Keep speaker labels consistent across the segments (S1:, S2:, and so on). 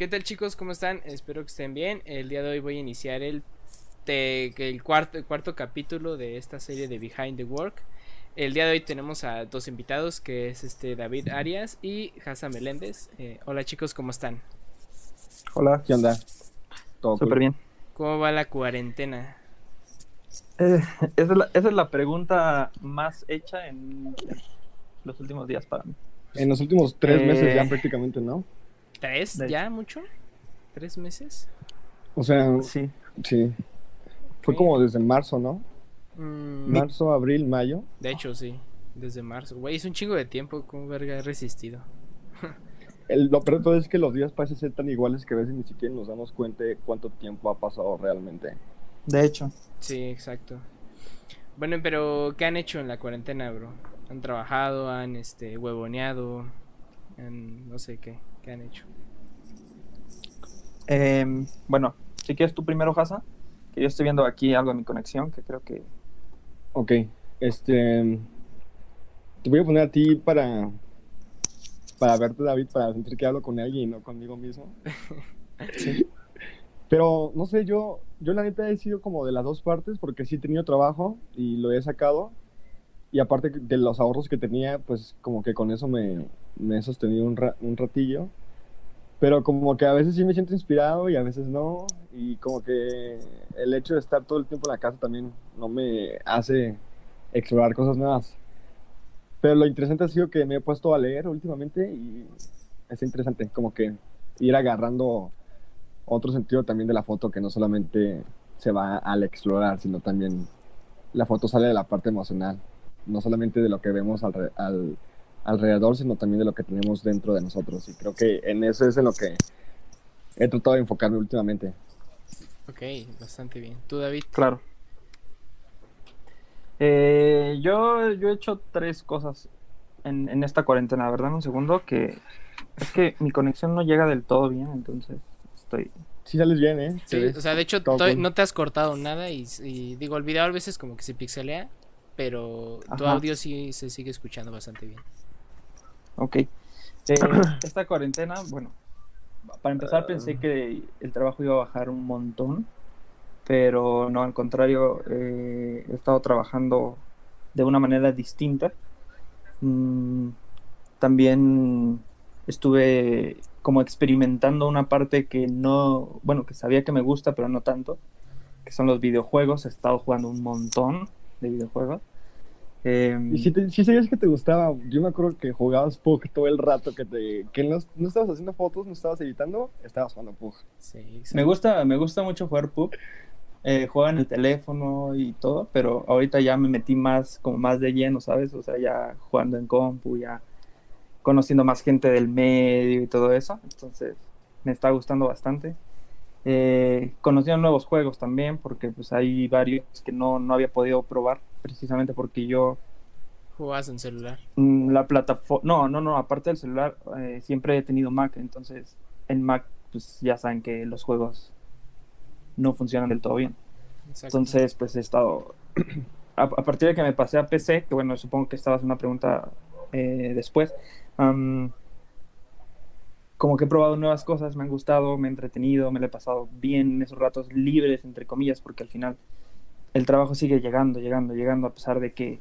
S1: ¿Qué tal chicos? ¿Cómo están? Espero que estén bien. El día de hoy voy a iniciar el, el, cuarto, el cuarto capítulo de esta serie de Behind the Work. El día de hoy tenemos a dos invitados, que es este David Arias y Hassan Meléndez. Eh, hola chicos, ¿cómo están?
S2: Hola, ¿qué onda?
S3: Todo súper bien.
S1: ¿Cómo va la cuarentena?
S3: Eh, esa, es la, pregunta más hecha en los últimos días para mí.
S2: En los últimos tres meses ya eh, prácticamente, ¿no?
S1: ¿Tres? ¿Ya mucho? ¿Tres meses?
S2: O sea, sí. Sí. Fue como desde marzo, ¿no? Mm. marzo, abril, mayo.
S1: De hecho, sí. Desde marzo. Güey, es un chingo de tiempo. ¿Cómo verga he resistido?
S2: El, lo peor todo es que los días parecen ser tan iguales que a veces ni siquiera nos damos cuenta de cuánto tiempo ha pasado realmente.
S3: De hecho.
S1: Sí, exacto. Bueno, pero ¿qué han hecho en la cuarentena, bro? ¿Han trabajado? ¿Han este huevoneado? ¿Han, no sé qué? ¿Qué han hecho?
S3: Em, bueno, si quieres tú primero, Hasa, que yo estoy viendo aquí algo en mi conexión que creo que...
S2: Ok, este... Te voy a poner a ti para... Para verte, David, para sentir que hablo con alguien y no conmigo mismo. sí. Pero, no sé, yo, yo la neta he sido como de las dos partes porque sí he tenido trabajo y lo he sacado. Y aparte de los ahorros que tenía, pues como que con eso me, me he sostenido un, un ratillo. Pero como que a veces sí me siento inspirado y a veces no. Y como que el hecho de estar todo el tiempo en la casa también no me hace explorar cosas nuevas. Pero lo interesante ha sido que me he puesto a leer últimamente y es interesante como que ir agarrando otro sentido también de la foto que no solamente se va al explorar, sino también la foto sale de la parte emocional, no solamente de lo que vemos al, al alrededor, sino también de lo que tenemos dentro de nosotros. Y creo que en eso es en lo que he tratado de enfocarme últimamente.
S1: Ok, bastante bien. ¿Tú, David?
S3: Claro. Eh, yo, yo he hecho tres cosas en, en esta cuarentena, ¿verdad? Un segundo, que es que mi conexión no llega del todo bien, entonces estoy...
S2: Sí sales bien, ¿eh?
S1: Sí, o sea, de hecho no te has cortado nada y, y, digo, el video a veces como que se pixelea, pero tu audio sí se sigue escuchando bastante bien.
S3: Ok. Eh, esta cuarentena, bueno, para empezar pensé que el trabajo iba a bajar un montón, pero no, al contrario, eh, he estado trabajando de una manera distinta. Mm, también estuve como experimentando una parte que no, bueno, que sabía que me gusta, pero no tanto, que son los videojuegos. He estado jugando un montón de videojuegos.
S2: Em, y si, si, sabías que te gustaba, yo me acuerdo que jugabas Pug todo el rato, que, te, que no, no, estabas haciendo fotos, no estabas editando, estabas jugando Pug.
S3: Sí, Me, gusta, me gusta mucho jugar Pug. Eh, juega en el teléfono y todo, pero ahorita ya me metí más, como más de lleno, ¿sabes? O sea, ya jugando en compu, ya conociendo más gente del medio y todo eso. Entonces, me está gustando bastante. Eh, nuevos juegos también, porque pues hay varios que no, no había podido probar precisamente porque yo...
S1: ¿Jugabas en celular?
S3: Mm, la plataforma... No, no, no, aparte del celular, eh, siempre he tenido Mac, entonces en Mac pues ya saben que los juegos no funcionan del todo bien. Entonces pues he estado... A, partir de que me pasé a PC, que bueno, supongo que estabas una pregunta eh, después, como que he probado nuevas cosas, me han gustado, me he entretenido, me lo he pasado bien en esos ratos libres, entre comillas, porque al final el trabajo sigue llegando, llegando, llegando, a pesar de que,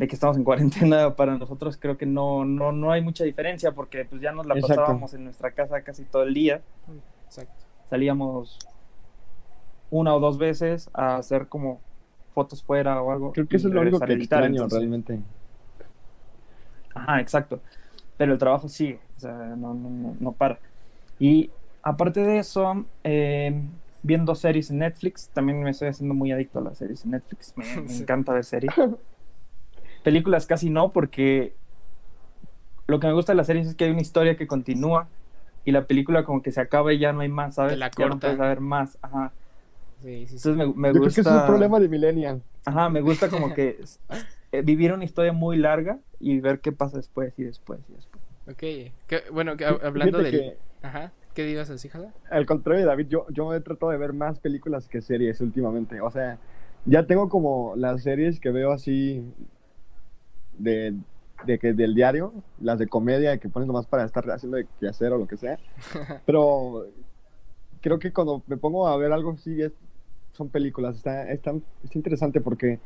S3: de que estamos en cuarentena, para nosotros creo que no, no, no hay mucha diferencia porque pues ya nos la pasábamos en nuestra casa casi todo el día. Exacto. Salíamos una o dos veces a hacer como fotos fuera o algo.
S2: Creo que eso es lo único que extraño realmente.
S3: Ajá, exacto. Pero el trabajo sigue, o sea, no, no, no para. Y aparte de eso, eh, viendo series en Netflix. También me estoy haciendo muy adicto a las series en Netflix. Me, encanta ver series. Películas casi no, porque lo que me gusta de las series es que hay una historia que continúa y la película como que se acaba y ya no hay más, ¿sabes?
S1: la
S3: ya no puedes saber más. Ajá.
S1: Sí, sí,
S3: Entonces me, me
S2: Yo
S3: gusta...
S2: creo que es un problema de Millennial.
S3: Ajá, me gusta como que vivir una historia muy larga y ver qué pasa después y después y después.
S1: Ok, bueno, hablando de... Ajá. ¿Qué digas así, Jala?
S2: Al contrario, David, yo, yo he tratado de ver más películas que series últimamente. O sea, ya tengo como las series que veo así de de que del diario, las de comedia que pones nomás para estar haciendo de qué hacer o lo que sea. Pero creo que cuando me pongo a ver algo así, es, son películas. Está, está, está interesante porque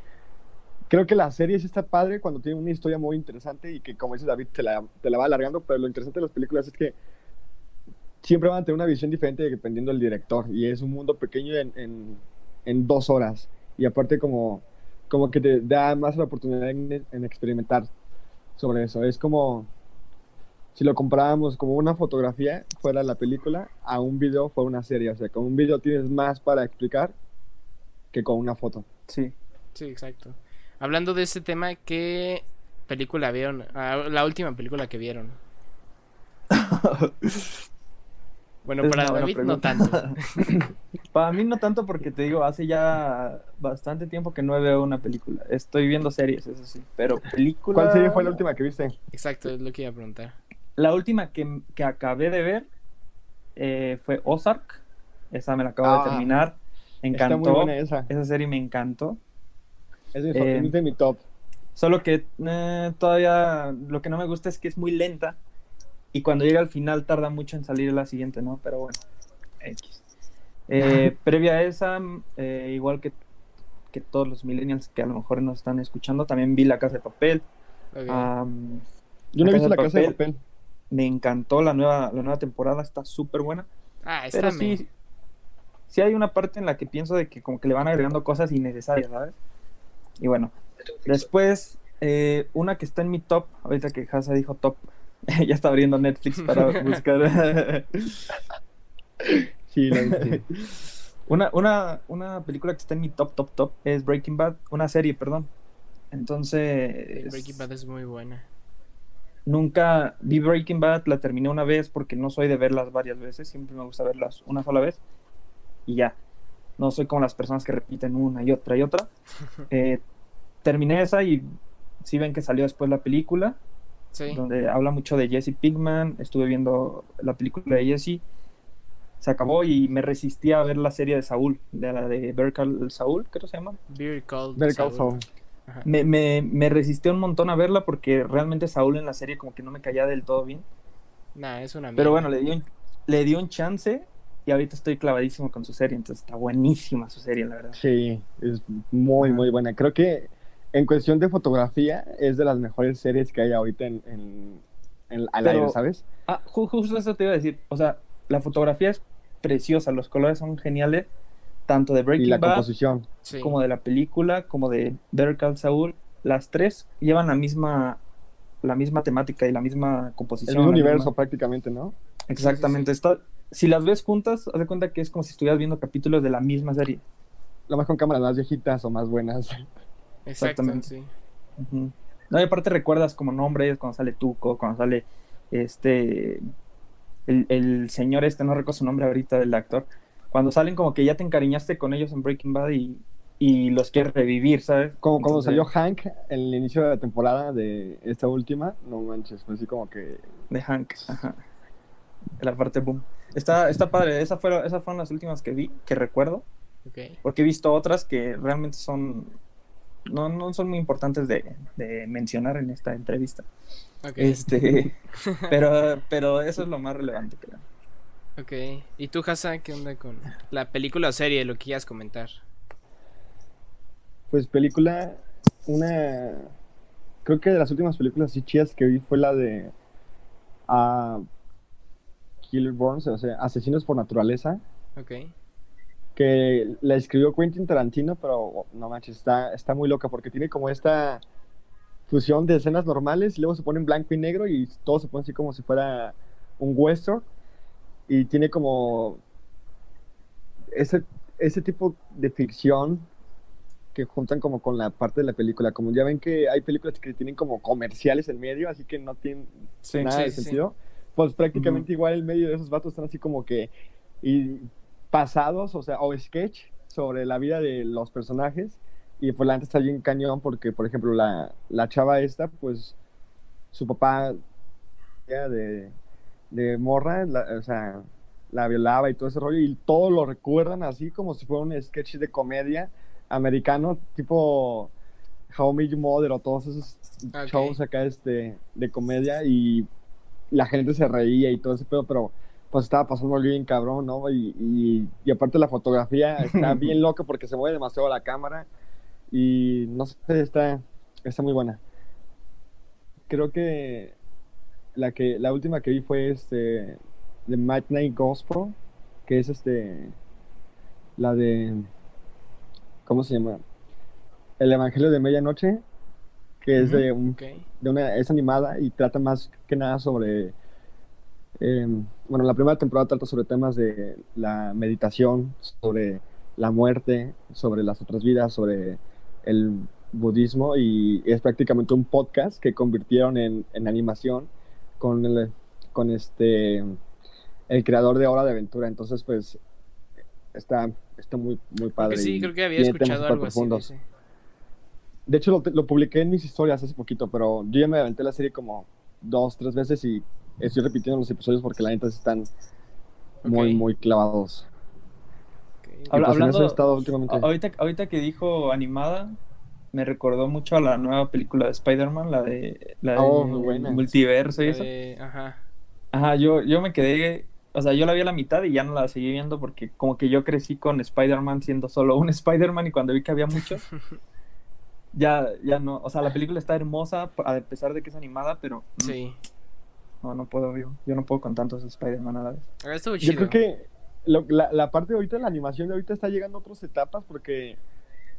S2: creo que la serie sí está padre cuando tiene una historia muy interesante y que, como dice David, te la, te la va alargando. Pero lo interesante de las películas es que siempre van a tener una visión diferente dependiendo del director. Y es un mundo pequeño en, en, en dos horas. Y aparte, como, como que te da más la oportunidad en, en experimentar sobre eso. Es como si lo comparábamos como una fotografía fuera la película, a un video fuera una serie. O sea, con un video tienes más para explicar que con una foto.
S3: Sí.
S1: Sí, exacto. Hablando de este tema, ¿qué película vieron? Ah, la última película que vieron. Bueno,
S3: Es
S1: para David no tanto.
S3: Para mí no tanto porque te digo, hace ya bastante tiempo que no veo una película. Estoy viendo series, eso sí. Pero película...
S2: ¿Cuál serie fue la última que viste?
S1: Exacto, es lo que iba a preguntar.
S3: La última que, que acabé de ver eh, fue Ozark. Esa me la acabo
S2: Ah,
S3: de terminar. Me
S2: Está muy
S3: encantó.
S2: buena esa.
S3: Esa serie me encantó.
S2: Es mi,
S3: Eh,
S2: es de mi top.
S3: Solo que eh, todavía lo que no me gusta es que es muy lenta. Y cuando llega al final tarda mucho en salir la siguiente, ¿no? Pero bueno, X. Eh, previa a esa, eh, igual que, que todos los millennials que a lo mejor nos están escuchando, también vi La Casa de Papel. Am,
S2: Yo no he visto la casa de
S3: Papel. me encantó la nueva, la nueva temporada, está súper buena.
S1: ah, esta
S3: Pero sí, sí hay una parte en la que pienso de que como que le van agregando cosas innecesarias, ¿sabes? Y bueno, después una una que está en mi top, ahorita que Hasa dijo top, ya está abriendo Netflix para buscar.
S2: Sí,
S3: una, una, una película que está en mi top, top, top es Breaking Bad, una serie, perdón. Entonces,
S1: Breaking Bad es muy buena.
S3: nunca vi Breaking Bad, la terminé una vez porque no soy de verlas varias veces, siempre me gusta verlas una sola vez y ya. No soy como las personas que repiten una y otra y otra. Eh, terminé esa y sí ven que salió después la película,
S1: Sí.
S3: donde habla mucho de Jesse Pinkman. Estuve viendo la película de Jesse. Se acabó y me resistí a ver la serie de Saúl, de la de Better Call Saúl, creo que se llama.
S1: Saul. Ajá.
S3: Me, me, me resistí un montón a verla porque realmente Saúl en la serie como que no me caía del todo bien.
S1: Nah, es una
S3: Pero
S1: mierda.
S3: bueno, le di un, le di un chance y ahorita estoy clavadísimo con su serie, entonces está buenísima su serie, la verdad.
S2: Sí, es muy, muy buena. Creo que en cuestión de fotografía es de las mejores series que hay ahorita en, en, en- al
S3: Pero-
S2: aire, ¿sabes?
S3: Ah, ju- justo eso te iba a decir. O sea, la fotografía es preciosa, los colores son geniales, tanto de
S2: Y
S3: Breaking
S2: la
S3: Bad
S2: composición.
S1: Sí.
S3: como de la película, como de Better Call Saul. Las tres llevan la misma, la misma temática y la misma
S2: El
S3: composición.
S2: mismo
S3: la
S2: universo
S3: misma-
S2: prácticamente, ¿no?
S3: Exactamente. Está, si las ves juntas, haz de cuenta que es como si estuvieras viendo capítulos de la misma serie.
S2: Lo más con cámaras más viejitas o más buenas.
S3: Exactamente.
S1: sí.
S3: No, y aparte recuerdas como nombres, cuando sale Tuco, cuando sale este el, el señor este, no recuerdo su nombre ahorita del actor, cuando salen como que ya te encariñaste con ellos en Breaking Bad y, y los quieres revivir, ¿sabes?
S2: Como cuando salió Hank en el inicio de la temporada de esta última, no manches, fue así como que
S3: de Hank, ajá. La parte boom. Está, está padre, esa fueron, esas fueron las últimas que vi, que recuerdo, porque he visto otras que realmente son no, no son muy importantes de, de mencionar en esta entrevista. Este, pero, pero eso es lo más relevante, creo.
S1: Ok. ¿Y tú, Hassan, qué onda con la película o serie, lo que quieras comentar?
S2: Pues película, una... Creo que de las últimas películas así chidas que vi fue la de ah, Killer Burns, o sea, Asesinos por Naturaleza,
S1: Ok.
S2: que la escribió Quentin Tarantino, pero no manches, está, está muy loca porque tiene como esta fusión de escenas normales y luego se pone en blanco y negro y todo se pone así como si fuera un western y tiene como ese, ese tipo de ficción que juntan como con la parte de la película. Como ya ven que hay películas que tienen como comerciales en medio, así que no tienen
S3: Sí,
S2: nada
S1: sí,
S2: de
S1: sí.
S2: Pues prácticamente igual el medio de esos vatos están así como que y pasados, o sea, o sketch sobre la vida de los personajes. Y pues la neta está bien cañón porque, por ejemplo, la, la chava esta, pues su papá era de, de morra, la- o sea, la violaba y todo ese rollo, y todo lo recuerdan así como si fuera un sketch de comedia americano, tipo How I Met Your Mother o todos esos shows acá este, de comedia y la gente se reía y todo ese pedo, pero pues estaba pasando algo bien cabrón, ¿no? Y, y, y aparte la fotografía está bien loca porque se mueve demasiado la cámara y no sé, está, está muy buena. Creo que la que la última que vi fue este The Midnight Gospel, que es este la de ¿cómo se llama? El Evangelio de Medianoche, que es de un de una, es animada y trata más que nada sobre, eh, bueno, la primera temporada trata sobre temas de la meditación, sobre la muerte, sobre las otras vidas, sobre el budismo y es prácticamente un podcast que convirtieron en, en animación con, el, con este, el creador de Hora de Aventura. Entonces, pues, está, está muy, muy
S1: Creo
S2: padre.
S1: que sí, creo que había escuchado algo así. De
S2: hecho, lo, lo publiqué en mis historias hace poquito, pero yo ya me aventé la serie como dos, tres veces y estoy repitiendo los episodios porque la neta están muy, muy clavados.
S1: Ok.
S2: Y
S3: Habla-
S2: pues
S3: hablando-
S2: estado últimamente.
S3: Ahorita, ahorita que dijo animada, me recordó mucho a la nueva película de Spider-Man, la de, la de
S2: Oh,
S3: multiverso y
S1: La
S3: eso.
S1: de- Ajá.
S3: Ajá, yo, yo me quedé, o sea, yo la vi a la mitad y ya no la seguí viendo porque como que yo crecí con Spider-Man siendo solo un Spider-Man y cuando vi que había muchos, ya, ya no, o sea, la película está hermosa a pesar de que es animada, pero mm,
S1: Sí.
S3: no, no puedo, yo, yo no puedo con tantos Spider-Man a la vez.
S2: Yo creo que lo- la, la parte de ahorita, la animación de ahorita está llegando a otras etapas porque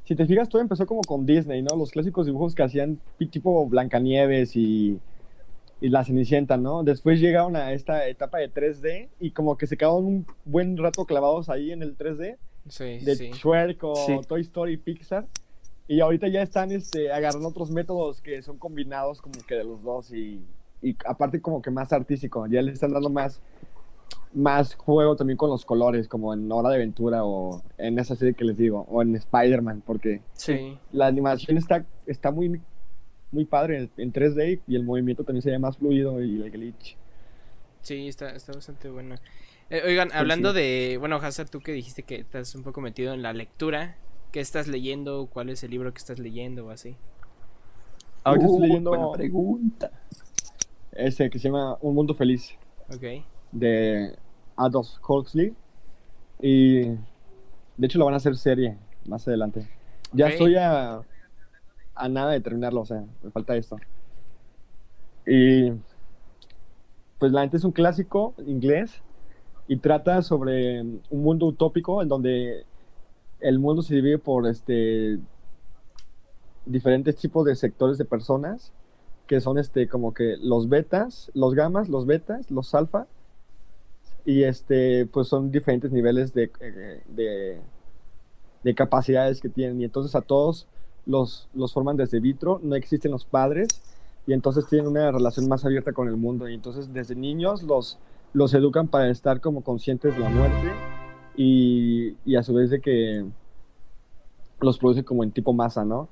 S2: si te fijas, todo empezó como con Disney, ¿no? Los clásicos dibujos que hacían tipo Blancanieves y, y La Cenicienta, ¿no? Después llegaron a esta etapa de 3D y como que se quedaron un buen rato clavados ahí en el 3D
S1: Sí,
S2: de
S1: sí.
S2: Shrek o
S3: Sí.
S2: Toy Story Pixar. Y ahorita ya están este, agarrando otros métodos que son combinados como que de los dos y, y aparte como que más artístico. Ya le están dando más, más juego también con los colores, como en Hora de Aventura o en esa serie que les digo, o en Spider-Man, porque
S1: Sí.
S2: la animación está, está muy, muy padre en 3D y el movimiento también se ve más fluido y el glitch.
S1: Sí, está, está bastante bueno. Eh, oigan, hablando de, bueno, Hazard, tú que dijiste que estás un poco metido en la lectura, ¿qué estás leyendo? ¿Cuál es el libro que estás leyendo o así?
S2: Ahorita estoy
S3: Uh,
S2: leyendo
S3: buena pregunta.
S2: ese que se llama Un Mundo Feliz.
S1: Ok.
S2: de Aldous Huxley y de hecho lo van a hacer serie más adelante. Ya estoy a, a nada de terminarlo, o sea, me falta esto. Y pues la gente es un clásico inglés y trata sobre un mundo utópico en donde el mundo se divide por este diferentes tipos de sectores de personas que son este como que los betas, los gamas, los betas, los alfa y este pues son diferentes niveles de, eh, de, de capacidades que tienen. Y entonces a todos los, los forman desde vitro, no existen los padres y entonces tienen una relación más abierta con el mundo. Y entonces desde niños los, los educan para estar como conscientes de la muerte y, a su vez de que los produce como en tipo masa, ¿no?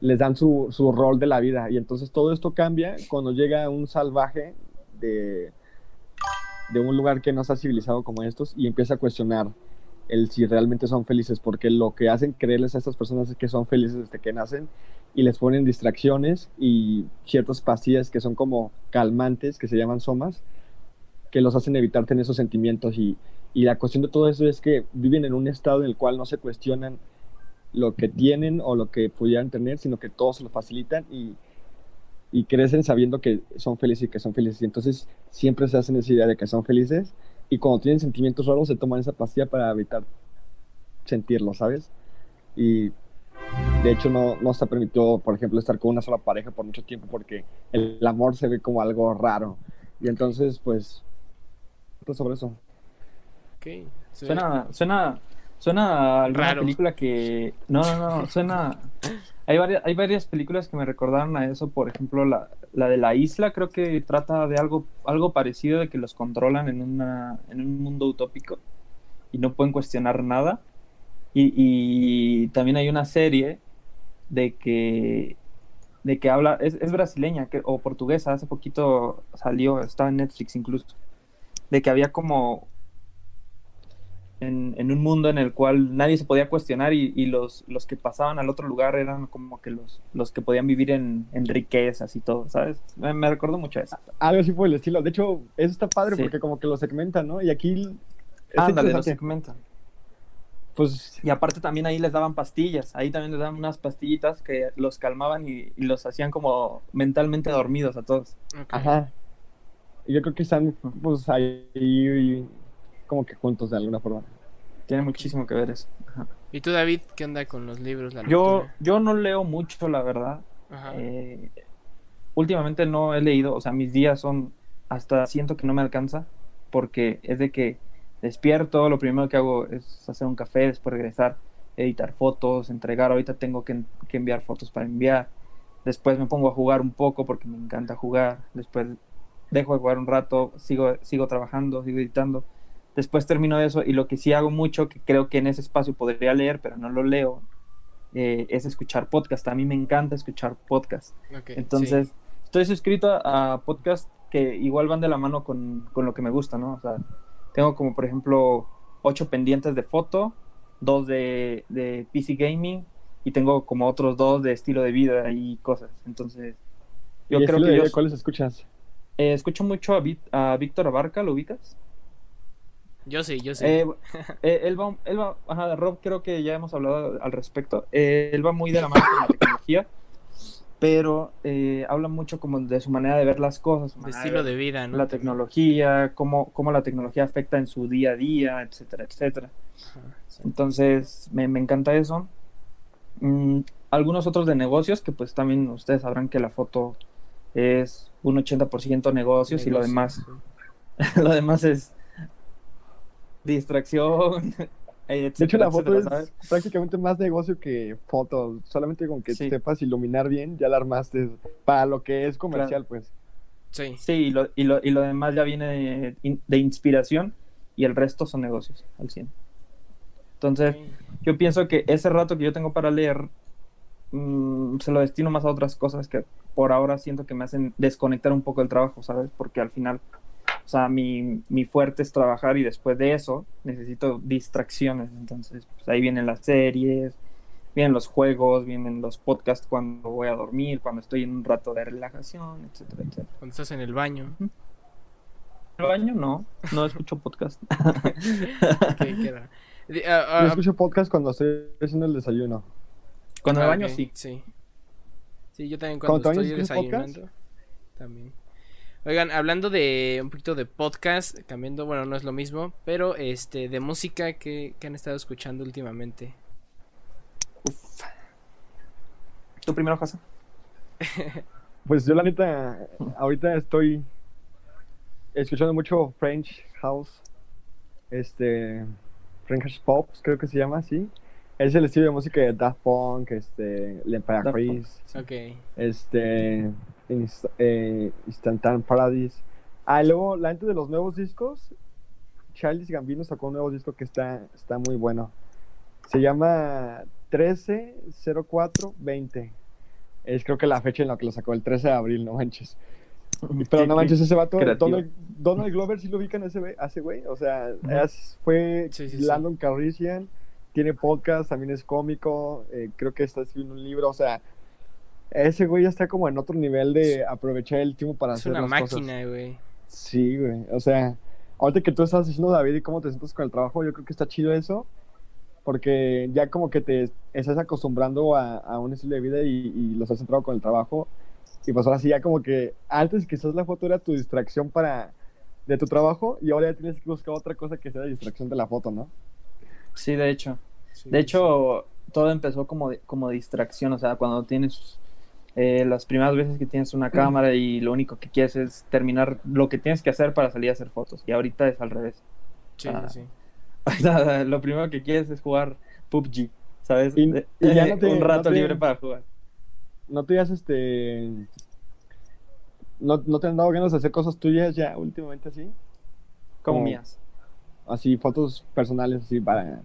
S2: Les dan su, su rol de la vida y entonces todo esto cambia cuando llega un salvaje de, de un lugar que no está civilizado como estos y empieza a cuestionar el si realmente son felices, porque lo que hacen creerles a estas personas es que son felices desde que nacen y les ponen distracciones y ciertas pastillas que son como calmantes, que se llaman somas, que los hacen evitar tener esos sentimientos y, y la cuestión de todo eso es que viven en un estado en el cual no se cuestionan lo que tienen o lo que pudieran tener, sino que todos se lo facilitan y, y crecen sabiendo que son felices y que son felices. Y entonces siempre se hacen esa idea de que son felices y cuando tienen sentimientos raros se toman esa pastilla para evitar sentirlo, ¿sabes? Y de hecho no, no está permitido, por ejemplo, estar con una sola pareja por mucho tiempo porque el amor se ve como algo raro. Y entonces, pues sobre eso.
S3: Suena, suena, suena a alguna
S1: Raro.
S3: película que. No, no, no, suena. Hay varias, hay varias películas que me recordaron a eso, por ejemplo, la, la de la isla, creo que trata de algo, algo parecido de que los controlan en, una, en un mundo utópico y no pueden cuestionar nada. Y, y también hay una serie de que de que habla, es, es brasileña que, o portuguesa, hace poquito salió, estaba en Netflix incluso, de que había como en, en un mundo en el cual nadie se podía cuestionar y, y los, los que pasaban al otro lugar eran como que los, los que podían vivir en, en riquezas y todo, ¿sabes? Me, me recuerdo mucho a eso.
S2: Algo así por el estilo. De hecho, eso está padre
S3: Sí.
S2: porque como que lo segmentan, ¿no? Y aquí... está
S3: Ándale, lo segmentan.
S2: Pues
S3: Y aparte también ahí les daban pastillas, ahí también les daban unas pastillitas que los calmaban y, y los hacían como mentalmente dormidos a todos.
S2: Ajá. Y Yo creo que están, pues, ahí como que juntos de alguna forma.
S3: Tiene muchísimo que ver eso. Ajá.
S1: ¿Y tú, David, qué onda con los libros? La
S3: Yo,
S1: lectura?
S3: yo no leo mucho, la verdad.
S1: Ajá.
S3: Eh, últimamente no he leído, o sea, mis días son, hasta siento que no me alcanza, porque es de que despierto, lo primero que hago es hacer un café, después regresar, editar fotos, entregar, ahorita tengo que, que enviar fotos para enviar, después me pongo a jugar un poco porque me encanta jugar, después dejo de jugar un rato, sigo, sigo trabajando, sigo editando, después termino eso y lo que sí hago mucho, que creo que en ese espacio podría leer, pero no lo leo, eh, es escuchar podcast. A mí me encanta escuchar podcast.
S1: Ok,
S3: Entonces,
S1: sí.
S3: estoy suscrito a, a podcasts que igual van de la mano con, con lo que me gusta, ¿no? O sea, tengo como, por ejemplo, ocho pendientes de foto, dos de, de PC Gaming y tengo como otros dos de estilo de vida y cosas. Entonces, yo
S2: ¿Y
S3: creo que
S2: de
S3: yo
S2: ¿Cuáles escuchas?
S3: Eh, escucho mucho a, Víctor Abarca, ¿lo ubicas?
S1: Yo sí, yo sí.
S3: Eh, eh, él va, él va, ajá, Rob, creo que ya hemos hablado al respecto. Eh, él va muy de la mano con la tecnología, pero habla mucho como de su manera de ver las cosas, su
S1: estilo de vida, ¿no?
S3: la tecnología, cómo, cómo la tecnología afecta en su día a día, etcétera, etcétera.
S1: Ajá, sí.
S3: Entonces, me, me encanta eso. Mm, algunos otros de negocios, que pues también ustedes sabrán que la foto es un 80% negocios y lo demás,
S1: sí.
S3: lo demás es distracción.
S2: De hecho, la foto
S3: etcétera,
S2: es
S3: ¿sabes?
S2: prácticamente más negocio que foto. Solamente con que
S3: Sí.
S2: sepas iluminar bien, ya la armaste para lo que es comercial, pues.
S1: Sí.
S3: Sí, y lo, y lo, y lo demás ya viene de, de inspiración y el resto son negocios al 100. Entonces,
S1: Ok.
S3: yo pienso que ese rato que yo tengo para leer mm, se lo destino más a otras cosas que por ahora siento que me hacen desconectar un poco del trabajo, ¿sabes? Porque al final, o sea, mi, mi fuerte es trabajar y después de eso necesito distracciones. Entonces, pues ahí vienen las series, vienen los juegos, vienen los podcasts cuando voy a dormir, cuando estoy en un rato de relajación, etcétera, etcétera.
S1: Cuando estás en el baño.
S3: ¿En el baño? No, no escucho podcast.
S2: Yo escucho podcast cuando estoy haciendo el desayuno.
S3: Cuando me
S1: ah,
S3: baño, sí.
S1: Sí. Sí, yo también
S2: ¿Cuando
S1: estoy
S2: podcast?
S1: desayunando. También. Oigan, hablando de un poquito de podcast, cambiando, bueno, no es lo mismo, pero este, de música que, que han estado escuchando últimamente.
S3: Uf. ¿Tú primero, José?
S2: Pues yo la neta, ahorita estoy escuchando mucho French House, este, French Pop, creo que se llama así. Es el estilo de música de Daft Punk, este,
S3: Daft
S2: L'Emperatriz,
S1: Ok.
S2: este, Inst- eh, Instantan Paradise. Ah, y luego, la gente de los nuevos discos, Charles Gambino sacó un nuevo disco que está, está muy bueno. Se llama 130420. Es creo que la fecha en la que lo sacó, el 13 de abril, no manches. Pero no manches, ese vato. Donald, Donald Glover sí lo ubican a ese güey. O sea, es- fue
S1: Sí, sí, sí.
S2: Landon Calrissian, tiene podcast, también es cómico, eh, creo que está escribiendo un libro, o sea, ese güey ya está como en otro nivel de aprovechar el tiempo para
S1: Es
S2: hacer
S1: una
S2: las cosas.
S1: máquina, güey.
S2: Sí, güey. O sea, ahorita que tú estás diciendo, David, y cómo te sientes con el trabajo, yo creo que está chido eso. Porque ya como que te estás acostumbrando a, a un estilo de vida y, y lo estás centrado con el trabajo. Y pues ahora sí, ya como que antes quizás la foto era tu distracción para de tu trabajo y ahora ya tienes que buscar otra cosa que sea la distracción de la foto, ¿no?
S3: Sí, de hecho.
S1: Sí,
S3: De hecho, todo empezó como, como distracción, o sea, cuando tienes eh, las primeras veces que tienes una cámara y lo único que quieres es terminar lo que tienes que hacer para salir a hacer fotos. Y ahorita es al revés.
S1: sí,
S3: ah,
S1: sí,
S3: sea, lo primero que quieres es jugar PUBG, ¿sabes?
S2: Y- ya no te-
S3: un rato
S2: no te-
S3: libre para jugar.
S2: No te has este. No, no te han dado ganas de hacer cosas tuyas ya últimamente así.
S3: Como- mías.
S2: Así, fotos personales, así para.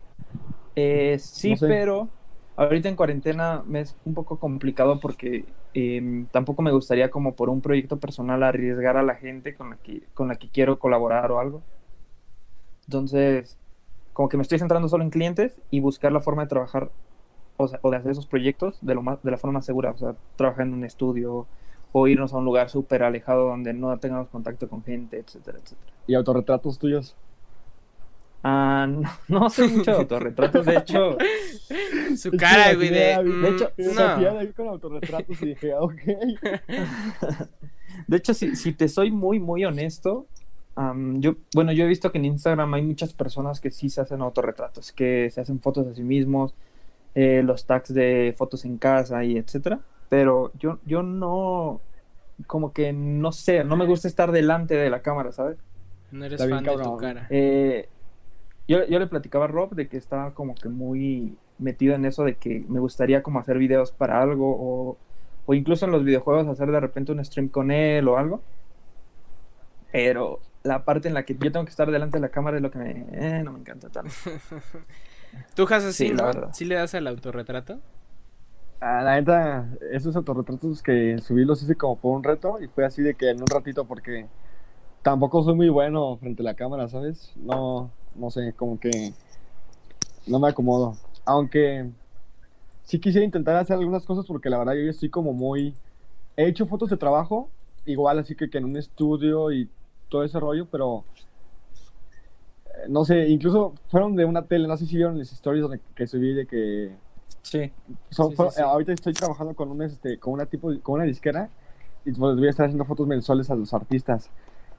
S3: Eh, sí,
S2: No sé.
S3: pero ahorita en cuarentena me es un poco complicado porque em, tampoco me gustaría como por un proyecto personal arriesgar a la gente con la que, con la que quiero colaborar o algo. Entonces, como que me estoy centrando solo en clientes y buscar la forma de trabajar o, sea, o de hacer esos proyectos de, lo más, de la forma más segura, o sea, trabajar en un estudio o irnos a un lugar súper alejado donde no tengamos contacto con gente, etcétera, etcétera.
S2: ¿Y autorretratos tuyos?
S3: Ah, no, no sé mucho de autorretratos, de hecho.
S1: Su cara, güey, de.
S3: De hecho,
S1: mm, no.
S2: ahí con autorretratos y dije, ok.
S3: De hecho, si, si te soy muy, muy honesto, am, yo, bueno, yo he visto que en Instagram hay muchas personas que sí se hacen autorretratos, que se hacen fotos a sí mismos, eh, los tags de fotos en casa y etcétera. Pero yo, yo no, como que no sé, no me gusta estar delante de la cámara, ¿sabes?
S1: No eres
S2: Está bien
S1: fan de tu cara.
S3: Eh, yo, yo le platicaba a Rob de que estaba como que muy metido en eso de que me gustaría como hacer videos para algo o, o incluso en los videojuegos hacer de repente un stream con él o algo. Pero la parte en la que yo tengo que estar delante de la cámara es lo que me, eh, no me encanta tanto.
S1: ¿Tú, Has,
S3: Sí,
S1: ¿no?
S3: verdad.
S1: ¿Sí le das al autorretrato?
S2: Ah, la neta, esos autorretratos que subí los hice como por un reto y fue así de que en un ratito porque tampoco soy muy bueno frente a la cámara, ¿sabes? No, no sé, como que no me acomodo. Aunque sí quisiera intentar hacer algunas cosas porque la verdad yo estoy como muy... He hecho fotos de trabajo, igual así que, que en un estudio y todo ese rollo, pero eh, no sé, incluso fueron de una tele, no sé si vieron las donde, que subí de que
S3: Sí.
S2: son-
S1: Sí, sí,
S2: fueron-
S1: sí.
S2: Ahorita estoy trabajando con una, este, con una tipo, con una disquera y pues voy a estar haciendo fotos mensuales a los artistas.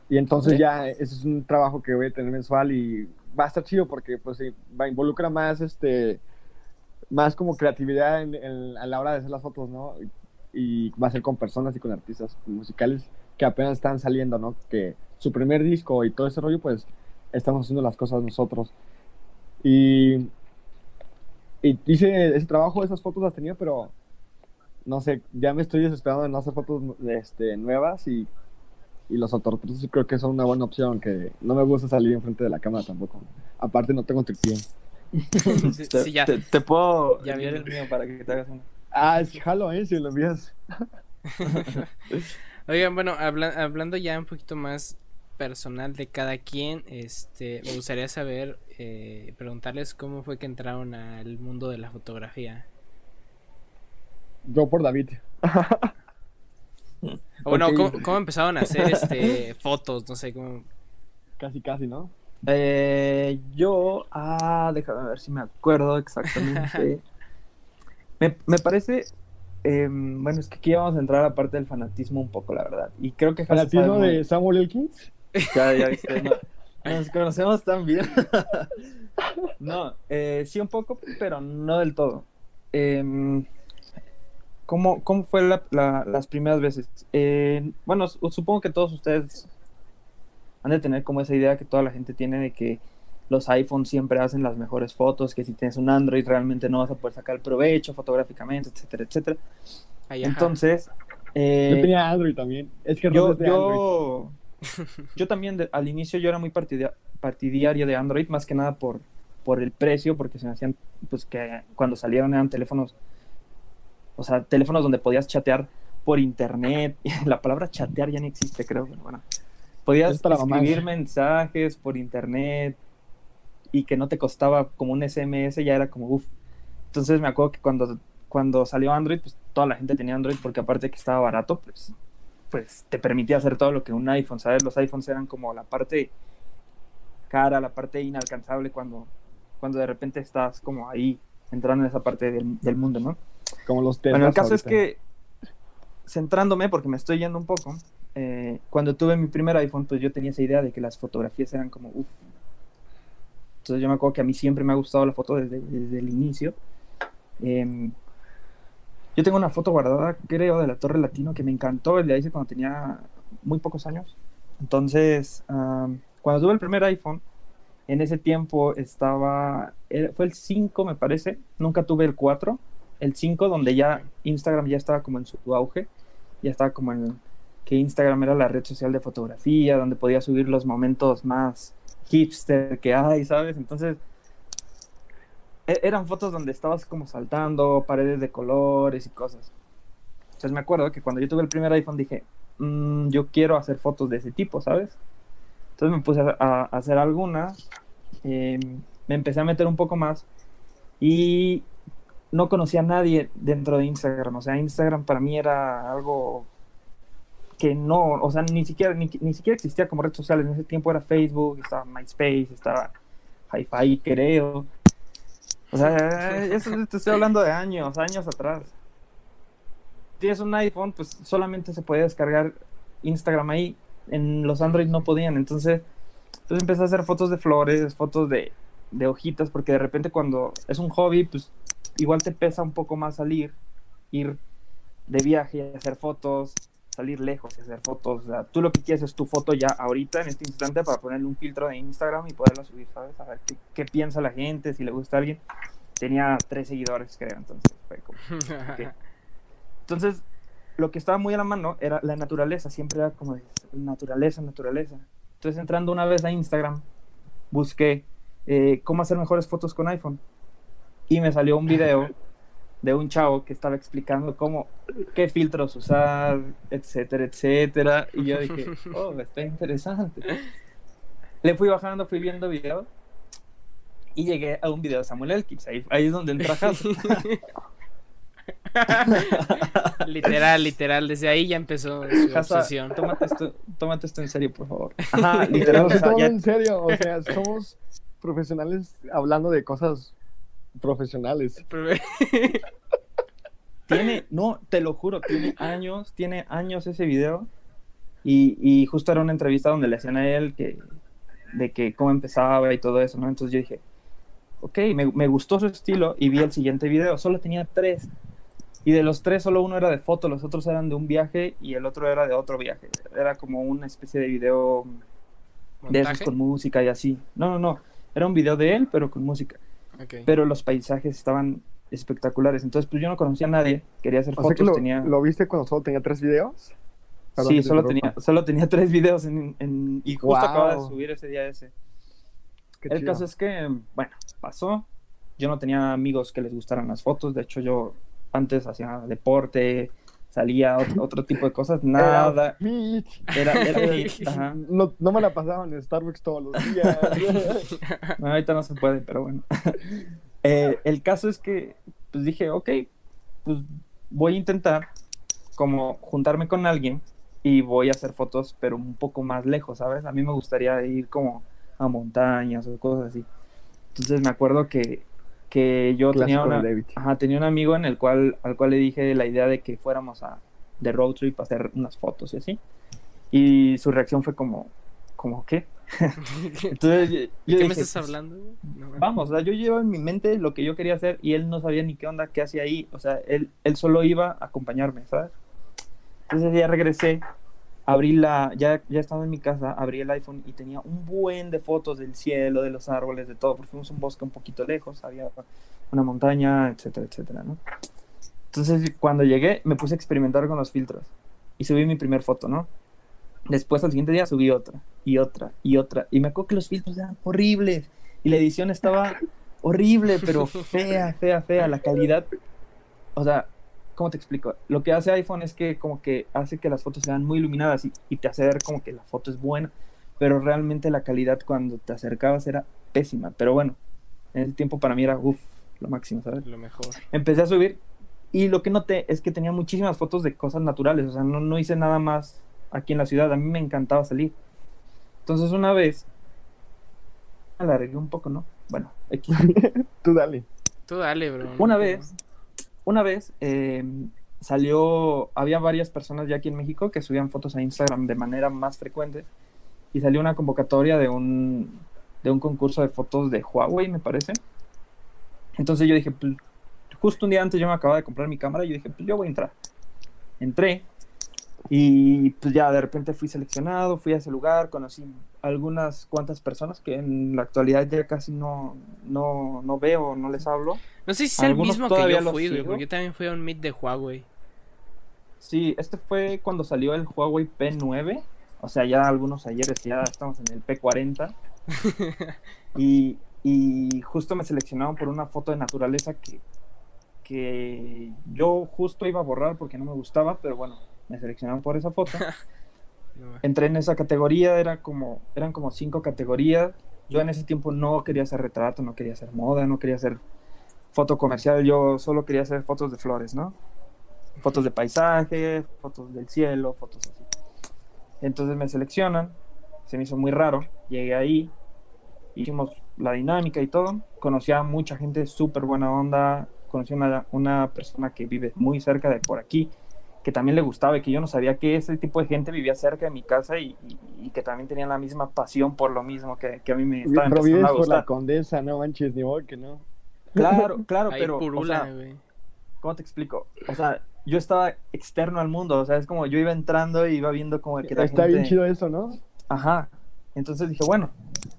S2: Y entonces ya ese es un trabajo que voy a tener mensual y va a estar chido porque pues va involucra más este más como creatividad en, en- a la hora de hacer las fotos, ¿no? Y, y va a ser con personas y con artistas musicales que apenas están saliendo, ¿no? Que su primer disco y todo ese rollo, pues estamos haciendo las cosas nosotros. Y y hice ese trabajo, esas fotos las tenía, pero no sé, ya me estoy desesperando de no hacer fotos este, nuevas y, y los autorretratos creo que son una buena opción, que no me gusta salir enfrente de la cámara tampoco. Aparte no tengo tripié.
S1: Sí,
S3: Te,
S1: sí, ya.
S3: te- te puedo
S1: Ya
S3: enviar
S1: vi.
S3: el mío para que te hagas uno.
S2: Ah, es jalo, eh, si lo envías.
S1: Oigan, bueno, habla- hablando ya un poquito más personal de cada quien, este, me gustaría saber, eh, preguntarles cómo fue que entraron al mundo de la fotografía.
S2: Yo por David.
S1: Bueno. ¿cómo, cómo empezaron a hacer este fotos? No sé cómo.
S2: Casi, casi, ¿no?
S3: Eh, yo, ah, déjame ver si me acuerdo exactamente. me, me parece, em, bueno, es que aquí vamos a entrar a la parte del fanatismo un poco, la verdad. Y creo que
S2: Fanatismo
S3: muy-
S2: de Samuel Elkins.
S3: Ya, ya viste, no. Nos conocemos tan bien. no, eh, sí un poco, pero no del todo. Em, ¿cómo, cómo fue la- la- las primeras veces? Eh, bueno, su- supongo que todos ustedes han de tener como esa idea que toda la gente tiene de que los iPhones siempre hacen las mejores fotos, que si tienes un Android realmente no vas a poder sacar provecho fotográficamente, etcétera, etcétera.
S1: Ay.
S3: Entonces, eh,
S2: Yo tenía Android también. Es que
S3: yo, yo, yo también de- al inicio yo era muy partidia- partidario de Android, más que nada por, por el precio, porque se me hacían, pues que cuando salieron eran teléfonos, o sea, teléfonos donde podías chatear por internet. La palabra chatear ya no existe, creo, pero bueno. Podías
S2: Es para
S3: escribir mensajes por internet y que no te costaba como un SMS, ya era como uff. Entonces me acuerdo que cuando, cuando salió Android, pues toda la gente tenía Android porque aparte que estaba barato, pues pues te permitía hacer todo lo que un iPhone, ¿sabes? Los iPhones eran como la parte cara, la parte inalcanzable cuando, cuando de repente estás como ahí entrando en esa parte del, del mundo, ¿no?
S2: Como los
S3: Bueno, el caso es
S2: ahorita.
S3: que, centrándome, porque me estoy yendo un poco, eh, cuando tuve mi primer iPhone, pues yo tenía esa idea de que las fotografías eran como, uff. Entonces yo me acuerdo que a mí siempre me ha gustado la foto desde, desde el inicio. Em, yo tengo una foto guardada, creo, de la Torre Latino que me encantó, el de hice cuando tenía muy pocos años. Entonces, am, cuando tuve el primer iPhone, en ese tiempo estaba, era- fue el 5 me parece, nunca tuve el 4, el 5 donde ya Instagram ya estaba como en su auge, ya estaba como en que Instagram era la red social de fotografía, donde podía subir los momentos más hipster que hay, ¿sabes? Entonces, e- eran fotos donde estabas como saltando, paredes de colores y cosas. Entonces me acuerdo que cuando yo tuve el primer iPhone dije, "Mm, yo quiero hacer fotos de ese tipo, ¿sabes? Entonces me puse a, a hacer algunas. eh, me empecé a meter un poco más y no conocía a nadie dentro de Instagram. O sea, Instagram para mí era algo que no, o sea, ni siquiera, ni, ni siquiera existía como red social. En ese tiempo era Facebook, estaba MySpace, estaba Hi-Fi, creo. O sea, eso te estoy hablando de años, años atrás. Tienes un iPhone, pues solamente se podía descargar Instagram ahí. En los Android no podían. Entonces, pues empecé a hacer fotos de flores, fotos de, de hojitas, porque de repente cuando es un hobby, pues igual te pesa un poco más salir, ir de viaje, hacer fotos, salir lejos y hacer fotos. O sea, tú lo que quieres es tu foto ya ahorita, en este instante, para ponerle un filtro de Instagram y poderla subir, ¿sabes? A ver qué, qué piensa la gente, si le gusta a alguien. Tenía tres seguidores, creo, entonces fue como... ok. Entonces, lo que estaba muy a la mano era la naturaleza, siempre era como naturaleza, naturaleza. Entonces, entrando una vez a Instagram, busqué eh, cómo hacer mejores fotos con iPhone. Y me salió un video de un chavo que estaba explicando cómo, qué filtros usar, etcétera, etcétera. Y yo dije, oh, está interesante. Le fui bajando, fui viendo videos y llegué a un video de Samuel Elkins. Ahí, ahí es donde entra
S1: literal, literal, desde ahí ya empezó su
S3: Hasa,
S1: obsesión.
S3: tómate esto, tómate esto en serio, por favor. Ajá, literal, o
S2: se
S3: sea, ya-
S2: en serio, o sea, somos profesionales hablando de cosas profesionales.
S3: Tiene, no, te lo juro, tiene años, tiene años ese video. Y, y justo era una entrevista donde le hacían a él que, de que cómo empezaba y todo eso, ¿no? Entonces yo dije, ok, me, me gustó su estilo y vi el siguiente video. Solo tenía tres. Y de los tres, solo uno era de foto, los otros eran de un viaje y el otro era de otro viaje. Era como una especie de video de esos con música y así. No, no, no. Era un video de él, pero con música. Pero los paisajes estaban espectaculares. Entonces, pues yo no conocía a nadie. Quería hacer
S2: O sea
S3: fotos.
S2: que lo,
S3: tenía...
S2: lo viste cuando solo tenía tres videos. Perdón
S3: Sí, solo tenía, solo tenía tres videos en, en- y justo
S2: Wow.
S3: acababa de subir ese día ese.
S2: Qué
S3: El
S2: chido.
S3: caso es que, bueno, pasó. Yo no tenía amigos que les gustaran las fotos. De hecho, yo antes hacía deporte, salía otro, otro tipo de cosas. Nada.
S2: Era.
S3: Era.
S2: No, no me la pasaba en Starbucks todos los días.
S3: No, ahorita no se puede, pero bueno. Eh, el caso es que, pues dije, ok, pues voy a intentar como juntarme con alguien y voy a hacer fotos, pero un poco más lejos, ¿sabes? A mí me gustaría ir como a montañas o cosas así. Entonces me acuerdo que, que yo tenía,
S2: Clásico
S3: una, ajá, tenía un amigo en el cual, al cual le dije la idea de que fuéramos a, de road trip a hacer unas fotos y así. Y su reacción fue como, como ¿qué? Entonces yo,
S1: ¿De
S3: yo
S1: qué me
S3: dije,
S1: estás
S3: pues,
S1: hablando? No,
S3: Vamos, o sea, yo llevaba en mi mente lo que yo quería hacer y él no sabía ni qué onda, qué hacía ahí. O sea, él, él solo iba a acompañarme, ¿sabes? Entonces ya regresé, abrí la, ya, ya estaba en mi casa, abrí el iPhone y tenía un buen de fotos del cielo, de los árboles, de todo, porque fuimos un bosque un poquito lejos, había una montaña, etcétera, etcétera, ¿no? Entonces cuando llegué me puse a experimentar con los filtros y subí mi primer foto, ¿no? Después al siguiente día subí otra y otra y otra y me acuerdo que los filtros eran horribles y la edición estaba horrible, pero fea, fea, fea, la calidad, o sea, ¿cómo te explico? Lo que hace iPhone es que como que hace que las fotos sean muy iluminadas y, y te hace ver como que la foto es buena, pero realmente la calidad cuando te acercabas era pésima, pero bueno, en ese tiempo para mí era, uff, lo máximo, ¿sabes?
S1: Lo mejor.
S3: Empecé a subir y lo que noté es que tenía muchísimas fotos de cosas naturales, o sea, no, no hice nada más aquí en la ciudad, a mí me encantaba salir. Entonces una vez, alargué un poco, ¿no? Bueno, X.
S2: Tú dale.
S1: Tú dale, bro.
S3: Una
S1: no
S3: vez, una vez eh, salió, había varias personas ya aquí en México que subían fotos a Instagram de manera más frecuente y salió una convocatoria de un, de un concurso de fotos de Huawei, me parece. Entonces yo dije, pues, justo un día antes yo me acababa de comprar mi cámara y yo dije, pues yo voy a entrar. Entré y pues ya de repente fui seleccionado, fui a ese lugar, conocí algunas cuantas personas que en la actualidad ya casi no, no, no veo, no les hablo.
S1: No sé si es el mismo que yo fui, güey. Porque yo también fui a un meet de Huawei.
S3: Sí, este fue cuando salió el Huawei P9. O sea, ya algunos ayeres, ya estamos en el P40. y, y justo me seleccionaron por una foto de naturaleza que, que yo justo iba a borrar porque no me gustaba, pero bueno, me seleccionaron por esa foto. Entré en esa categoría, era como, eran como cinco categorías. yo en ese tiempo no quería hacer retrato, no quería hacer moda, no quería hacer foto comercial, yo solo quería hacer fotos de flores, ¿no? Fotos de paisaje, fotos del cielo, fotos así. Entonces me seleccionan, se me hizo muy raro, llegué ahí, hicimos la dinámica y todo, conocí a mucha gente súper buena onda, conocí a una, una persona que vive muy cerca de por aquí, que también le gustaba y que yo no sabía que ese tipo de gente vivía cerca de mi casa y, y- y que también tenían la misma pasión por lo mismo que, que a mí me estaba
S2: Pero
S3: empezando a
S2: por la condesa, no manches, ni modo que no.
S3: Claro, claro,
S1: Ahí
S3: pero, o
S1: purula,
S3: sea,
S1: güey.
S3: ¿cómo te explico? O sea, yo estaba externo al mundo, o sea, es como yo iba entrando y iba viendo como que la
S2: Está
S3: gente...
S2: bien chido eso, ¿no?
S3: Ajá. Entonces dije, bueno,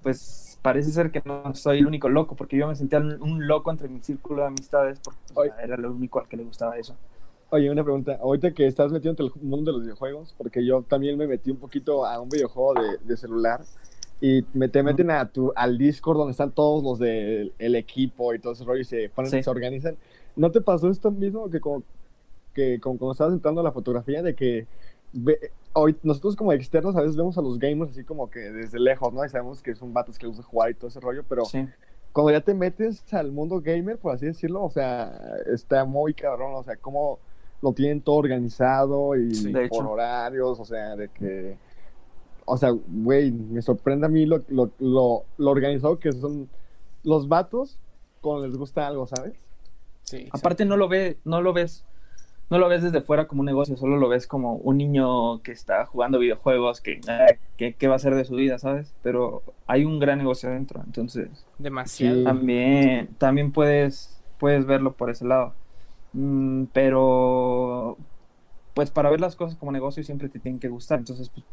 S3: pues parece ser que no soy el único loco, porque yo me sentía un loco entre mi círculo de amistades, porque pues, era el único al que le gustaba eso.
S2: Oye, una pregunta. Ahorita que estás metido en el mundo de los videojuegos, porque yo también me metí un poquito a un videojuego de, de celular y me te meten a tu, al Discord donde están todos los del el equipo y todo ese rollo y se, ponen,
S3: Sí.
S2: se organizan. ¿No te pasó esto mismo que como, que como cuando estabas entrando a la fotografía de que ve- hoy, nosotros como externos a veces vemos a los gamers así como que desde lejos, ¿no? Y sabemos que son vatos que les gusta jugar y todo ese rollo, pero
S3: Sí.
S2: cuando ya te metes al mundo gamer, por así decirlo, o sea, está muy cabrón, o sea, cómo lo tienen todo organizado y
S1: Sí.
S2: Por horarios, o sea, de que, o sea, güey, me sorprende a mí lo, lo, lo, lo organizado que son los vatos cuando les gusta algo, ¿sabes?
S1: Sí,
S3: Aparte no lo ve, no lo ves, no lo ves desde fuera como un negocio, solo lo ves como un niño que está jugando videojuegos, que, eh, que, que va a hacer de su vida, ¿sabes? Pero hay un gran negocio adentro, entonces
S1: demasiado.
S2: Sí.
S3: también, también puedes, puedes verlo por ese lado. Mm, pero, pues para ver las cosas como negocio siempre te tienen que gustar, entonces pues,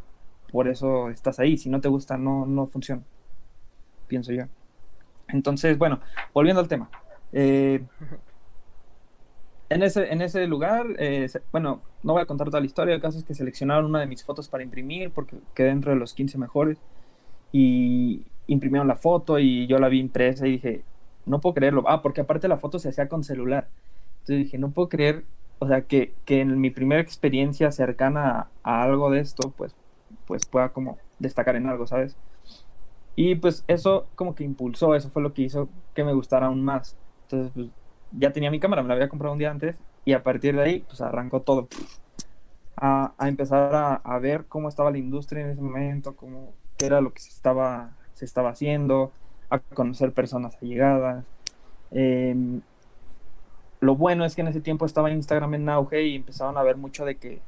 S3: por eso estás ahí. Si no te gusta, no, no funciona, pienso yo. Entonces, bueno, volviendo al tema. Eh, en, ese, en ese lugar, eh, bueno, no voy a contar toda la historia, el caso es que seleccionaron una de mis fotos para imprimir porque quedé dentro de los 15 mejores y imprimieron la foto y yo la vi impresa y dije, no puedo creerlo. Ah, porque aparte la foto se hacía con celular. Entonces dije, no puedo creer, o sea, que, que en mi primera experiencia cercana a, a algo de esto, pues, pues pueda como destacar en algo, ¿sabes? Y pues eso como que impulsó, eso fue lo que hizo que me gustara aún más. Entonces, pues ya tenía mi cámara, me la había comprado un día antes y a partir de ahí, pues arrancó todo. A, a empezar a, a ver cómo estaba la industria en ese momento, cómo qué era lo que se estaba, se estaba haciendo, a conocer personas allegadas. Em, lo bueno es que en ese tiempo estaba Instagram en auge y empezaban a ver mucho de que,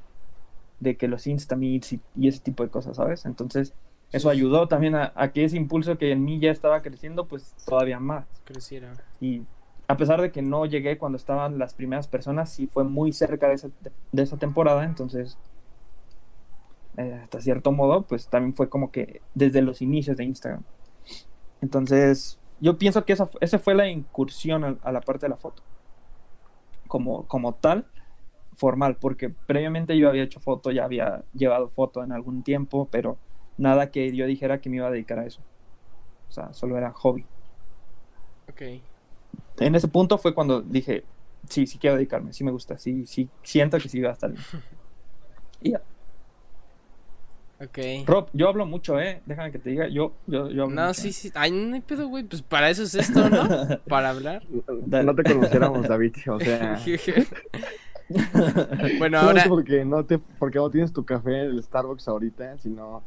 S3: de que los Instameets y, y ese tipo de cosas, ¿sabes? Entonces, eso ayudó también a, a que ese impulso que en mí ya estaba creciendo, pues todavía más.
S1: Creciera.
S3: Y a pesar de que no llegué cuando estaban las primeras personas, sí fue muy cerca de esa, de esa temporada, entonces, eh, hasta cierto modo, pues también fue como que desde los inicios de Instagram. Entonces, yo pienso que esa, esa fue la incursión a, a la parte de la foto, como, como tal, formal, porque previamente yo había hecho foto, ya había llevado foto en algún tiempo, pero nada que yo dijera que me iba a dedicar a eso. O sea, solo era hobby
S1: Ok.
S3: en ese punto fue cuando dije, sí, sí quiero dedicarme, sí me gusta, sí, sí, siento que sí va a estar bien. Y ya.
S1: Ok.
S3: Rob, yo hablo mucho, ¿eh? Déjame que te diga, yo, yo, yo hablo
S1: No,
S3: mucho,
S1: sí,
S3: ¿eh?
S1: sí. Ay, no hay pedo, güey. Pues para eso es esto, ¿no? Para hablar.
S2: No te conociéramos, David, o sea...
S1: bueno,
S2: No
S1: ahora.
S2: sé por qué no, te, porque no tienes tu café en el Starbucks ahorita, sino...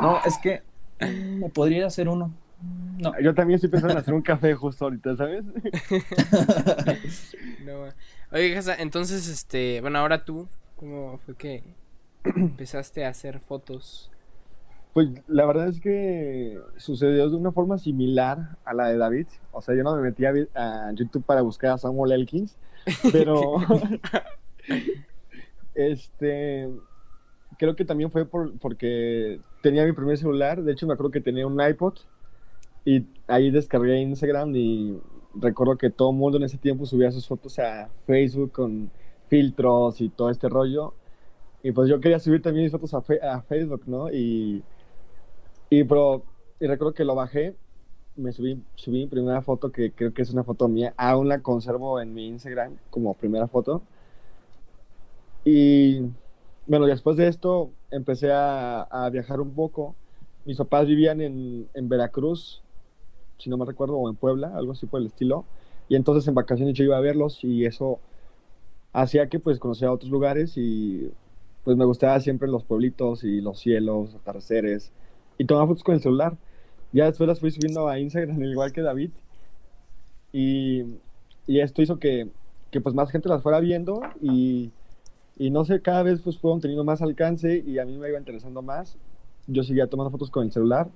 S3: No, es que me podría hacer uno. No,
S2: Yo también estoy pensando en hacer un café justo ahorita, ¿sabes?
S1: No. Oye, entonces, este. Bueno, ahora tú, ¿cómo fue que empezaste a hacer fotos?
S2: Pues la verdad es que sucedió de una forma similar a la de David. O sea, yo no me metí a, YouTube para buscar a Samuel Elkins, pero este creo que también fue por, porque tenía mi primer celular. De hecho, me acuerdo que tenía un iPod y ahí descargué Instagram y recuerdo que todo el mundo en ese tiempo subía sus fotos a Facebook con filtros y todo este rollo. Y pues yo quería subir también mis fotos a, Facebook, ¿no? Y, y, pero, y recuerdo que lo bajé, me subí, subí mi primera foto, que creo que es una foto mía, aún la conservo en mi Instagram como primera foto. Y bueno, después de esto empecé a, a viajar un poco mis papás vivían en, en Veracruz, si no me recuerdo, o en Puebla, algo así por el estilo. Y entonces en vacaciones yo iba a verlos y eso hacía que pues conocía otros lugares y pues me gustaba siempre los pueblitos y los cielos, atardeceres y tomaba fotos con el celular. Ya después las fui subiendo a Instagram, igual que David. Y, y esto hizo que, que, pues más gente las fuera viendo y, y, no sé, cada vez pues fueron teniendo más alcance y a mí me iba interesando más. Yo seguía tomando fotos con el celular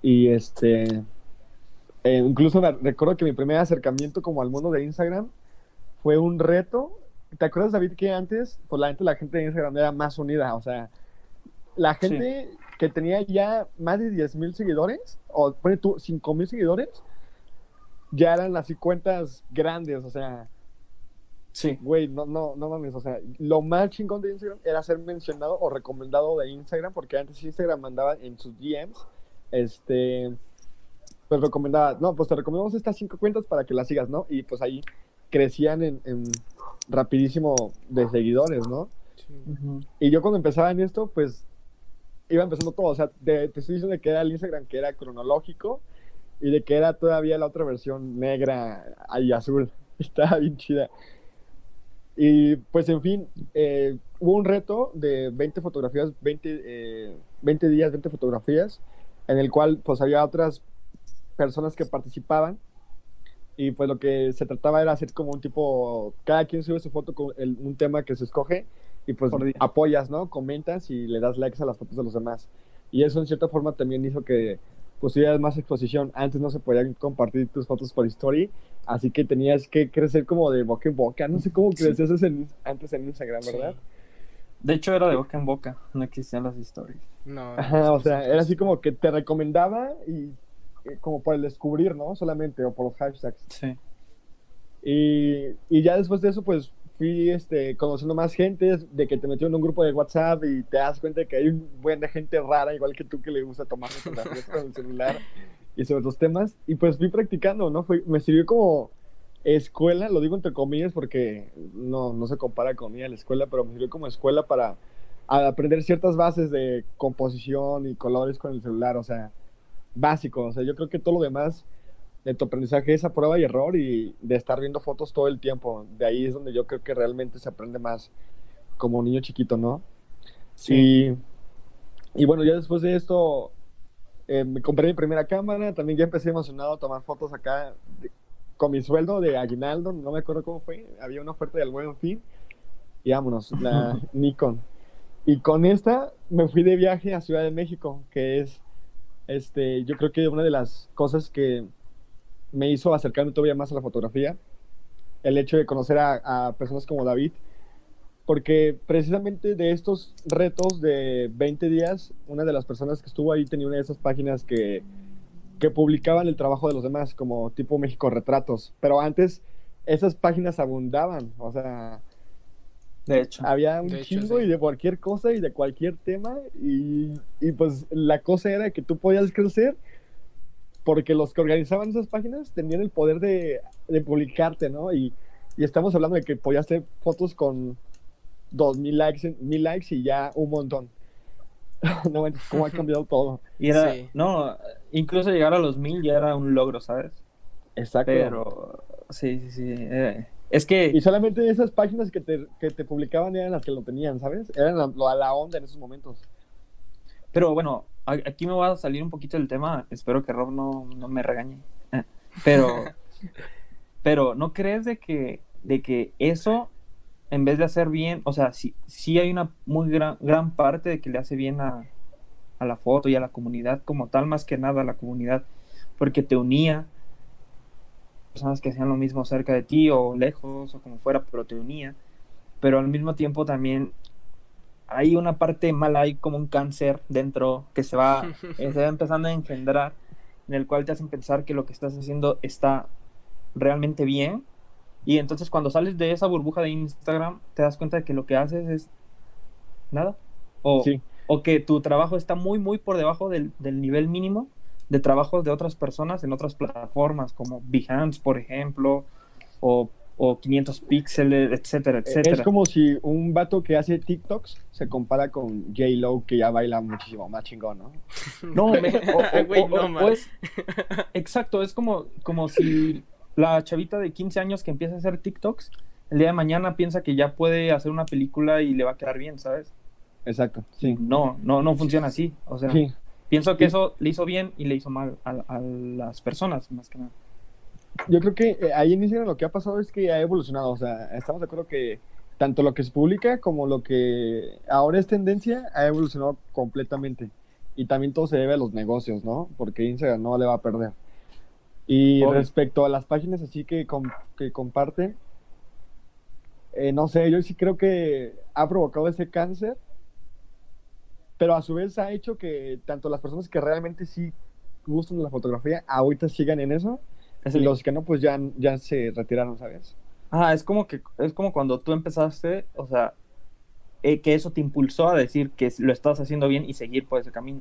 S2: y este, eh, incluso recuerdo que mi primer acercamiento como al mundo de Instagram fue un reto ¿Te acuerdas, David, que antes, pues la gente, la gente de Instagram era más unida? O sea, la gente que tenía ya más de 10 mil seguidores, o pone tú 5 mil seguidores, ya eran así cuentas grandes, o sea.
S3: Sí.
S2: Güey, no, no, no mames, o sea, lo más chingón de Instagram era ser mencionado o recomendado de Instagram, porque antes Instagram mandaba en sus DMs, este, pues recomendaba, no, pues te recomendamos estas cinco cuentas para que las sigas, ¿no? Y pues ahí crecían en, en rapidísimo de seguidores, ¿no? Y yo cuando empezaba en esto, pues iba empezando todo. O sea, te, estoy diciendo que era el Instagram que era cronológico y de que era todavía la otra versión negra y azul. Estaba bien chida. Y pues, en fin, eh, hubo un reto de 20 fotografías, 20, 20 eh, días, 20 fotografías, en el cual pues había otras personas que participaban y pues lo que se trataba era hacer como un tipo, cada quien sube su foto con un tema que se escoge y pues apoyas, ¿no? Comentas y le das likes a las fotos de los demás. Y eso en cierta forma también hizo que pues tuvieras más exposición. Antes no se podían compartir tus fotos por story, así que tenías que crecer como de boca en boca. No sé cómo crecías antes en Instagram, ¿verdad?
S3: De hecho era de boca en boca, no existían las stories.
S1: No.
S2: o sea, era así como que te recomendaba y como por el descubrir, ¿no? Solamente, o por los hashtags.
S3: Sí.
S2: Y, y, ya después de eso, pues fui este, conociendo más gente, de que te metió en un grupo de WhatsApp y te das cuenta de que hay un buen de gente rara, igual que tú, que le gusta tomar fotografías con el celular y sobre los temas. Y pues fui practicando, ¿no? Fue, me sirvió como escuela, lo digo entre comillas porque no, no se compara con mí a la escuela, pero me sirvió como escuela para aprender ciertas bases de composición y colores con el celular, o sea, básico. O sea, yo creo que todo lo demás de tu aprendizaje es a prueba y error y de estar viendo fotos todo el tiempo. De ahí es donde yo creo que realmente se aprende más como un niño chiquito, ¿no? Sí. Y, bueno, ya después de esto eh, me compré mi primera cámara, también ya empecé emocionado a tomar fotos acá con mi sueldo de aguinaldo, no me acuerdo cómo fue, había una oferta del buen fin y vámonos, la Nikon. Y con esta me fui de viaje a Ciudad de México, que es este, yo creo que una de las cosas que me hizo acercarme todavía más a la fotografía, el hecho de conocer a, personas como David, porque precisamente de estos retos de 20 días, una de las personas que estuvo ahí tenía una de esas páginas que, que publicaban el trabajo de los demás, como tipo México Retratos, pero antes esas páginas abundaban, o sea,
S3: de hecho.
S2: Había un chingo y de cualquier cosa y de cualquier tema. Y, y, pues la cosa era que tú podías crecer porque los que organizaban esas páginas tenían el poder de, de publicarte, ¿no? Y, y, estamos hablando de que podías hacer fotos con dos mil likes, mil likes y ya un montón. no, cómo ha cambiado todo.
S3: Y era, no, incluso llegar a los mil ya era un logro, ¿sabes?
S2: Exacto.
S3: Pero, sí, sí, sí. Eh, es que...
S2: Y solamente esas páginas que te, que te publicaban eran las que lo tenían, ¿sabes? Eran la, la onda en esos momentos.
S3: Pero bueno, aquí me voy a salir un poquito del tema. Espero que Rob no, no me regañe. Eh, pero, pero ¿no crees de que, de que eso, en vez de hacer bien, o sea, sí, sí hay una muy gran, gran parte de que le hace bien a, a la foto y a la comunidad como tal, más que nada a la comunidad, porque te unía, personas que hacían lo mismo cerca de ti o lejos o como fuera, pero te unía. Pero al mismo tiempo también hay una parte mala, hay como un cáncer dentro que se va, eh, se va empezando a engendrar, en el cual te hacen pensar que lo que estás haciendo está realmente bien. Y entonces cuando sales de esa burbuja de Instagram, te das cuenta de que lo que haces es nada. O, o que tu trabajo está muy, muy por debajo del, del nivel mínimo de trabajos de otras personas en otras plataformas como Behance, por ejemplo, o o 500 píxeles, etcétera, etcétera.
S2: Es como si un vato que hace TikToks se compara con J-Lo que ya baila muchísimo más chingón, ¿no?
S3: No, me, o, o,
S1: no,
S3: es- exacto, es como, como si la chavita de 15 años que empieza a hacer TikToks, el día de mañana piensa que ya puede hacer una película y le va a quedar bien, ¿sabes?
S2: Exacto, sí.
S3: No, no, no funciona así. O sea,
S2: Sí,
S3: pienso que
S2: Sí.
S3: eso le hizo bien y le hizo mal a, a las personas, más que nada.
S2: yo creo que eh, ahí en Instagram lo que ha pasado es que ha evolucionado, o sea, estamos de acuerdo que tanto lo que se publica como lo que ahora es tendencia ha evolucionado completamente. Y también todo se debe a los negocios, ¿no? Porque Instagram no le va a perder. Y
S3: Obvio.
S2: respecto a las páginas así que, com- que comparten, eh, no sé, yo sí creo que ha provocado ese cáncer, pero a su vez ha hecho que tanto las personas que realmente sí gustan de la fotografía ahorita sigan en eso
S3: Es
S2: y los que no, pues ya, ya se retiraron, ¿sabes?
S3: Ah, es como que es como cuando tú empezaste, o sea, eh, que eso te impulsó a decir que lo estás haciendo bien y seguir por ese camino.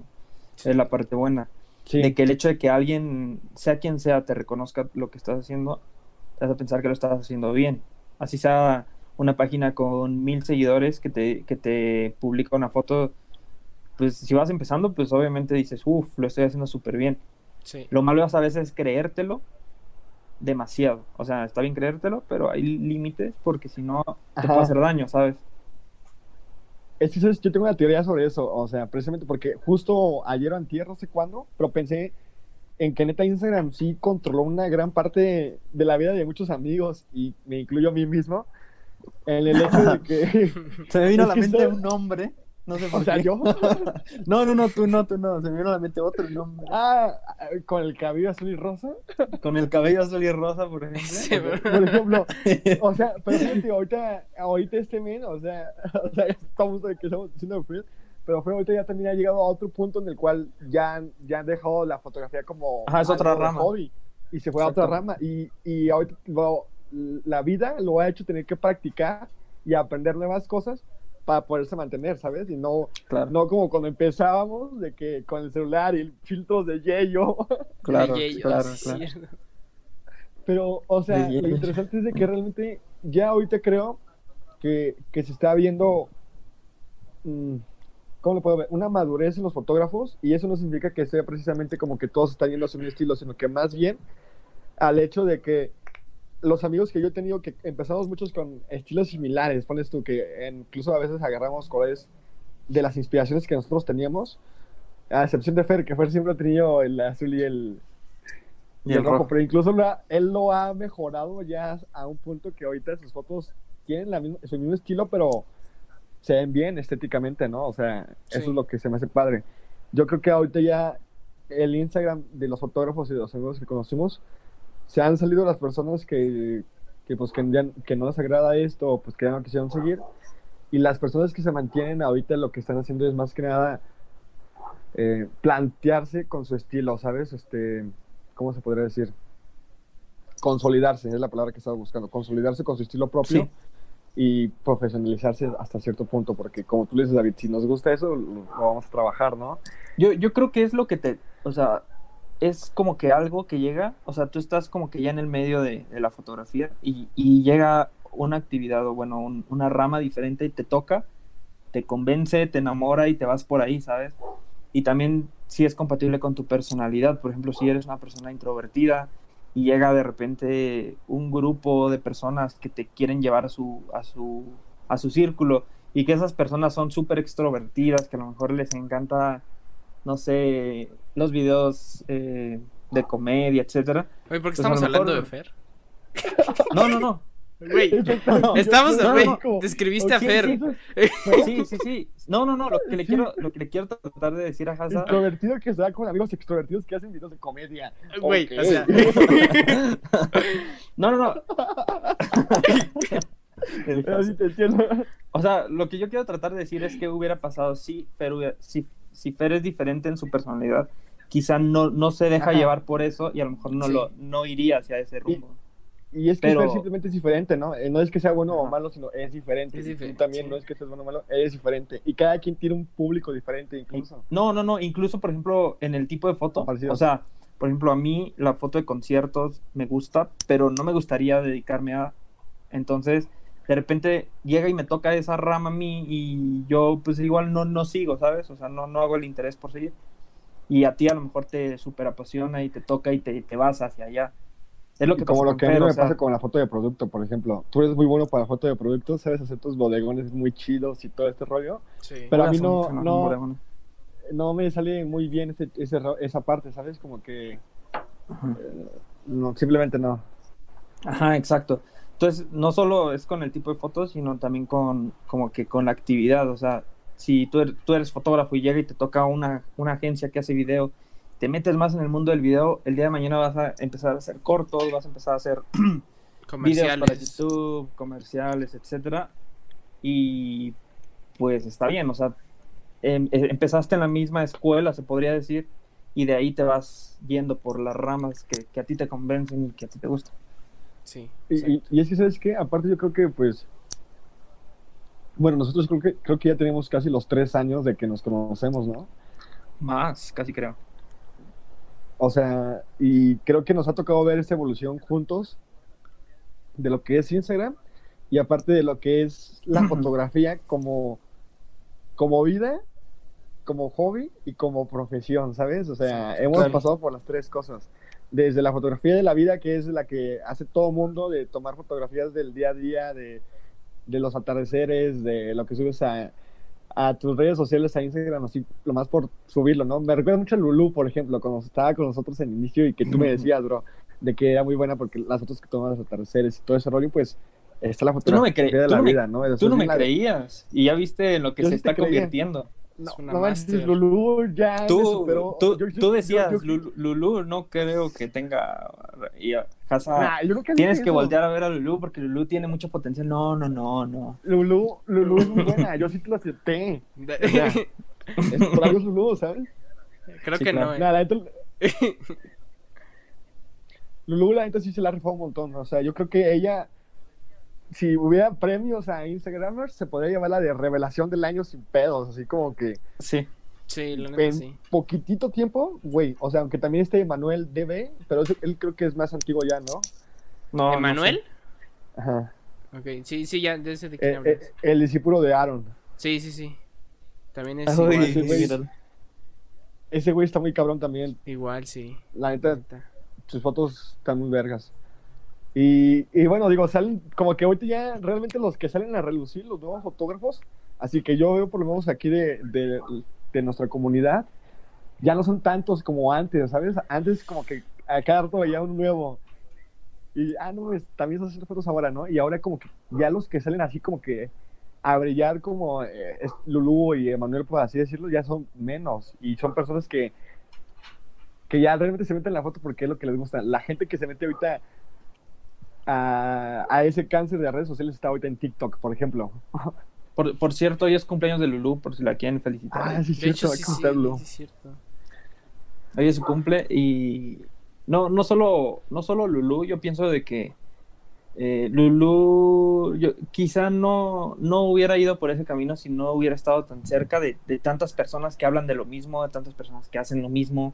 S3: Es la parte buena.
S2: Sí,
S3: De que el hecho de que alguien, sea quien sea, te reconozca lo que estás haciendo, te hace pensar que lo estás haciendo bien. Así sea una página con mil seguidores que te, que te publica una foto, pues si vas empezando, pues obviamente dices, uff, lo estoy haciendo súper bien.
S1: Sí.
S3: Lo malo es a veces creértelo demasiado. O sea, está bien creértelo, pero hay límites porque si no te puede hacer daño, ¿sabes?
S2: es que ¿sabes? yo tengo una teoría sobre eso, o sea, precisamente porque justo ayer o antier, no sé cuándo, pero pensé en que neta Instagram sí controló una gran parte de la vida de muchos amigos y me incluyo a mí mismo en el hecho de que,
S3: Se me vino
S2: Es
S3: a la mente
S2: está-
S3: un nombre. No sé por
S2: o sea,
S3: qué.
S2: yo,
S3: No, no, no, tú no, tú no. Se me vino a la mente otro nombre.
S2: ah, con el cabello azul y rosa,
S3: Con el cabello azul y rosa, por ejemplo.
S1: Sí, bro.
S2: por ejemplo, o sea, pero fíjate, ahorita, ahorita este men, o sea, o sea, estamos de que estamos diciendo Fred, pero Fred ahorita ya también ha llegado a otro punto en el cual ya, ya han dejado la fotografía como
S3: Ajá, es otra rama.
S2: hobby y se fue a otra
S3: Exacto.
S2: rama y, y ahorita lo- la vida lo ha hecho tener que practicar y aprender nuevas cosas para poderse mantener, ¿sabes? Y no,
S3: Claro,
S2: no como cuando empezábamos de que con el celular y filtros de Yello.
S3: claro,
S1: Ay, ay,
S3: claro,
S1: sí,
S3: claro.
S2: Pero, o sea,
S3: De
S2: lo interesante es de que realmente ya ahorita creo que, que se está viendo, mm, ¿cómo lo puedo ver? Una madurez en los fotógrafos y eso no significa que sea precisamente como que todos están yendo hacia un estilo, sino que más bien al hecho de que los amigos que yo he tenido que empezamos muchos con estilos similares, pones tú que incluso a veces agarramos colores de las inspiraciones que nosotros teníamos, a excepción de Fer, que Fer siempre ha tenido el azul y el,
S3: Y el rojo.
S2: pero incluso lo ha- él lo ha mejorado ya a un punto que ahorita sus fotos tienen la misma, su mismo estilo, pero se ven bien estéticamente, ¿no? O sea,
S1: Sí.
S2: eso es lo que se me hace padre. Yo creo que ahorita ya el Instagram de los fotógrafos y de los amigos que conocimos, se han salido las personas que, que pues que, ya- que no les agrada esto, o pues que ya no quisieron seguir, y las personas que se mantienen ahorita lo que están haciendo es más que nada eh, plantearse con su estilo, ¿sabes? Este, ¿cómo se podría decir? Consolidarse, es la palabra que estaba buscando, consolidarse con su estilo propio
S3: Sí.
S2: y profesionalizarse hasta cierto punto, porque como tú le dices, David, si nos gusta eso, lo, lo vamos a trabajar, ¿no?
S3: Yo, yo creo que es lo que te, o sea, es como que algo que llega, o sea, tú estás como que ya en el medio de, la fotografía y, llega una actividad o bueno, un- una rama diferente y te toca, te convence, te enamora y te vas por ahí, ¿sabes? Y también si es compatible con tu personalidad, por ejemplo, si eres una persona introvertida y llega de repente un grupo de personas que te quieren llevar a su, a su, a su círculo y que esas personas son súper extrovertidas, que a lo mejor les encanta, no sé, los videos eh, de comedia, etcétera.
S1: Oye, ¿por qué
S3: Pues a
S1: estamos hablando
S3: mejor-
S1: de Fer?
S3: No, no, no.
S1: Güey, estamos, güey,
S2: como-
S1: describiste a
S2: sí,
S1: Fer.
S2: sí, sí.
S3: Sí. No, no, no. Lo que le
S2: Sí.
S3: quiero, lo que le quiero tratar de decir a Hasa.
S2: Introvertido que se da con amigos extrovertidos que hacen videos de comedia.
S1: Güey,
S2: Ok.
S1: o sea,
S3: No, no, no.
S2: Pero sí te entiendo.
S3: O sea, lo que yo quiero tratar de decir es que hubiera pasado si Fer, hubiera- si, si Fer es diferente en su personalidad, quizá no, no se deja
S2: Ajá.
S3: llevar por eso y a lo mejor no,
S1: Sí.
S3: lo, no iría hacia ese rumbo.
S2: Y es que
S3: Pero-
S2: Fer simplemente es diferente, ¿no? Eh, No es que sea bueno o
S3: Ajá.
S2: malo, sino es diferente.
S1: Es
S2: Y tú
S1: diferente,
S2: también
S1: sí.
S2: no es que seas bueno o malo, es diferente. Y cada quien tiene un público diferente incluso.
S3: No, no, no. Incluso, por ejemplo, en el tipo de foto.
S2: Parecido.
S3: O sea, por ejemplo, a mí la foto de conciertos me gusta, pero no me gustaría dedicarme a Entonces, de repente llega y me toca esa rama a mí y yo pues igual no, no sigo, ¿sabes? O sea, no, no hago el interés por seguir. Y a ti a lo mejor te super apasiona y te toca y te, te vas hacia allá. Es lo que
S2: como
S3: pasa
S2: lo que a mí me pasa con la foto de producto, por ejemplo. Tú eres muy bueno para foto de producto, sabes hacer tus bodegones muy chidos y todo este rollo.
S1: Sí.
S2: Pero a mí no, no, no me sale muy bien ese, ese, esa parte, ¿sabes? Como que... Eh, no, simplemente no.
S3: Ajá, exacto. Entonces, no solo es con el tipo de fotos, sino también con, como que con la actividad. O sea, si tú eres, tú eres fotógrafo y llega y te toca una, una agencia que hace video, te metes más en el mundo del video, el día de mañana vas a empezar a hacer cortos, vas a empezar a hacer videos para YouTube, comerciales, etcétera. Y pues está bien, o sea, em, eh, empezaste en la misma escuela, se podría decir, y de ahí te vas yendo por las ramas que, que a ti te convencen y que a ti te gustan.
S1: Sí.
S2: Y, y, es que, ¿sabes qué? Aparte yo creo que, pues, bueno, nosotros creo que, creo que ya tenemos casi los tres años de que nos conocemos, ¿no?
S3: Más, casi creo.
S2: O sea, y creo que nos ha tocado ver esta evolución juntos de lo que es Instagram y aparte de lo que es la fotografía como, como vida, como hobby y como profesión, ¿sabes? O sea, hemos claro. pasado por las tres cosas desde la fotografía de la vida, que es la que hace todo mundo, de tomar fotografías del día a día, de, de los atardeceres, de lo que subes a, a, tus redes sociales, a Instagram, así, lo más por subirlo, ¿no? Me recuerda mucho a Lulu, por ejemplo, cuando estaba con nosotros en inicio y que tú me decías, bro, de que era muy buena porque las fotos que toman los atardeceres y todo ese rollo, pues está la fotografía
S3: no
S2: de la vida,
S3: no. Tú no me creías y ya viste en lo que
S2: Yo
S3: se
S2: sí
S3: está convirtiendo.
S2: No, no manches. Lulu ya me
S3: Tú,
S2: superó.
S3: tú,
S2: Yo- yo-
S3: tú decías,
S2: yo- yo-
S3: Lulu, no creo que tenga... Y, Hasa,
S2: Nah, yo creo que
S3: tienes que
S2: eso.
S3: voltear a ver a Lulu porque Lulu tiene mucho potencial. No, no, no, no.
S2: Lulu, Lulu es muy buena, yo sí te lo acepté. Es por algo es Lulu, ¿sabes?
S1: Creo
S3: Sí,
S1: que
S3: claro.
S1: no. eh.
S2: Nada, la neta- Lulu, la neta sí se la ha rifado un montón. O sea, yo creo que ella, si hubiera premios a Instagramers, se podría llamar la de revelación del año sin pedos. Así como que
S3: Sí.
S1: Sí, neta
S2: en
S1: sí.
S2: poquitito tiempo, güey. O sea, aunque también esté Manuel DB, pero él creo que es más antiguo ya, ¿no?
S3: No, no
S1: ¿Emanuel?
S2: Ajá.
S1: Ok, sí, sí, ya, de ese de quién
S2: Eh, eh, el discípulo de Aaron.
S1: Sí, sí, sí. También es
S3: sé.
S1: igual,
S3: Uy,
S2: ese güey-
S3: míralo.
S2: Ese güey está muy cabrón también.
S1: igual, sí.
S2: La neta,
S1: Neta.
S2: sus fotos están muy vergas. Y, y bueno, digo, salen como que ahorita ya realmente los que salen a relucir, los nuevos fotógrafos, así que yo veo por lo menos aquí de, de, de nuestra comunidad, ya no son tantos como antes, ¿sabes? Antes como que a cada rato veía un nuevo. Y, ah, no, es- también estás haciendo fotos ahora, ¿no? Y ahora como que ya los que salen así como que a brillar como eh, Lulú y Emanuel, por así decirlo, ya son menos. Y son personas que, que ya realmente se meten en la foto porque es lo que les gusta. La gente que se mete ahorita a, a ese cáncer de redes sociales está ahorita en TikTok, por ejemplo.
S3: Por, por cierto, hoy es cumpleaños de Lulu, por si la quieren felicitar.
S2: Ah, sí,
S1: De hecho,
S2: cierto, hay
S1: sí,
S2: que
S1: sí, sí, es cierto.
S3: Hoy es su cumple y no, no solo, no solo Lulu, yo pienso de que eh, Lulu yo, quizá no, no hubiera ido por ese camino si no hubiera estado tan cerca de, de tantas personas que hablan de lo mismo, de tantas personas que hacen lo mismo.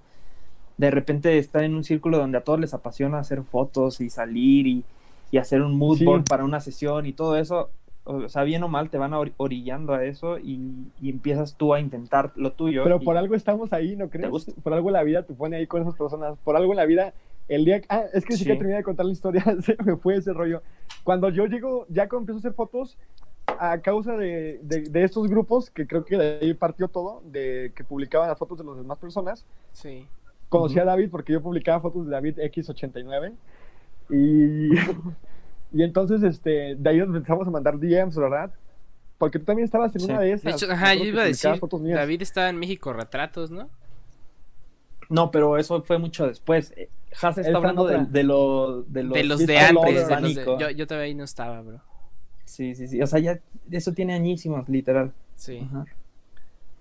S3: De repente estar en un círculo donde a todos les apasiona hacer fotos y salir y, y hacer un mood
S2: Sí.
S3: board para una sesión y todo eso. O sea, bien o mal, te van or- orillando a eso y, y empiezas tú a intentar lo tuyo.
S2: Pero
S3: y-
S2: por algo estamos ahí, ¿no crees?
S3: gusta?
S2: Por algo la vida te pone ahí con esas personas. Por algo la vida, el día... Ah, es que sí,
S3: Sí.
S2: que terminé de contar la historia, se me fue ese rollo. Cuando yo llego, ya cuando empiezo a hacer fotos, a causa de, de, de estos grupos, que creo que de ahí partió todo, de que publicaban las fotos de las demás personas,
S1: Sí.
S2: conocí
S3: Ujú.
S2: a David porque yo publicaba fotos de David X89 y, y entonces este, de ahí nos empezamos a mandar DMs, ¿verdad? Porque tú también estabas en
S3: Sí.
S2: una de
S1: De
S2: esas.
S1: hecho,
S2: me
S1: ajá, yo iba a decir,
S2: fotos mías.
S1: David estaba en México Retratos, ¿no?
S3: No, pero eso fue mucho después. Eh, Haas está hablando de, de, lo- de los,
S1: de los de antes, de los de- yo, yo todavía ahí no estaba, bro.
S3: Sí, sí, sí. O sea, ya eso tiene añísimos, literal.
S1: Sí.
S3: Ajá.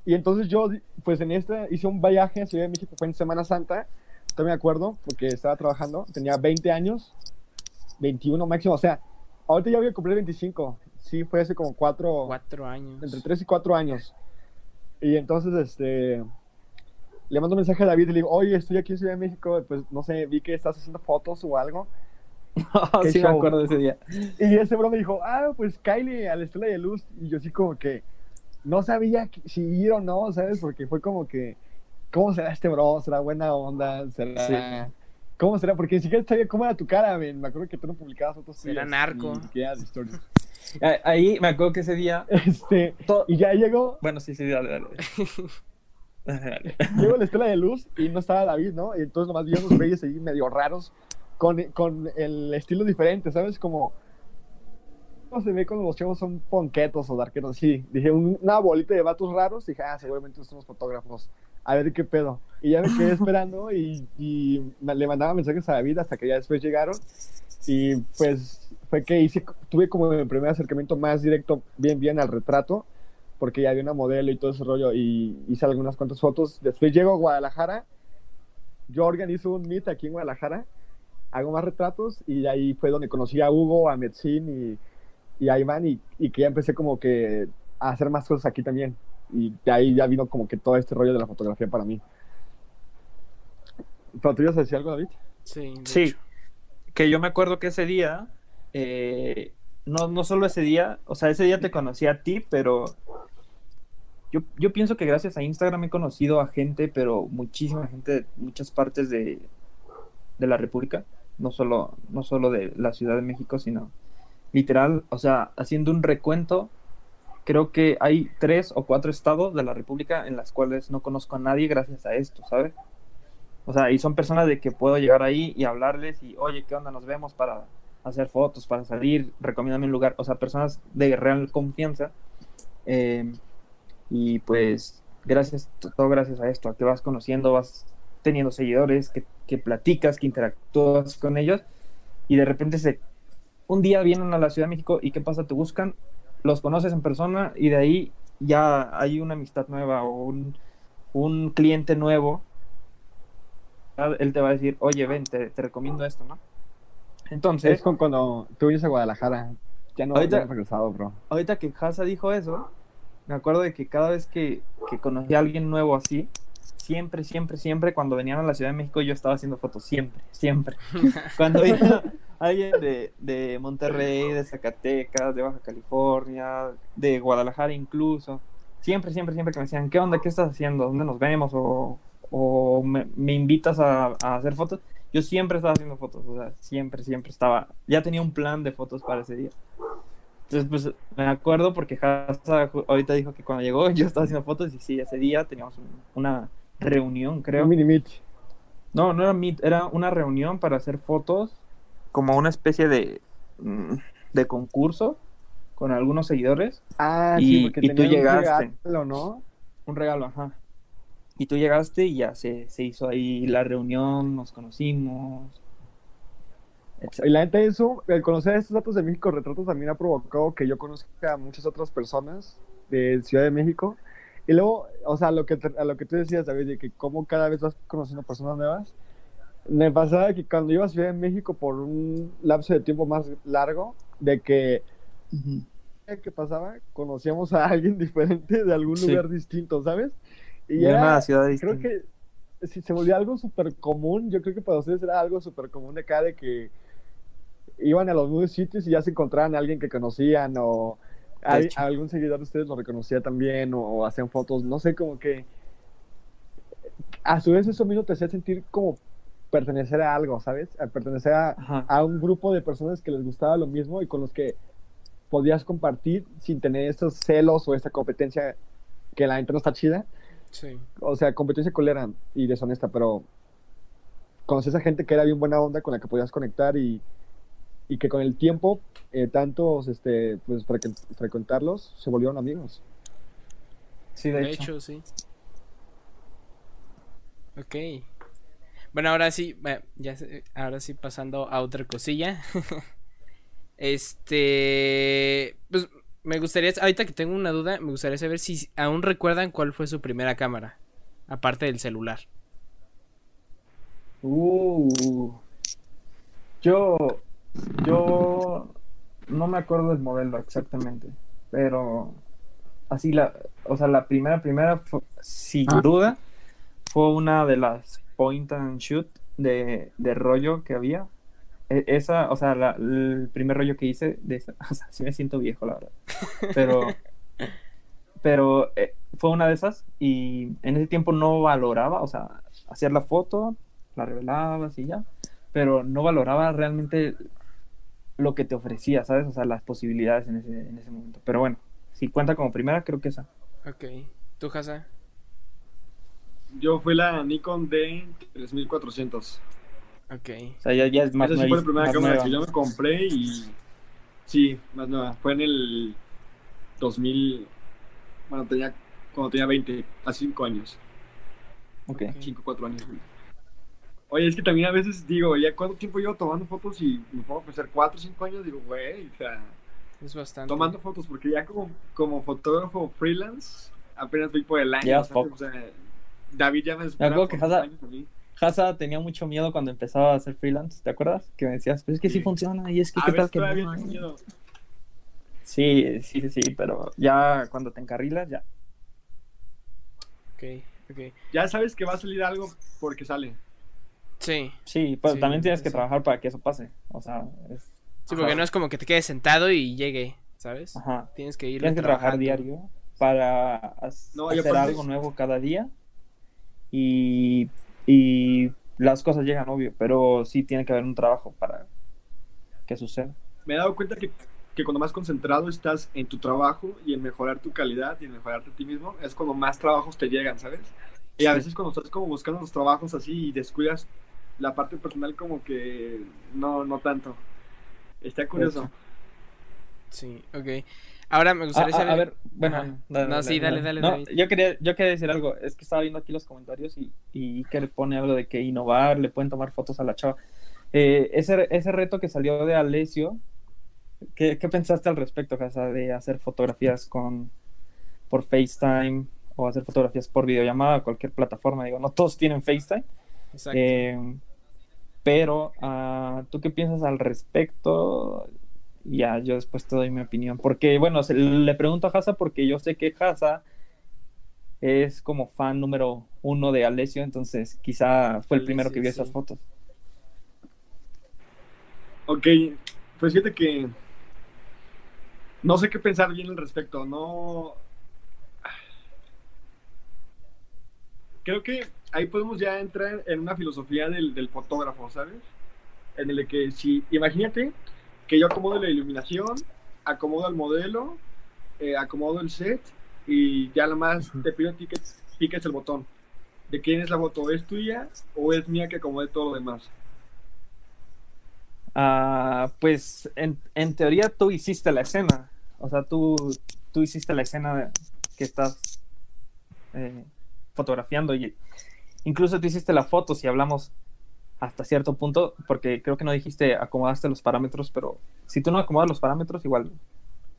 S2: Y entonces yo, pues en esta, hice un viaje a Ciudad de México, fue en Semana Santa, todavía me acuerdo, porque estaba trabajando, tenía 20 años, 21 máximo, o sea, ahorita ya voy a cumplir 25, sí, fue hace como 4,
S1: Cuatro años.
S2: entre 3 y 4 años. Y entonces, este, le mando un mensaje a David y le digo, oye, estoy aquí en Ciudad de México, pues no sé, vi que estás haciendo fotos o algo. Qué
S3: sí me
S2: show.
S3: acuerdo de ese día.
S2: Y ese bro me dijo, ah, pues Kylie a la Estela de Luz. Y yo así como que no sabía si ir o no, ¿sabes? Porque fue como que, ¿cómo será este bro? ¿Será buena onda? ¿Será...? ¿Cómo será? Porque ni siquiera sabía cómo era tu cara, men. Me acuerdo que tú no publicabas fotos tuyas,
S1: narco.
S3: Ah, Ahí me acuerdo que ese día.
S2: Este, y ya llegó,
S3: Bueno, sí, sí, dale, dale. Dale, dale.
S2: llegó la Estela de Luz y no estaba David, ¿no? Y entonces nomás vi unos güeyes ahí medio raros con, con el estilo diferente, ¿sabes? Como... ¿Cómo se ve cuando los chavos son ponquetos o darqueros? Sí, dije, un- una bolita de vatos raros. Dije, ah, seguramente son los fotógrafos. A ver qué pedo. Y ya me quedé esperando y, y le mandaba mensajes a David hasta que ya después llegaron. Y pues fue que hice, tuve como mi primer acercamiento más directo, bien, bien al retrato, porque ya había una modelo y todo ese rollo. Y hice algunas cuantas fotos. Después llego a Guadalajara. Yo organizo un meet aquí en Guadalajara. Hago más retratos y ahí fue donde conocí a Hugo, a Metzin y, y a Iván y, y que ya empecé como que a hacer más cosas aquí también. Y de ahí ya vino como que todo este rollo de la fotografía para mí. ¿Pero tú ibas a decir algo, David?
S1: Sí,
S3: Sí,
S1: hecho.
S3: que yo me acuerdo que ese día, eh, no, no solo ese día, o sea, ese día te conocí a ti, pero yo, yo pienso que gracias a Instagram he conocido a gente, pero muchísima gente de muchas partes de, de la República, no solo, no solo de la Ciudad de México, sino literal, o sea, haciendo un recuento, creo que hay tres o cuatro estados de la República en las cuales no conozco a nadie gracias a esto, ¿sabes? O sea, y son personas de que puedo llegar ahí y hablarles y, oye, ¿qué onda? Nos vemos para hacer fotos, para salir, recomiéndame un lugar. O sea, personas de real confianza. Eh, y pues, gracias, todo gracias a esto, a que vas conociendo, vas teniendo seguidores, que, que platicas, que interactúas con ellos. Y de repente se, un día vienen a la Ciudad de México y ¿qué pasa? Te buscan, los conoces en persona y de ahí ya hay una amistad nueva o un, un cliente nuevo él te va a decir, oye, ven, te, te recomiendo esto, ¿no? Entonces,
S2: Es con cuando tú vienes a Guadalajara. Ya no,
S3: Ahorita-
S2: ya regresado, bro.
S3: ahorita que Hasa dijo eso, me acuerdo de que cada vez que, que conocí a alguien nuevo así, siempre, siempre, siempre, cuando venían a la Ciudad de México, yo estaba haciendo fotos, siempre, siempre. Cuando venía alguien de, de Monterrey, de Zacatecas, de Baja California, de Guadalajara incluso, siempre, siempre, siempre que me decían, ¿qué onda? ¿Qué estás haciendo? ¿Dónde nos vemos? O, o me, me invitas a, a hacer fotos. Yo siempre estaba haciendo fotos, o sea, siempre, siempre estaba, ya tenía un plan de fotos para ese día. Entonces, pues me acuerdo porque Hasa ahorita dijo que cuando llegó yo estaba haciendo fotos y sí, ese día teníamos un- una reunión, creo.
S2: Un mini meet.
S3: No, no era meet, era una reunión para hacer fotos, como una especie de, mm, de concurso con algunos seguidores.
S2: Ah,
S3: Y-
S2: sí, porque
S3: y tú
S2: tenían un
S3: llegaste.
S2: regalo, ¿no?
S3: Un regalo, ajá. Y tú llegaste y ya se, se hizo ahí la reunión, nos conocimos. etc.
S2: Y la neta, eso, el conocer estos datos de México Retratos también ha provocado que yo conozca a muchas otras personas de Ciudad de México. Y luego, o sea, lo que, a lo que tú decías, David, de que cómo cada vez vas conociendo personas nuevas. Me pasaba que cuando iba a Ciudad de México por un lapso de tiempo más largo, de que que pasaba, conocíamos a alguien diferente de algún
S3: Sí.
S2: lugar distinto, ¿sabes? Y
S3: Y era una ciudad
S2: creo
S3: distinta.
S2: que si se volvió algo súper común, yo creo que para ustedes era algo súper común de acá, de que iban a los nuevos sitios y ya se encontraban a alguien que conocían o
S3: De
S2: a algún seguidor de ustedes lo reconocía también o, o hacían fotos, no sé, como que a su vez eso mismo te hacía sentir como pertenecer a algo, ¿sabes? A pertenecer a, a un grupo de personas que les gustaba lo mismo y con los que podías compartir sin tener estos celos o esta competencia que la gente no está chida.
S1: Sí.
S2: O sea, competencia colera y deshonesta, pero conoces a gente que era bien buena onda con la que podías conectar y, y que con el tiempo, eh, tantos, este, pues frecu- frecuentarlos, se volvieron amigos.
S3: Sí, de,
S1: De
S3: hecho.
S1: hecho, sí. Ok. Bueno, ahora sí, bueno, ya sé- ahora sí pasando a otra cosilla. este, pues me gustaría, ahorita que tengo una duda, me gustaría saber si aún recuerdan cuál fue su primera cámara, aparte del celular.
S3: Uh, yo, yo no me acuerdo del modelo exactamente, pero así la, o sea, la primera, primera, fue- sin
S2: Ah.
S3: duda, fue una de las point and shoot de, de rollo que había. e- esa, o sea, la- el primer rollo que hice, de esa, o sea, sí me siento viejo, la verdad. Pero, pero eh, fue una de esas y en ese tiempo no valoraba, o sea, hacías la foto, la revelabas y ya, pero no valoraba realmente lo que te ofrecía, ¿sabes? O sea, las posibilidades en ese, en ese momento. Pero bueno, si cuenta como primera, creo que esa.
S1: Ok. ¿Tú, Hasa?
S2: Yo fui la Nikon D3400.
S1: Ok.
S3: O sea, ya, ya es más
S2: Esa sí fue la primera cámara
S3: nueva.
S2: que yo me compré y. Sí, más nueva. Fue en el 2000. Bueno, tenía. Cuando tenía 20, hace 5 años.
S3: Ok.
S2: 5, 4 años. Oye, es que también a veces digo, ¿ya cuánto tiempo llevo tomando fotos? Y me pongo a pensar, 4 o 5 años, digo, güey, o sea,
S1: Es bastante.
S2: tomando fotos, porque ya como, como fotógrafo freelance, apenas voy por el año.
S3: Poco.
S2: O sea, David ya me
S3: acuerdo que
S2: por
S3: Hazard-
S2: años a mí.
S3: Hasa tenía mucho miedo cuando empezaba a hacer freelance, ¿te acuerdas? Que me decías, pues es que sí,
S2: Sí.
S3: funciona y es que
S2: A
S3: qué tal que no?
S2: miedo.
S3: Sí, sí, sí, sí, pero ya cuando te encarrilas, ya.
S1: Ok, ok.
S2: Ya sabes que va a salir algo porque sale.
S1: Sí.
S3: Sí, pero
S1: Sí,
S3: también tienes que
S1: sí.
S3: trabajar para que eso pase. O sea, es,
S1: Sí,
S2: Ajá.
S1: porque no es como que te quedes sentado y llegue, ¿sabes?
S3: ajá.
S1: Tienes que ir
S3: Tienes que trabajar diario para
S2: No,
S3: hacer algo nuevo cada día. Y, y las cosas llegan, obvio, pero sí tiene que haber un trabajo para que suceda.
S2: Me he dado cuenta que, que cuando más concentrado estás en tu trabajo y en mejorar tu calidad y en mejorarte a ti mismo, es cuando más trabajos te llegan, ¿sabes? Y a veces cuando estás como buscando los trabajos así y descuidas la parte personal como que no, no tanto. Está curioso.
S1: Sí, ok. Ahora me
S3: Ah,
S1: gustaría
S3: ah,
S1: saber.
S3: a ver, bueno, dale,
S1: No, sí, dale, dale,
S3: No,
S1: David.
S3: yo quería, yo quería decir algo, es que estaba viendo aquí los comentarios y, y que le pone algo de que innovar, le pueden tomar fotos a la chava. Eh, ese, ese reto que salió de Alessio, ¿qué, qué pensaste al respecto, Casa, de hacer fotografías con por FaceTime o hacer fotografías por videollamada, cualquier plataforma? Digo, no todos tienen FaceTime,
S1: Exacto.
S3: eh, pero ah, ¿tú qué piensas al respecto? Ya, yo después te doy mi opinión. Porque, bueno, se- le pregunto a Hasa porque yo sé que Hasa es como fan número uno de Alessio, entonces quizá fue el primero que vio esas fotos.
S2: Ok, pues fíjate que no sé qué pensar bien al respecto. No. Creo que ahí podemos ya entrar en una filosofía del, del fotógrafo, ¿sabes? En el que si, imagínate que yo acomodo la iluminación, acomodo el modelo, eh, acomodo el set y ya nada más te pido a ti que piques el botón. ¿De quién es la foto? ¿Es tuya o es mía que acomode todo lo demás?
S3: Ah, pues en, en teoría tú hiciste la escena. O sea, tú, tú hiciste la escena que estás eh, fotografiando y incluso tú hiciste la foto si hablamos hasta cierto punto, porque creo que no dijiste acomodaste los parámetros, pero si tú no acomodas los parámetros, igual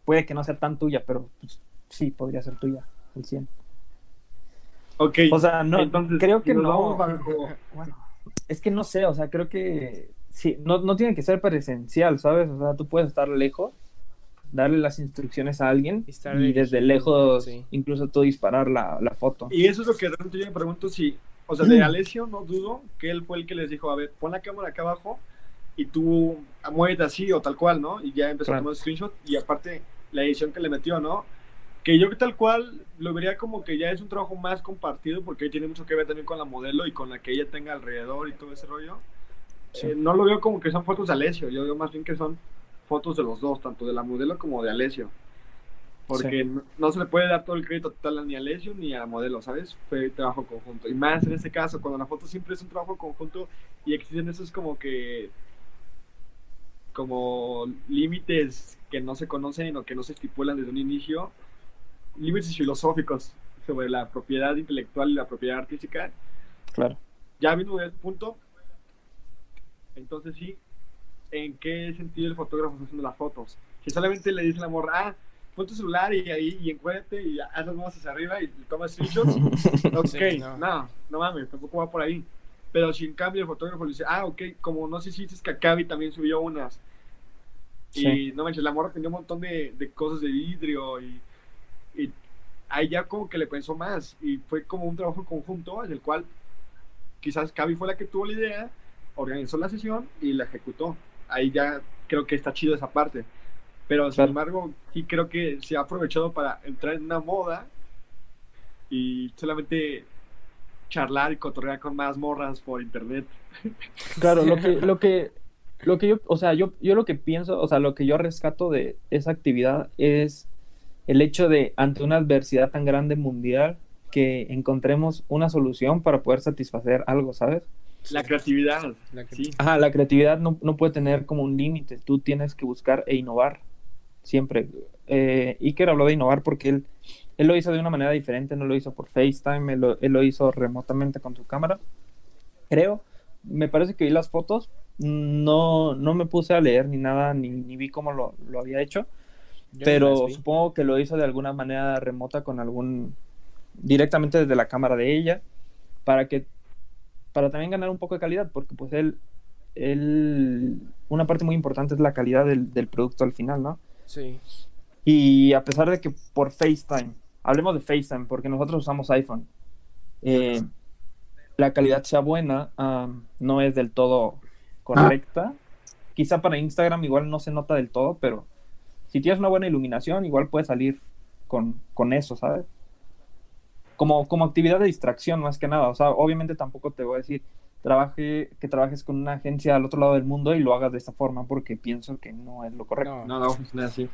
S3: puede que no sea tan tuya, pero pues, sí podría ser tuya al 100.
S2: Ok.
S3: O sea, no,
S2: Entonces,
S3: creo que no.
S2: vamos bajo-
S3: Bueno, es que no sé, o sea, creo que sí, no, no tiene que ser presencial, ¿sabes? O sea, tú puedes estar lejos, darle las instrucciones a alguien
S1: Y
S3: desde lejos
S1: sí.
S3: incluso tú disparar la, la foto.
S2: Y eso es lo que realmente yo me pregunto si, o sea,
S3: Mm.
S2: de Alessio no dudo que él fue el que les dijo, a ver, pon la cámara acá abajo y tú muévete así o tal cual, ¿no? Y ya empezó
S3: Claro.
S2: a tomar screenshot y aparte la edición que le metió, ¿no? Que yo tal cual lo vería como que ya es un trabajo más compartido porque tiene mucho que ver también con la modelo y con la que ella tenga alrededor y todo ese rollo.
S3: Sí.
S2: Eh, no lo veo como que son fotos de Alessio, yo veo más bien que son fotos de los dos, tanto de la modelo como de Alessio. Porque
S3: Sí.
S2: no, no se le puede dar todo el crédito total ni a Alessio ni a modelo, ¿sabes? Fue trabajo conjunto. Y más en este caso, cuando la foto siempre es un trabajo conjunto y existen esos como que como límites que no se conocen o que no se estipulan desde un inicio, límites filosóficos sobre la propiedad intelectual y la propiedad artística,
S3: Claro.
S2: ya de ese punto, entonces sí, ¿en qué sentido el fotógrafo está haciendo las fotos? Si solamente le dice la morra, ah, pon tu celular y ahí y encuérdate y haz las manos hacia arriba y toma screenshots, ok,
S1: Sí,
S2: no.
S1: no.
S2: no, mames, tampoco va por ahí. Pero si en cambio el fotógrafo le dice, ah, ok, como no sé si dices que Akabi también subió unas.
S3: Sí.
S2: Y no manches, la morra tenía un montón de, de cosas de vidrio y, y ahí ya como que le pensó más. Y fue como un trabajo conjunto en el cual quizás Cavi fue la que tuvo la idea, organizó la sesión y la ejecutó ahí ya creo que está chido esa parte. Pero sin embargo, sí creo que se ha aprovechado para entrar en una moda y solamente charlar y cotorrear con más morras por internet.
S3: Claro, lo que, lo que, lo que yo, o sea, yo, yo lo que pienso, o sea, lo que yo rescato de esa actividad es el hecho de, ante una adversidad tan grande mundial, que encontremos una solución para poder satisfacer algo, ¿sabes?
S2: La creatividad.
S1: La
S2: Sí.
S3: Ajá, la creatividad no, no puede tener como un límite, tú tienes que buscar e innovar, siempre. Eh, Iker habló de innovar porque él, él lo hizo de una manera diferente, no lo hizo por FaceTime, él lo, él lo hizo remotamente con su cámara. Creo, me parece que vi las fotos, no, no me puse a leer ni nada, ni, ni vi cómo lo, lo había hecho,
S1: Yo
S3: pero supongo que lo hizo de alguna manera remota con algún, directamente desde la cámara de ella, para que, para también ganar un poco de calidad, porque pues él, él, una parte muy importante es la calidad del, del producto al final, ¿no?
S1: Sí.
S3: Y a pesar de que por FaceTime, hablemos de FaceTime, porque nosotros usamos iPhone, eh, la calidad sea buena, no es del todo correcta. Quizá para Instagram igual no se nota del todo, pero si tienes una buena iluminación, igual puedes salir con, con eso, ¿sabes? Como, como actividad de distracción más que nada. O sea, obviamente tampoco te voy a decir trabaje, que trabajes con una agencia al otro lado del mundo y lo hagas de esta forma, porque pienso que no es lo correcto.
S1: No,
S2: No, no, funciona así.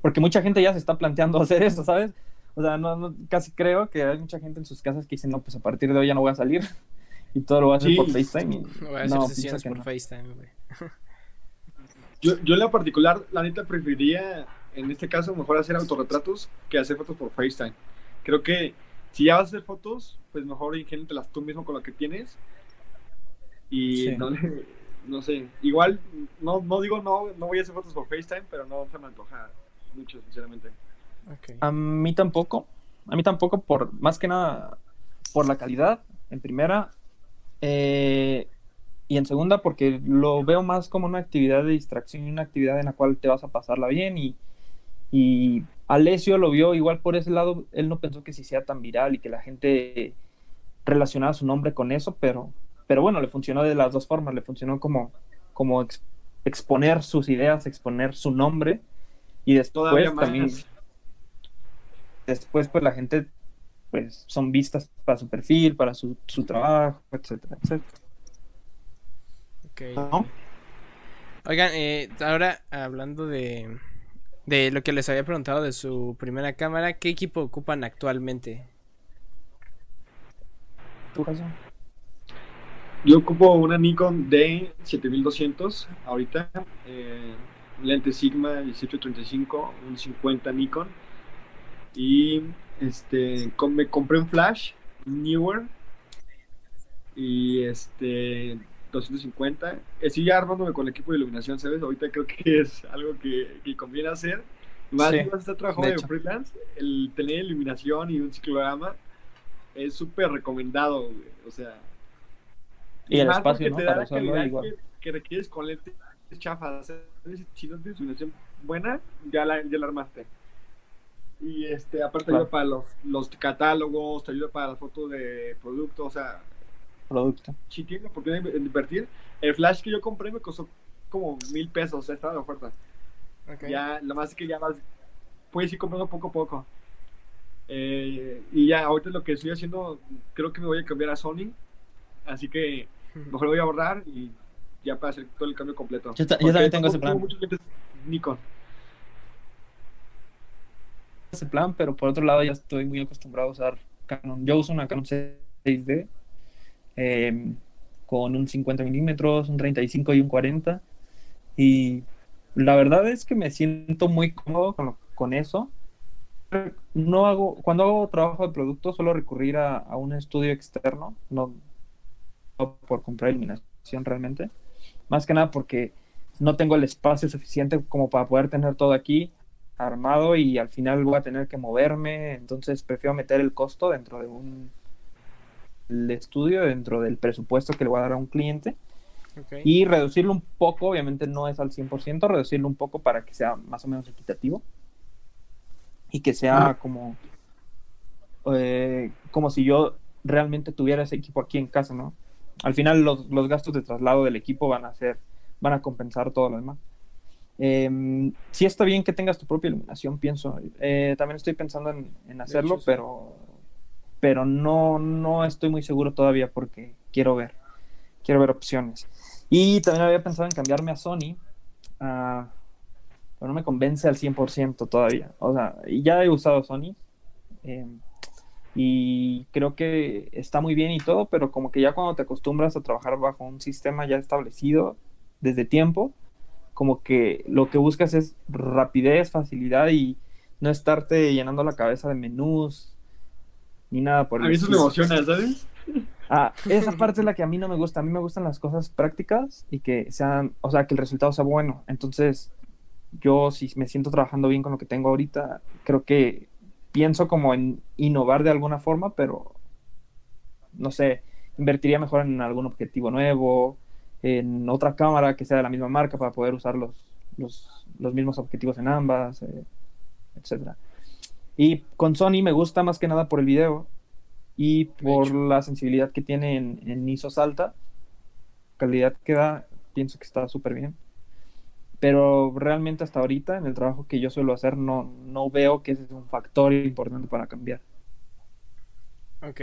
S3: Porque mucha gente ya se está planteando hacer eso, ¿sabes? O sea, no, no- casi creo que hay mucha gente en sus casas que dicen, no, pues a partir de hoy ya no voy a salir y todo lo voy a hacer
S2: Sí.
S3: por FaceTime. y-
S1: no voy a hacer
S3: no,
S1: sesiones por
S3: no.
S1: FaceTime, güey.
S2: Yo, yo en lo particular, la neta, preferiría, en este caso, mejor hacer autorretratos que hacer fotos por FaceTime. Creo que si ya vas a hacer fotos, pues mejor ingénatelas tú mismo con lo que tienes. Y
S3: Sí.
S2: no, le- no sé, igual, no, no digo no, no voy a hacer fotos por FaceTime, pero no se me antoja mucho, sinceramente.
S1: Ok.
S3: A mí tampoco, a mí tampoco, por más que nada por la calidad, en primera, eh, y en segunda porque lo veo más como una actividad de distracción y una actividad en la cual te vas a pasarla bien y, y Alessio lo vio igual por ese lado, él no pensó que si sea tan viral y que la gente relacionaba su nombre con eso, pero, pero bueno, le funcionó de las dos formas, le funcionó como, como ex- exponer sus ideas, exponer su nombre y después
S2: Todavía más.
S3: también después pues la gente pues son vistas para su perfil, para su, su trabajo, etcétera, etcétera.
S1: Ok.
S3: ¿No?
S1: Oigan, eh, ahora hablando de, de lo que les había preguntado de su primera cámara, ¿qué equipo ocupan actualmente?
S3: ¿Tu caso?
S2: Yo ocupo una Nikon D7200 ahorita, eh, lente Sigma 1835, un 50 Nikon y este me compré un flash Newer y este 250. Estoy ya armándome con el equipo de iluminación, ¿sabes? Ahorita creo que es algo que, que conviene hacer. Más
S3: Sí,
S2: si vas a estar trabajando
S3: de
S2: freelance, el tener iluminación y un ciclograma es súper recomendado, güey. O sea,
S3: Y el espacio, ¿no?
S2: te da
S3: Para
S2: la calidad
S3: igual.
S2: que, que requieres con lentes chafas. Sea, si no tienes iluminación buena, ya la, ya la armaste. Y este, aparte te
S3: Claro.
S2: ayuda para los, los catálogos, te ayuda para las fotos de productos, o sea,
S3: Producto.
S2: si tienes la oportunidad de invertir, el flash que yo compré me costó como mil pesos, estaba de oferta. Ya, lo más es que ya vas, puedes ir comprando poco a poco. Eh, y ya, ahorita lo que estoy haciendo, creo que me voy a cambiar a Sony, así que mejor lo voy a borrar y ya para hacer todo el cambio completo.
S3: Yo yo también tengo ese plan.
S2: Nikon.
S3: Ese plan, pero por otro lado ya estoy muy acostumbrado a usar Canon. Yo uso una Canon 6D eh, con un 50 milímetros, un 35 y un 40. Y la verdad es que me siento muy cómodo con, eso. No hago, cuando hago trabajo de producto, suelo recurrir a, un estudio externo, no no por comprar iluminación realmente. Más que nada porque no tengo el espacio suficiente como para poder tener todo aquí armado y al final voy a tener que moverme, entonces prefiero meter el costo dentro de un el estudio, dentro del presupuesto que le voy a dar a un cliente
S1: Ok.
S3: y reducirlo un poco, obviamente no es al 100%, reducirlo un poco para que sea más o menos equitativo y que sea como eh, como si yo realmente tuviera ese equipo aquí en casa, ¿no? al final los, los gastos de traslado del equipo van a ser, van a compensar todo lo demás. Eh, sí está bien que tengas tu propia iluminación, pienso. Eh, también estoy pensando en, en hacerlo,
S1: hecho, sí.
S3: pero, pero no, no estoy muy seguro todavía porque quiero ver, quiero ver opciones. Y también había pensado en cambiarme a Sony, ah, pero no me convence al 100% todavía. O sea, ya he usado Sony eh, y creo que está muy bien y todo, pero como que ya cuando te acostumbras a trabajar bajo un sistema ya establecido desde tiempo, como que lo que buscas es rapidez, facilidad y no estarte llenando la cabeza de menús ni nada por
S2: A mí eso me emociona, ¿sabes?
S3: Ah, esa parte es la que a mí no me gusta. A mí me gustan las cosas prácticas y que sean, o sea, que el resultado sea bueno. Entonces, yo si me siento trabajando bien con lo que tengo ahorita, creo que pienso como en innovar de alguna forma, pero no sé, invertiría mejor en algún objetivo nuevo, en otra cámara que sea de la misma marca para poder usar los, los, los mismos objetivos en ambas, eh, etcétera. Y con Sony me gusta más que nada por el video y por la sensibilidad que tiene en, en ISOs alta, calidad que da, pienso que está súper bien. Pero realmente hasta ahorita, en el trabajo que yo suelo hacer, no, no veo que ese es un factor importante para cambiar.
S1: Ok.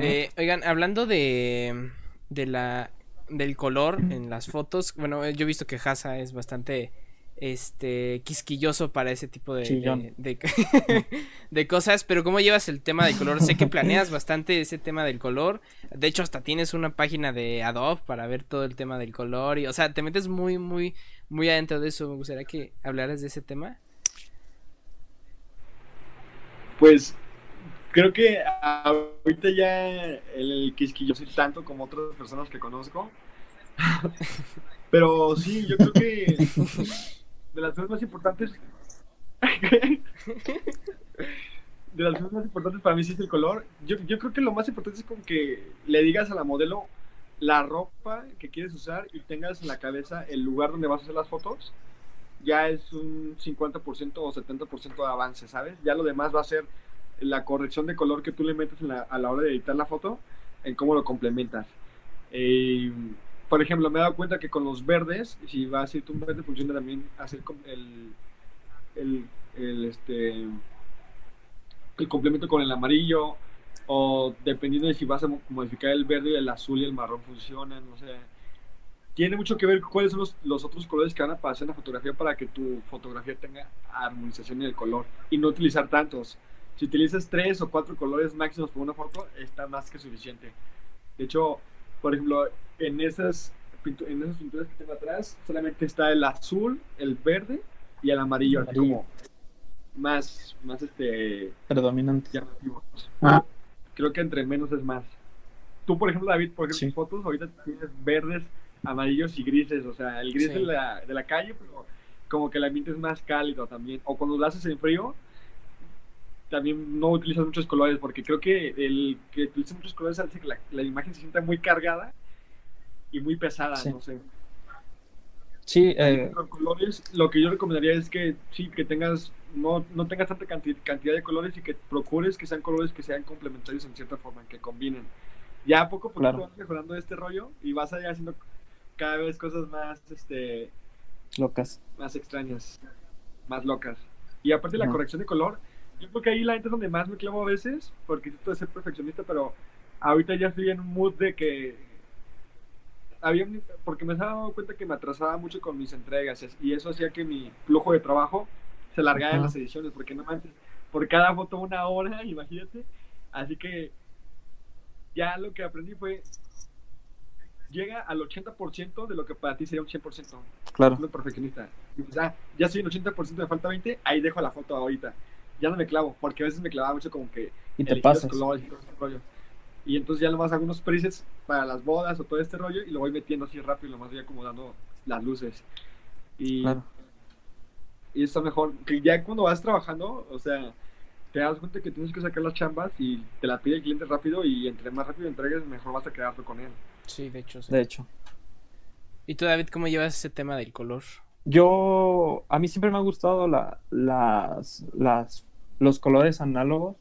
S1: Eh, oigan, hablando de, de la del color en las fotos, bueno, yo he visto que Hasa es bastante este quisquilloso para ese tipo de,
S3: Chillón.
S1: de, de- de cosas, pero ¿cómo llevas el tema del color? Sé que planeas bastante ese tema del color. De hecho, hasta tienes una página de Adobe para ver todo el tema del color y o sea, te metes muy muy muy adentro de eso. Me gustaría que hablaras de ese tema.
S2: Pues creo que ahorita ya el quisquilloso soy tanto como otras personas que conozco. Pero sí, yo creo que de las cosas más importantes. De las cosas más importantes para mí sí es el color. Yo, yo creo que lo más importante es como que le digas a la modelo la ropa que quieres usar y tengas en la cabeza el lugar donde vas a hacer las fotos. Ya es un 50% o 70% de avance, ¿sabes? Ya lo demás va a ser la corrección de color que tú le metes en la- a la hora de editar la foto, en cómo lo complementas. Eh, por ejemplo, me he dado cuenta que con los verdes, si va a ser un verde, funciona también hacer el, el, el, este, el complemento con el amarillo, o dependiendo de si vas a mo- modificar el verde, el azul y el marrón funcionan, no sé. Tiene mucho que ver cuáles son los, los otros colores que van a pasar en la fotografía para que tu fotografía tenga armonización en el color y no utilizar tantos. Si utilizas tres o cuatro colores máximos por una foto, está más que suficiente. De hecho, por ejemplo, en esas, pintu- en esas pinturas que tengo atrás, solamente está el azul, el verde y el amarillo, así
S3: Amarillo.
S2: como más, más este,
S3: Predominante.
S2: llamativos.
S3: Ah.
S2: Creo que entre menos es más. Tú, por ejemplo, David, por ejemplo,
S3: Sí.
S2: tus fotos ahorita tienes verdes, amarillos y grises. O sea, el gris
S1: Sí.
S2: de, la, de la calle, pero como que el ambiente es más cálido también. O cuando lo haces en frío, también no utilizas muchos colores, porque creo que el que utilices muchos colores hace que la, la imagen se sienta muy cargada y muy pesada,
S3: Sí.
S2: no sé.
S3: Sí, eh,
S2: Los colores, lo que yo recomendaría es que sí, que tengas, no, no tengas tanta canti- cantidad de colores y que procures que sean colores que sean complementarios en cierta forma, que combinen. Ya poco a poco
S3: Claro.
S2: vas mejorando este rollo y vas a ir haciendo cada vez cosas más, este,
S3: locas.
S2: más extrañas, más locas. Y aparte la
S3: Ajá.
S2: corrección de color, yo creo que ahí la gente es donde más me clavo a veces, porque intento ser perfeccionista, pero ahorita ya estoy en un mood de que había un- porque me estaba dando cuenta que me atrasaba mucho con mis entregas y eso hacía que mi flujo de trabajo se alargara en las ediciones, porque no manches, por cada foto una hora, imagínate. Así que ya lo que aprendí fue llega al 80% de lo que para ti sería un 100%
S3: Claro.
S2: soy perfeccionista. Y pues, ah, ya soy en 80%, me falta 20, ahí dejo la foto ahorita. Ya no me clavo, porque a veces me clavaba mucho como que
S3: Y te pasas.
S2: colores y todo este rollo. Y entonces ya nomás hago unos presets para las bodas o todo este rollo y lo voy metiendo así rápido y nomás voy acomodando las luces. Y,
S3: Claro.
S2: y está mejor. Que ya cuando vas trabajando, o sea, te das cuenta que tienes que sacar las chambas y te la pide el cliente rápido y entre más rápido entregues, mejor vas a quedarte con él.
S1: Sí, de hecho. sí.
S3: De hecho.
S1: ¿Y tú, David, cómo llevas ese tema del color?
S3: Yo, a mí siempre me han gustado la- las, las, los colores análogos.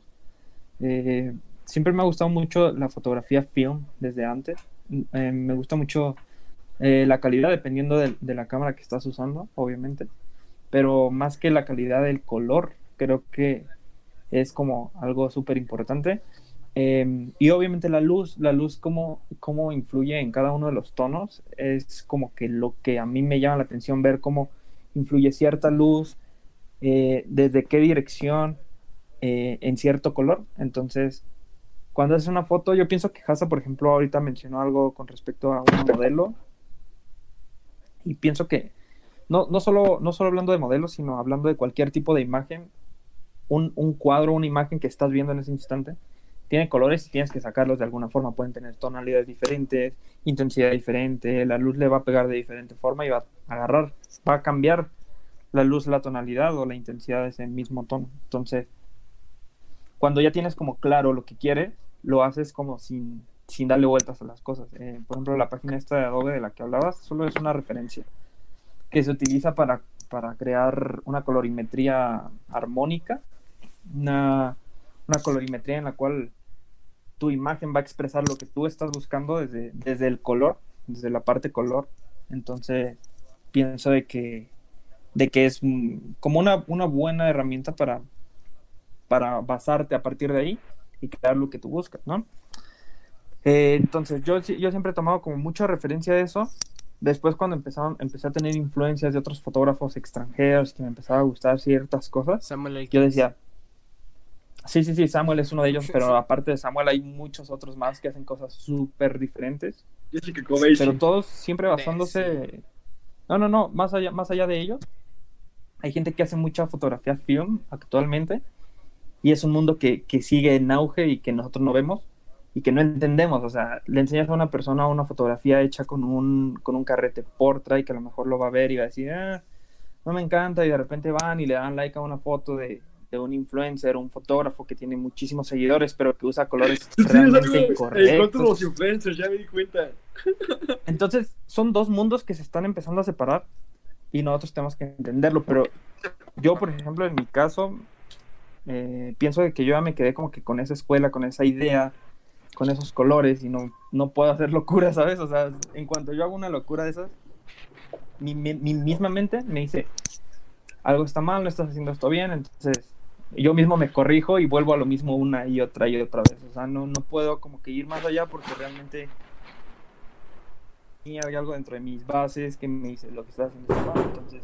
S3: Eh, siempre me ha gustado mucho la fotografía film desde antes. Eh, me gusta mucho eh, la calidad dependiendo de, la cámara que estás usando, obviamente. Pero más que la calidad del color, creo que es como algo súper importante. Eh, y obviamente la luz, la luz cómo, cómo influye en cada uno de los tonos, es como que lo que a mí me llama la atención, ver cómo influye cierta luz, eh, desde qué dirección, en cierto color. Entonces, cuando haces una foto, yo pienso que Hasa, por ejemplo, ahorita mencionó algo con respecto a un modelo. Y pienso que, no, no, solo, no solo hablando de modelos, sino hablando de cualquier tipo de imagen, un, un cuadro, una imagen que estás viendo en ese instante, tiene colores y tienes que sacarlos de alguna forma. Pueden tener tonalidades diferentes, intensidad diferente, la luz le va a pegar de diferente forma y va a agarrar, va a cambiar la luz, la tonalidad o la intensidad de ese mismo tono. Entonces, cuando ya tienes como claro lo que quieres, lo haces como sin, sin darle vueltas a las cosas. Eh, por ejemplo, la página esta de Adobe de la que hablabas solo es una referencia que se utiliza para, para crear una colorimetría armónica, una, una colorimetría en la cual tu imagen va a expresar lo que tú estás buscando desde, desde el color, desde la parte color. Entonces, pienso de que, de que es como una, una buena herramienta para, para basarte a partir de ahí y crear lo que tú buscas, ¿no? Eh, entonces, yo, yo siempre he tomado como mucha referencia de eso. Después, cuando empezaron, empecé a tener influencias de otros fotógrafos extranjeros que me empezaba a gustar ciertas cosas, yo decía, Sí, sí, sí, Samuel es uno de ellos, pero aparte de Samuel hay muchos otros más que hacen cosas súper diferentes. Pero todos siempre basándose... No, no, no, más allá, más allá de ellos, hay gente que hace mucha fotografía film actualmente y es un mundo que, que, sigue en auge y que nosotros no vemos y que no entendemos. O sea, le enseñas a una persona una fotografía hecha con un, con un carrete portra y que a lo mejor lo va a ver y va a decir, ah, no me encanta y de repente van y le dan like a una foto de de un influencer, un fotógrafo que tiene muchísimos seguidores, pero que usa colores realmente incorrectos.
S2: los influencers, ya me di cuenta.
S3: Entonces, son dos mundos que se están empezando a separar y nosotros tenemos que entenderlo, pero yo, por ejemplo, en mi caso, eh, pienso que yo ya me quedé como que con esa escuela, con esa idea, con esos colores y no, no puedo hacer locura, ¿sabes? O sea, en cuanto yo hago una locura de esas, mi, mi, mi misma mente me dice, algo está mal, no estás haciendo esto bien, entonces yo mismo me corrijo y vuelvo a lo mismo una y otra y otra vez. O sea, no, no puedo como que ir más allá porque realmente hay algo dentro de mis bases que me dice lo que estás haciendo mal. Entonces,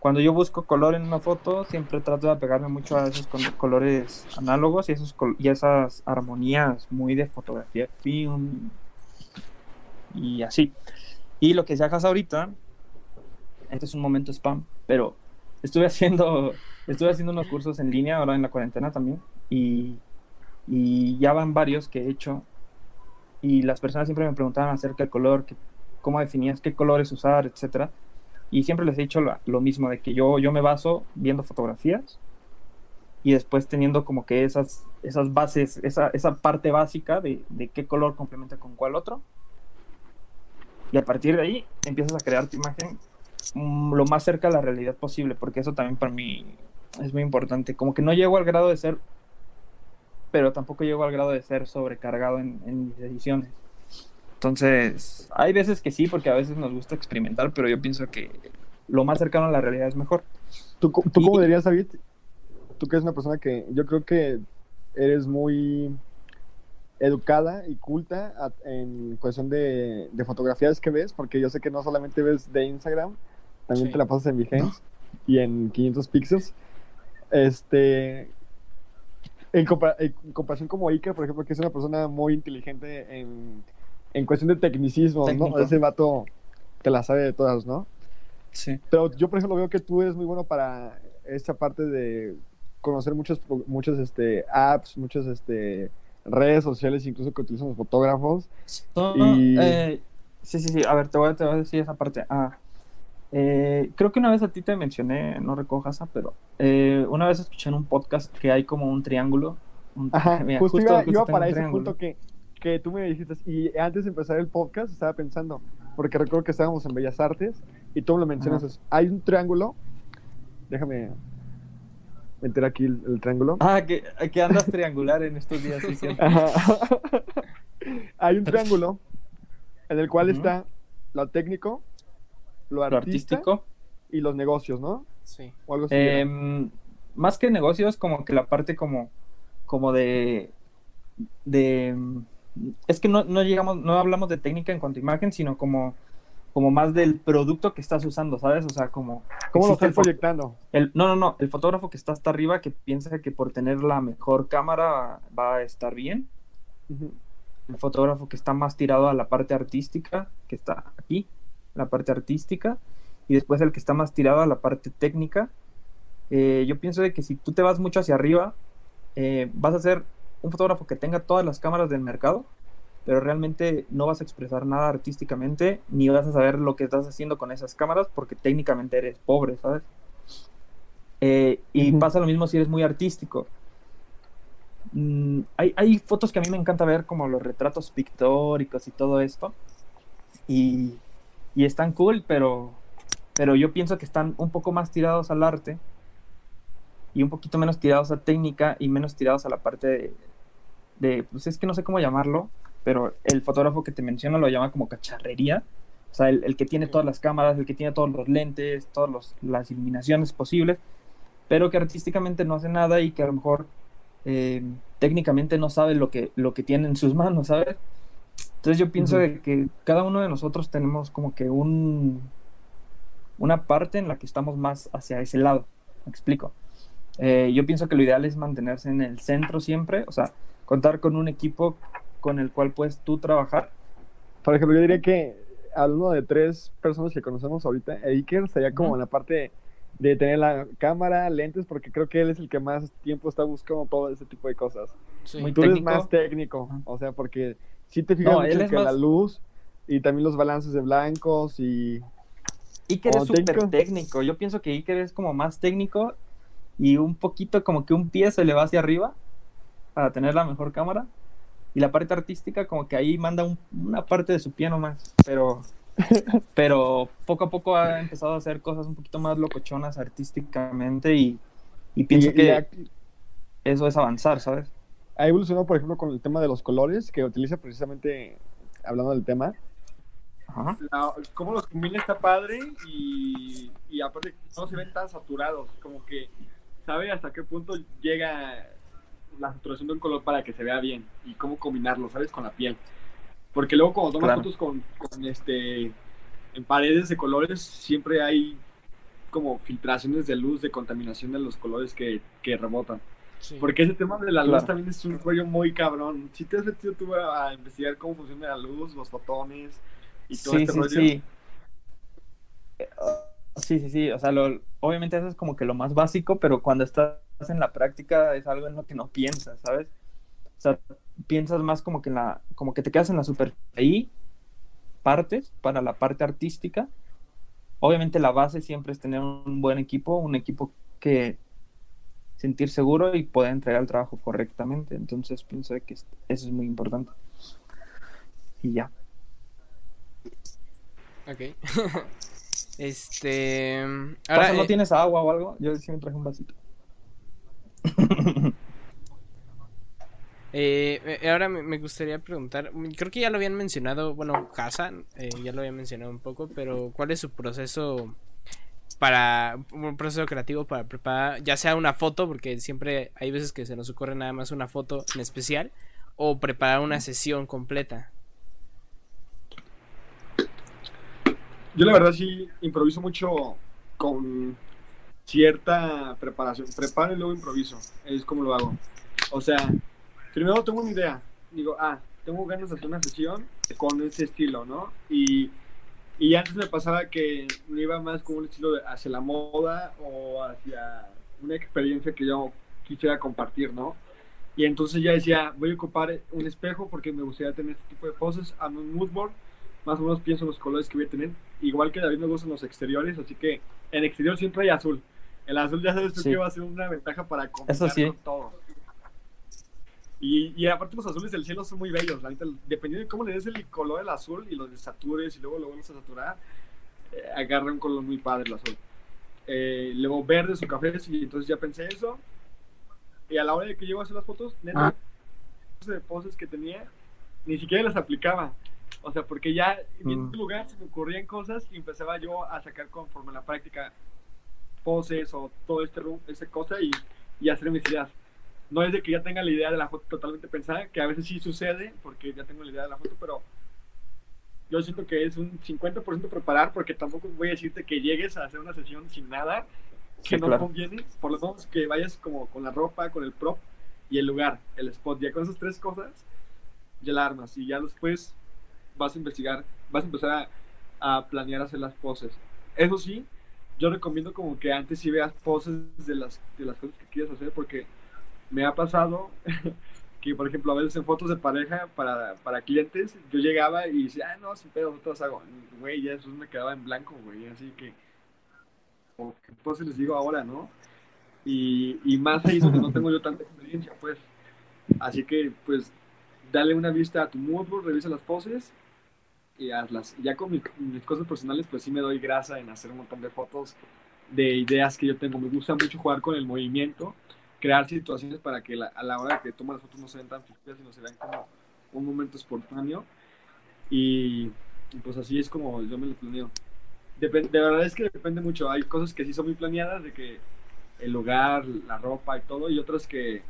S3: cuando yo busco color en una foto, siempre trato de apegarme mucho a esos colores análogos y, esos y esas armonías muy de fotografía film y así. Y lo que haga ahorita, este es un momento spam, pero estuve haciendo Estuve haciendo unos cursos en línea ahora en la cuarentena también y, y ya van varios que he hecho y las personas siempre me preguntaban acerca del color, que, cómo definías qué colores usar, etcétera. Y siempre les he dicho lo, lo, mismo, de que yo, yo me baso viendo fotografías y después teniendo como que esas, esas bases, esa, esa parte básica de, de qué color complementa con cuál otro. Y a partir de ahí empiezas a crear tu imagen mm, lo más cerca a la realidad posible, porque eso también para mí es muy importante. Como que no llego al grado de ser, pero tampoco llego al grado de ser sobrecargado en, mis decisiones. Entonces, hay veces que sí, porque a veces nos gusta experimentar, pero yo pienso que lo más cercano a la realidad es mejor.
S2: ¿Tú, tú cómo dirías, David? Tú que eres una persona que yo creo que eres muy educada y culta en cuestión de, de, fotografías que ves, porque yo sé que no solamente ves de Instagram, también te la pasas en Behance y en 500 píxeles. Este, en, comparación como Iker, por ejemplo, que es una persona muy inteligente en, en cuestión de tecnicismo, ¿no? Ese vato te la sabe de todas, ¿no?
S3: Sí.
S2: Pero yo, por ejemplo, veo que tú eres muy bueno para esta parte de conocer muchos, muchos este, apps, muchas este, redes sociales, incluso que utilizan los fotógrafos.
S3: y... Eh, sí, sí, sí. A ver, te voy, te voy a decir esa parte. Ah, eh, creo que una vez a ti te mencioné, no recojas, pero eh, una vez escuché en un podcast que hay como un triángulo.
S2: Ajá, justo, iba, para ese punto que, que tú me dijiste. Y antes de empezar el podcast estaba pensando, porque recuerdo que estábamos en Bellas Artes y tú me lo mencionas. Hay un triángulo, déjame.
S4: meter aquí el, el triángulo.
S3: Ah, que, que andas triangular en estos días, sí.
S4: Hay un triángulo en el cual está lo técnico, lo
S3: artístico.
S4: y los negocios, ¿no?
S1: Sí.
S4: O algo así.
S3: Em, más que negocios, como que la parte como, como de, de, es que no, no llegamos, no hablamos de técnica en cuanto a imagen, sino como, como más del producto que estás usando, ¿sabes? O sea, como,
S4: ¿Cómo lo
S3: fo-
S4: proyectando?
S3: el, no, no, no, el fotógrafo que está hasta arriba que piensa que por tener la mejor cámara va a estar bien, el fotógrafo que está más tirado a la parte artística, que está aquí, la parte artística, y después el que está más tirado a la parte técnica. Eh, yo pienso de que si tú te vas mucho hacia arriba, eh, vas a ser un fotógrafo que tenga todas las cámaras del mercado, pero realmente no vas a expresar nada artísticamente, ni vas a saber lo que estás haciendo con esas cámaras, porque técnicamente eres pobre, ¿sabes? Eh, y pasa lo mismo si eres muy artístico. Mm, hay, hay fotos que a mí me encanta ver, como los retratos pictóricos y todo esto. Y, y están cool, pero, pero yo pienso que están un poco más tirados al arte y un poquito menos tirados a técnica y menos tirados a la parte de, de, pues es que no sé cómo llamarlo, pero el fotógrafo que te menciono lo llama como cacharrería. O sea, el, el que tiene todas las cámaras, el que tiene todos los lentes, todas las iluminaciones posibles, pero que artísticamente no hace nada y que a lo mejor eh, técnicamente no sabe lo que, lo que tiene en sus manos, ¿sabes? Entonces yo pienso
S4: Ujú.
S3: de que cada uno de nosotros tenemos como que un una parte en la que estamos más hacia ese lado. ¿Me explico? Eh, yo pienso que lo ideal es mantenerse en el centro siempre, o sea, contar con un equipo con el cual puedes tú trabajar.
S4: Por ejemplo, yo diría que uno de tres personas que conocemos ahorita, Iker estaría como
S3: Ujú.
S4: en la parte de tener la cámara, lentes, porque creo que él es el que más tiempo está buscando todo ese tipo de cosas.
S1: Sí.
S3: Muy
S4: Tú eres
S3: técnico.
S4: más técnico,
S3: Ajá.
S4: o sea, porque sí te fijas
S3: No,
S4: mucho
S3: él
S4: en
S3: es
S4: que la
S3: más-
S4: luz y también los balances de blancos y...
S3: Iker es súper
S4: técnico.
S3: técnico. Yo pienso que Iker es como más técnico y un poquito como que un pie se le va hacia arriba para tener la mejor cámara. Y la parte artística como que ahí manda un- una parte de su pie nomás. Pero, pero poco a poco ha empezado a hacer cosas un poquito más locochonas artísticamente y, y pienso
S4: y-
S3: que
S4: y ha,
S3: eso es avanzar, ¿sabes?
S4: ha evolucionado, por ejemplo, con el tema de los colores, que utiliza precisamente, hablando del tema,
S3: Ajá.
S2: la- cómo los combina está padre y, y aparte no se ven tan saturados, como que sabe hasta qué punto llega la saturación de un color para que se vea bien y cómo combinarlo, ¿sabes? Con la piel. Porque luego cuando tomas
S3: Claro.
S2: fotos con, con, este en paredes de colores siempre hay como filtraciones de luz, de contaminación de los colores que, que rebotan.
S1: Sí.
S2: Porque ese tema de la luz
S3: Claro.
S2: también es un rollo muy cabrón. Si te has metido tú a, investigar cómo funciona la luz, los fotones y todo
S3: Sí,
S2: este
S3: sí,
S2: rollo.
S3: sí. Sí, sí, sí. O sea, lo- obviamente eso es como que lo más básico, pero cuando estás en la práctica es algo en lo que no piensas, ¿sabes? O sea, piensas más como que en la, como que te quedas en la super ahí partes para la parte artística. Obviamente la base siempre es tener un buen equipo, un equipo que sentir seguro y poder entregar el trabajo correctamente. Entonces pienso que es- eso es muy importante. Y ya.
S1: Ok. este.
S3: Ahora. ¿No
S1: eh,
S3: tienes agua o algo? Yo sí me traje un vasito.
S1: eh, eh, ahora me gustaría preguntar. Creo que ya lo habían mencionado. Bueno, Hassan eh, ya lo había mencionado un poco. Pero, ¿cuál es su proceso para. Un proceso creativo para preparar. Ya sea una foto, porque siempre hay veces que se nos ocurre nada más una foto en especial. O preparar una sesión completa.
S2: Yo la verdad sí improviso mucho con cierta preparación. Preparo y luego improviso. Es como lo hago. O sea, primero tengo una idea. Digo, ah, tengo ganas de hacer una sesión con ese estilo, ¿no? Y, y antes me pasaba que me iba más con un estilo de- hacia la moda o hacia una experiencia que yo quisiera compartir, ¿no? Y entonces ya decía, voy a ocupar un espejo porque me gustaría tener este tipo de poses, a un mood board, más o menos pienso en los colores que voy a tener. Igual que David me gustan los exteriores, así que en exterior siempre hay azul. El azul ya sabes tú
S3: Sí.
S2: que va a ser una ventaja para combinar
S3: sí.
S2: con todo. Y, y aparte los azules del cielo son muy bellos, la neta, dependiendo de cómo le des el color del azul y los desatures y luego lo vuelves a saturar, eh, agarra un color muy padre el azul. Eh, luego verdes o cafés y entonces ya pensé eso y a la hora de que llego a hacer las fotos, neta,
S3: Ah.
S2: de poses que tenía, ni siquiera las aplicaba. O sea, porque ya en
S3: Mm.
S2: un lugar se me ocurrían cosas y empezaba yo a sacar conforme la práctica poses o todo este esta cosa y, y hacer mis ideas. No es de que ya tenga la idea de la foto totalmente pensada, que a veces sí sucede, porque ya tengo la idea de la foto, pero yo siento que es un 50% preparar, porque tampoco voy a decirte que llegues a hacer una sesión sin nada, que
S3: Sí,
S2: no
S3: claro.
S2: conviene, por lo menos que vayas como con la ropa, con el prop y el lugar, el spot, ya con esas tres cosas, ya la armas y ya después vas a investigar, vas a empezar a, a planear hacer las poses. Eso sí, yo recomiendo como que antes sí veas poses de las, de las cosas que quieres hacer porque me ha pasado que, por ejemplo, a veces en fotos de pareja para, para clientes, yo llegaba y decía, ah, no, sin pedo, las hago. Güey, ya eso me quedaba en blanco, güey, así que, o qué poses les digo ahora, ¿no? Y, y más ahí donde no tengo yo tanta experiencia, pues. Así que, pues, dale una vista a tu mood board, revisa las poses y hazlas. Ya con mis, mis cosas personales, pues sí me doy grasa en hacer un montón de fotos de ideas que yo tengo. Me gusta mucho jugar con el movimiento, crear situaciones para que a la hora que tomas las fotos no se ven tan fijas, sino se vean como un momento espontáneo. Y, pues así es como yo me lo planeo. Depen- de verdad es que depende mucho. Hay cosas que sí son muy planeadas, de que el lugar, la ropa y todo, y otras que,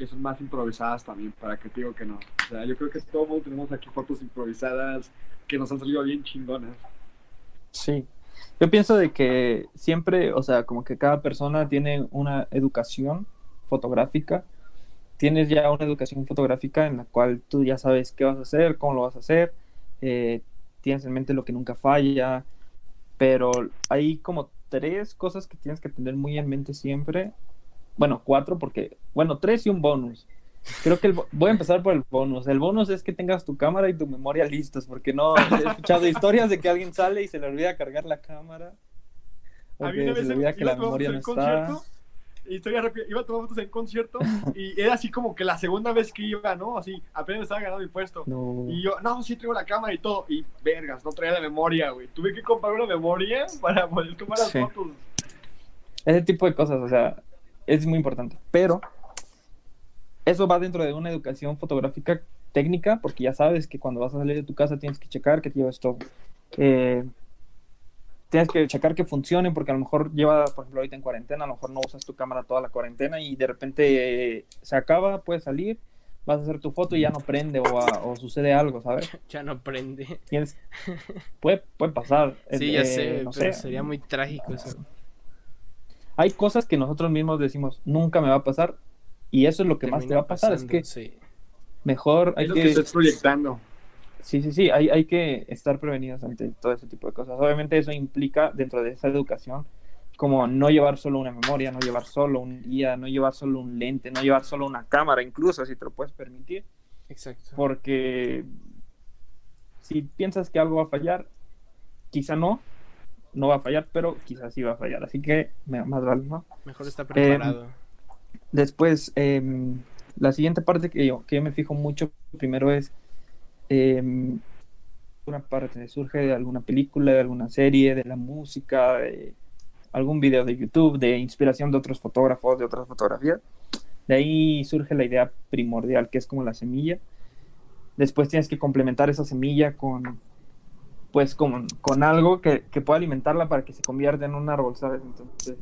S2: que son más improvisadas también, para que te digo que no. O sea, yo creo que todo mundo tenemos aquí fotos improvisadas que nos han salido bien chingonas.
S3: Sí. Yo pienso de que siempre, o sea, como que cada persona tiene una educación fotográfica. Tienes ya una educación fotográfica en la cual tú ya sabes qué vas a hacer, cómo lo vas a hacer, eh, tienes en mente lo que nunca falla, pero hay como tres cosas que tienes que tener muy en mente siempre. Bueno, cuatro, porque, bueno, tres y un bonus. Creo que el voy a empezar por el bonus. El bonus es que tengas tu cámara y tu memoria listos, porque no he escuchado historias de que alguien sale y se le olvida cargar la cámara. O
S2: A mí una
S3: se
S2: vez
S3: le olvida que la memoria no está.
S2: historia rápida, iba a tomar fotos en concierto y era así como que la segunda vez que iba, ¿no? Así, apenas estaba ganando mi puesto.
S3: No.
S2: Y yo, no, sí traigo la cámara y todo. Y vergas, no traía la memoria, güey. Tuve que comprar una memoria para poder tomar las
S3: Sí.
S2: fotos.
S3: Ese tipo de cosas, o sea, es muy importante. Pero eso va dentro de una educación fotográfica técnica, porque ya sabes que cuando vas a salir de tu casa tienes que checar que llevas todo. Eh, tienes que checar que funcione, porque a lo mejor lleva, por ejemplo, ahorita en cuarentena, a lo mejor no usas tu cámara toda la cuarentena y de repente eh, se acaba, puedes salir, vas a hacer tu foto y ya no prende o, a- o sucede algo, ¿sabes?
S1: Ya no prende.
S3: Tienes- puede, puede pasar.
S1: Sí, ya
S3: Eh,
S1: sé,
S3: no
S1: pero
S3: sé.
S1: sería muy trágico eso.
S3: Hay cosas que nosotros mismos decimos, nunca me va a pasar, y eso es lo que más te va a pasar, es que
S1: sí.
S3: mejor hay
S2: Es lo
S3: que...
S2: que estás proyectando.
S3: Sí, sí, sí, hay, hay que estar prevenidos ante todo ese tipo de cosas. Obviamente eso implica dentro de esa educación como no llevar solo una memoria, no llevar solo un guía, no llevar solo un lente, no llevar solo una cámara, incluso si te lo puedes permitir,
S1: Exacto.
S3: porque si piensas que algo va a fallar, quizá no, no va a fallar, pero quizás sí va a fallar. Así que más vale, ¿no?
S1: Mejor está preparado.
S3: Después, em, la siguiente parte que yo, que yo me fijo mucho primero es em, una parte surge de alguna película, de alguna serie, de la música, de algún video de YouTube, de inspiración de otros fotógrafos, de otras fotografías. De ahí surge la idea primordial, que es como la semilla. Después tienes que complementar esa semilla con, pues, con, con algo que, que pueda alimentarla para que se convierta en un árbol, ¿sabes? Entonces,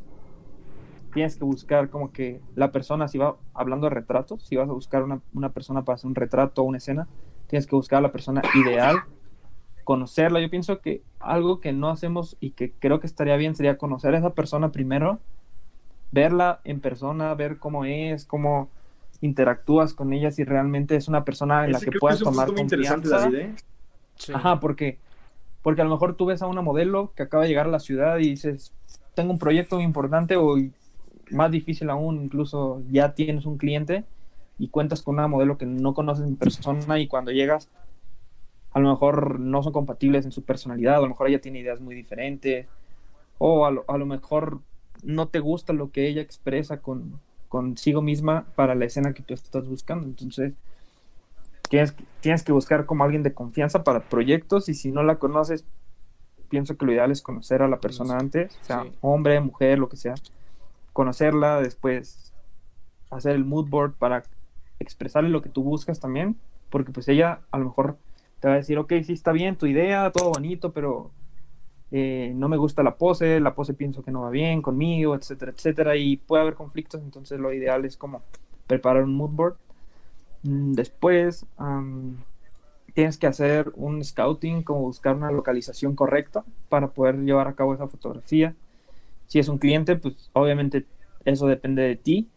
S3: tienes que buscar como que la persona, si va hablando de retratos, si vas a buscar una, una persona para hacer un retrato o una escena, tienes que buscar a la persona ideal, conocerla. Yo pienso que algo que no hacemos y que creo que estaría bien sería conocer a esa persona primero, verla en persona, ver cómo es, cómo interactúas con ella, si realmente es una persona en la
S2: Ese
S3: que puedas tomar
S2: punto muy interesante,
S3: confianza.
S2: David, ¿eh?
S1: Sí.
S3: Ajá, porque, porque a lo mejor tú ves a una modelo que acaba de llegar a la ciudad y dices, tengo un proyecto muy importante o más difícil aún, incluso ya tienes un cliente y cuentas con una modelo que no conoces en persona y cuando llegas a lo mejor no son compatibles en su personalidad, a lo mejor ella tiene ideas muy diferentes o a lo, a lo mejor no te gusta lo que ella expresa con consigo misma para la escena que tú estás buscando. Entonces, tienes, tienes que buscar como alguien de confianza para proyectos y si no la conoces, pienso que lo ideal es conocer a la persona antes, sea
S1: Sí.
S3: hombre, mujer, lo que sea, conocerla, después hacer el mood board para expresarle lo que tú buscas también, porque pues ella a lo mejor te va a decir, ok, sí está bien tu idea, todo bonito, pero eh, no me gusta la pose, la pose pienso que no va bien conmigo, etcétera, etcétera, y puede haber conflictos, entonces lo ideal es como preparar un mood board. Mm, después tienes que hacer un scouting, como buscar una localización correcta para poder llevar a cabo esa fotografía. Si es un cliente, pues obviamente eso depende de ti.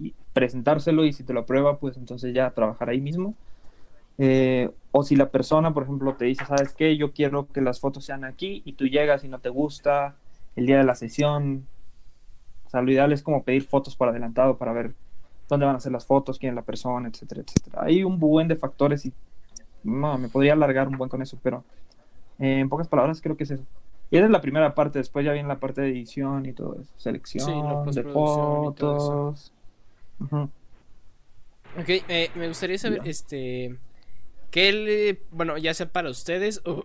S3: Y presentárselo y si te lo aprueba, pues entonces ya trabajar ahí mismo. Eh, o si la persona, por ejemplo, te dice, ¿sabes qué? Yo quiero que las fotos sean aquí y tú llegas y no te gusta el día de la sesión. O sea, lo ideal es como pedir fotos por adelantado para ver dónde van a ser las fotos, quién es la persona, etcétera, etcétera. Hay un buen de factores y no, me podría alargar un buen con eso, pero eh, en pocas palabras creo que es eso. Y esa es la primera parte, después ya viene la parte de edición y todo eso, selección de fotos.
S1: Ok, eh, me gustaría saber, este, ¿qué bueno, ya sea para ustedes o,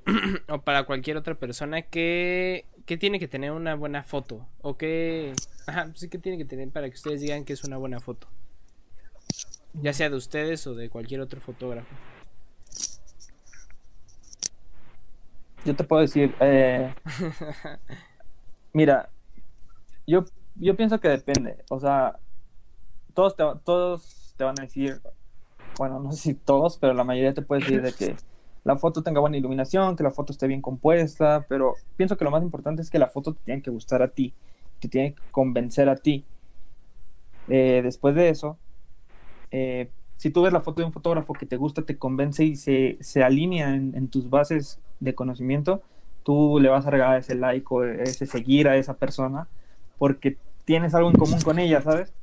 S1: para cualquier otra persona, ¿qué, ¿qué, tiene que tener una buena foto? ¿O qué, ajá, sí, qué tiene que tener para que ustedes digan que es una buena foto? Ya sea de ustedes o de cualquier otro fotógrafo.
S3: yo te puedo decir, eh, mira, yo, yo pienso que depende, o sea, todos te, todos te van a decir, bueno, no sé si todos, pero la mayoría te puede decir de que la foto tenga buena iluminación, que la foto esté bien compuesta, pero pienso que lo más importante es que la foto te tiene que gustar a ti, te tiene que convencer a ti. Eh, después de eso, eh, si tú ves la foto de un fotógrafo que te gusta, te convence y se, se alinea en, tus bases de conocimiento, tú le vas a regalar ese like o ese seguir a esa persona porque tienes algo en común con ella, ¿sabes?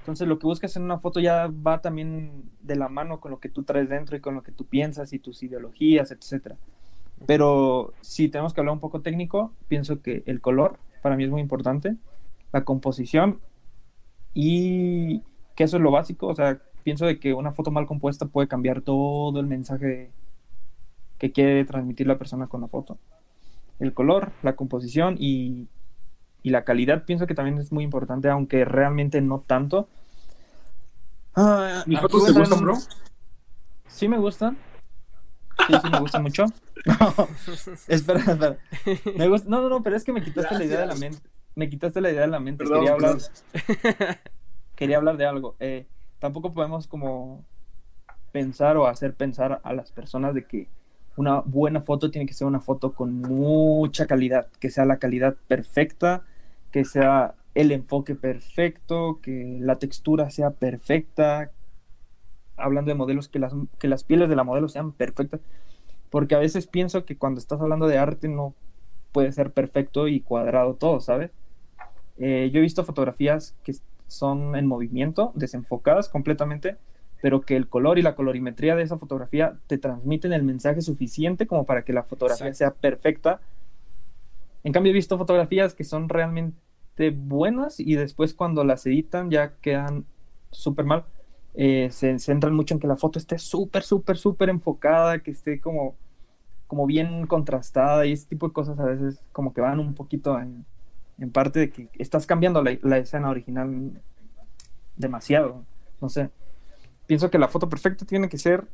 S3: Entonces lo que buscas en una foto ya va también de la mano con lo que tú traes dentro y con lo que tú piensas y tus ideologías, etc. Pero si tenemos que hablar un poco técnico, pienso que el color para mí es muy importante, la composición y que eso es lo básico, o sea, pienso de que una foto mal compuesta puede cambiar todo el mensaje que quiere transmitir la persona con la foto. El color, la composición y, la calidad pienso que también es muy importante, aunque realmente no tanto.
S2: Ah, ¿Mis fotos te gustan, bro?
S3: Sí me gustan. Sí, sí me gustan mucho. No, espera, espera. Me gusta... No, no, no, pero es que me quitaste la idea de la mente. Me quitaste la idea de la mente. Quería hablar quería hablar de algo. Eh, tampoco podemos como pensar o hacer pensar a las personas de que una buena foto tiene que ser una foto con mucha calidad, que sea la calidad perfecta, que sea el enfoque perfecto, que la textura sea perfecta, hablando de modelos, que las, que las pieles de la modelo sean perfectas, porque a veces pienso que cuando estás hablando de arte no puede ser perfecto y cuadrado todo, ¿sabes? Eh, yo he visto fotografías que son en movimiento, desenfocadas completamente, pero que el color y la colorimetría de esa fotografía te transmiten el mensaje suficiente como para que la fotografía sea perfecta. En cambio, he visto fotografías que son realmente buenas y después cuando las editan ya quedan súper mal. Eh, se centran mucho en que la foto esté súper, súper, súper enfocada, que esté como, como bien contrastada y ese tipo de cosas a veces como que van un poquito en, en parte de que estás cambiando la, escena original demasiado. No sé. Pienso que la foto perfecta tiene que ser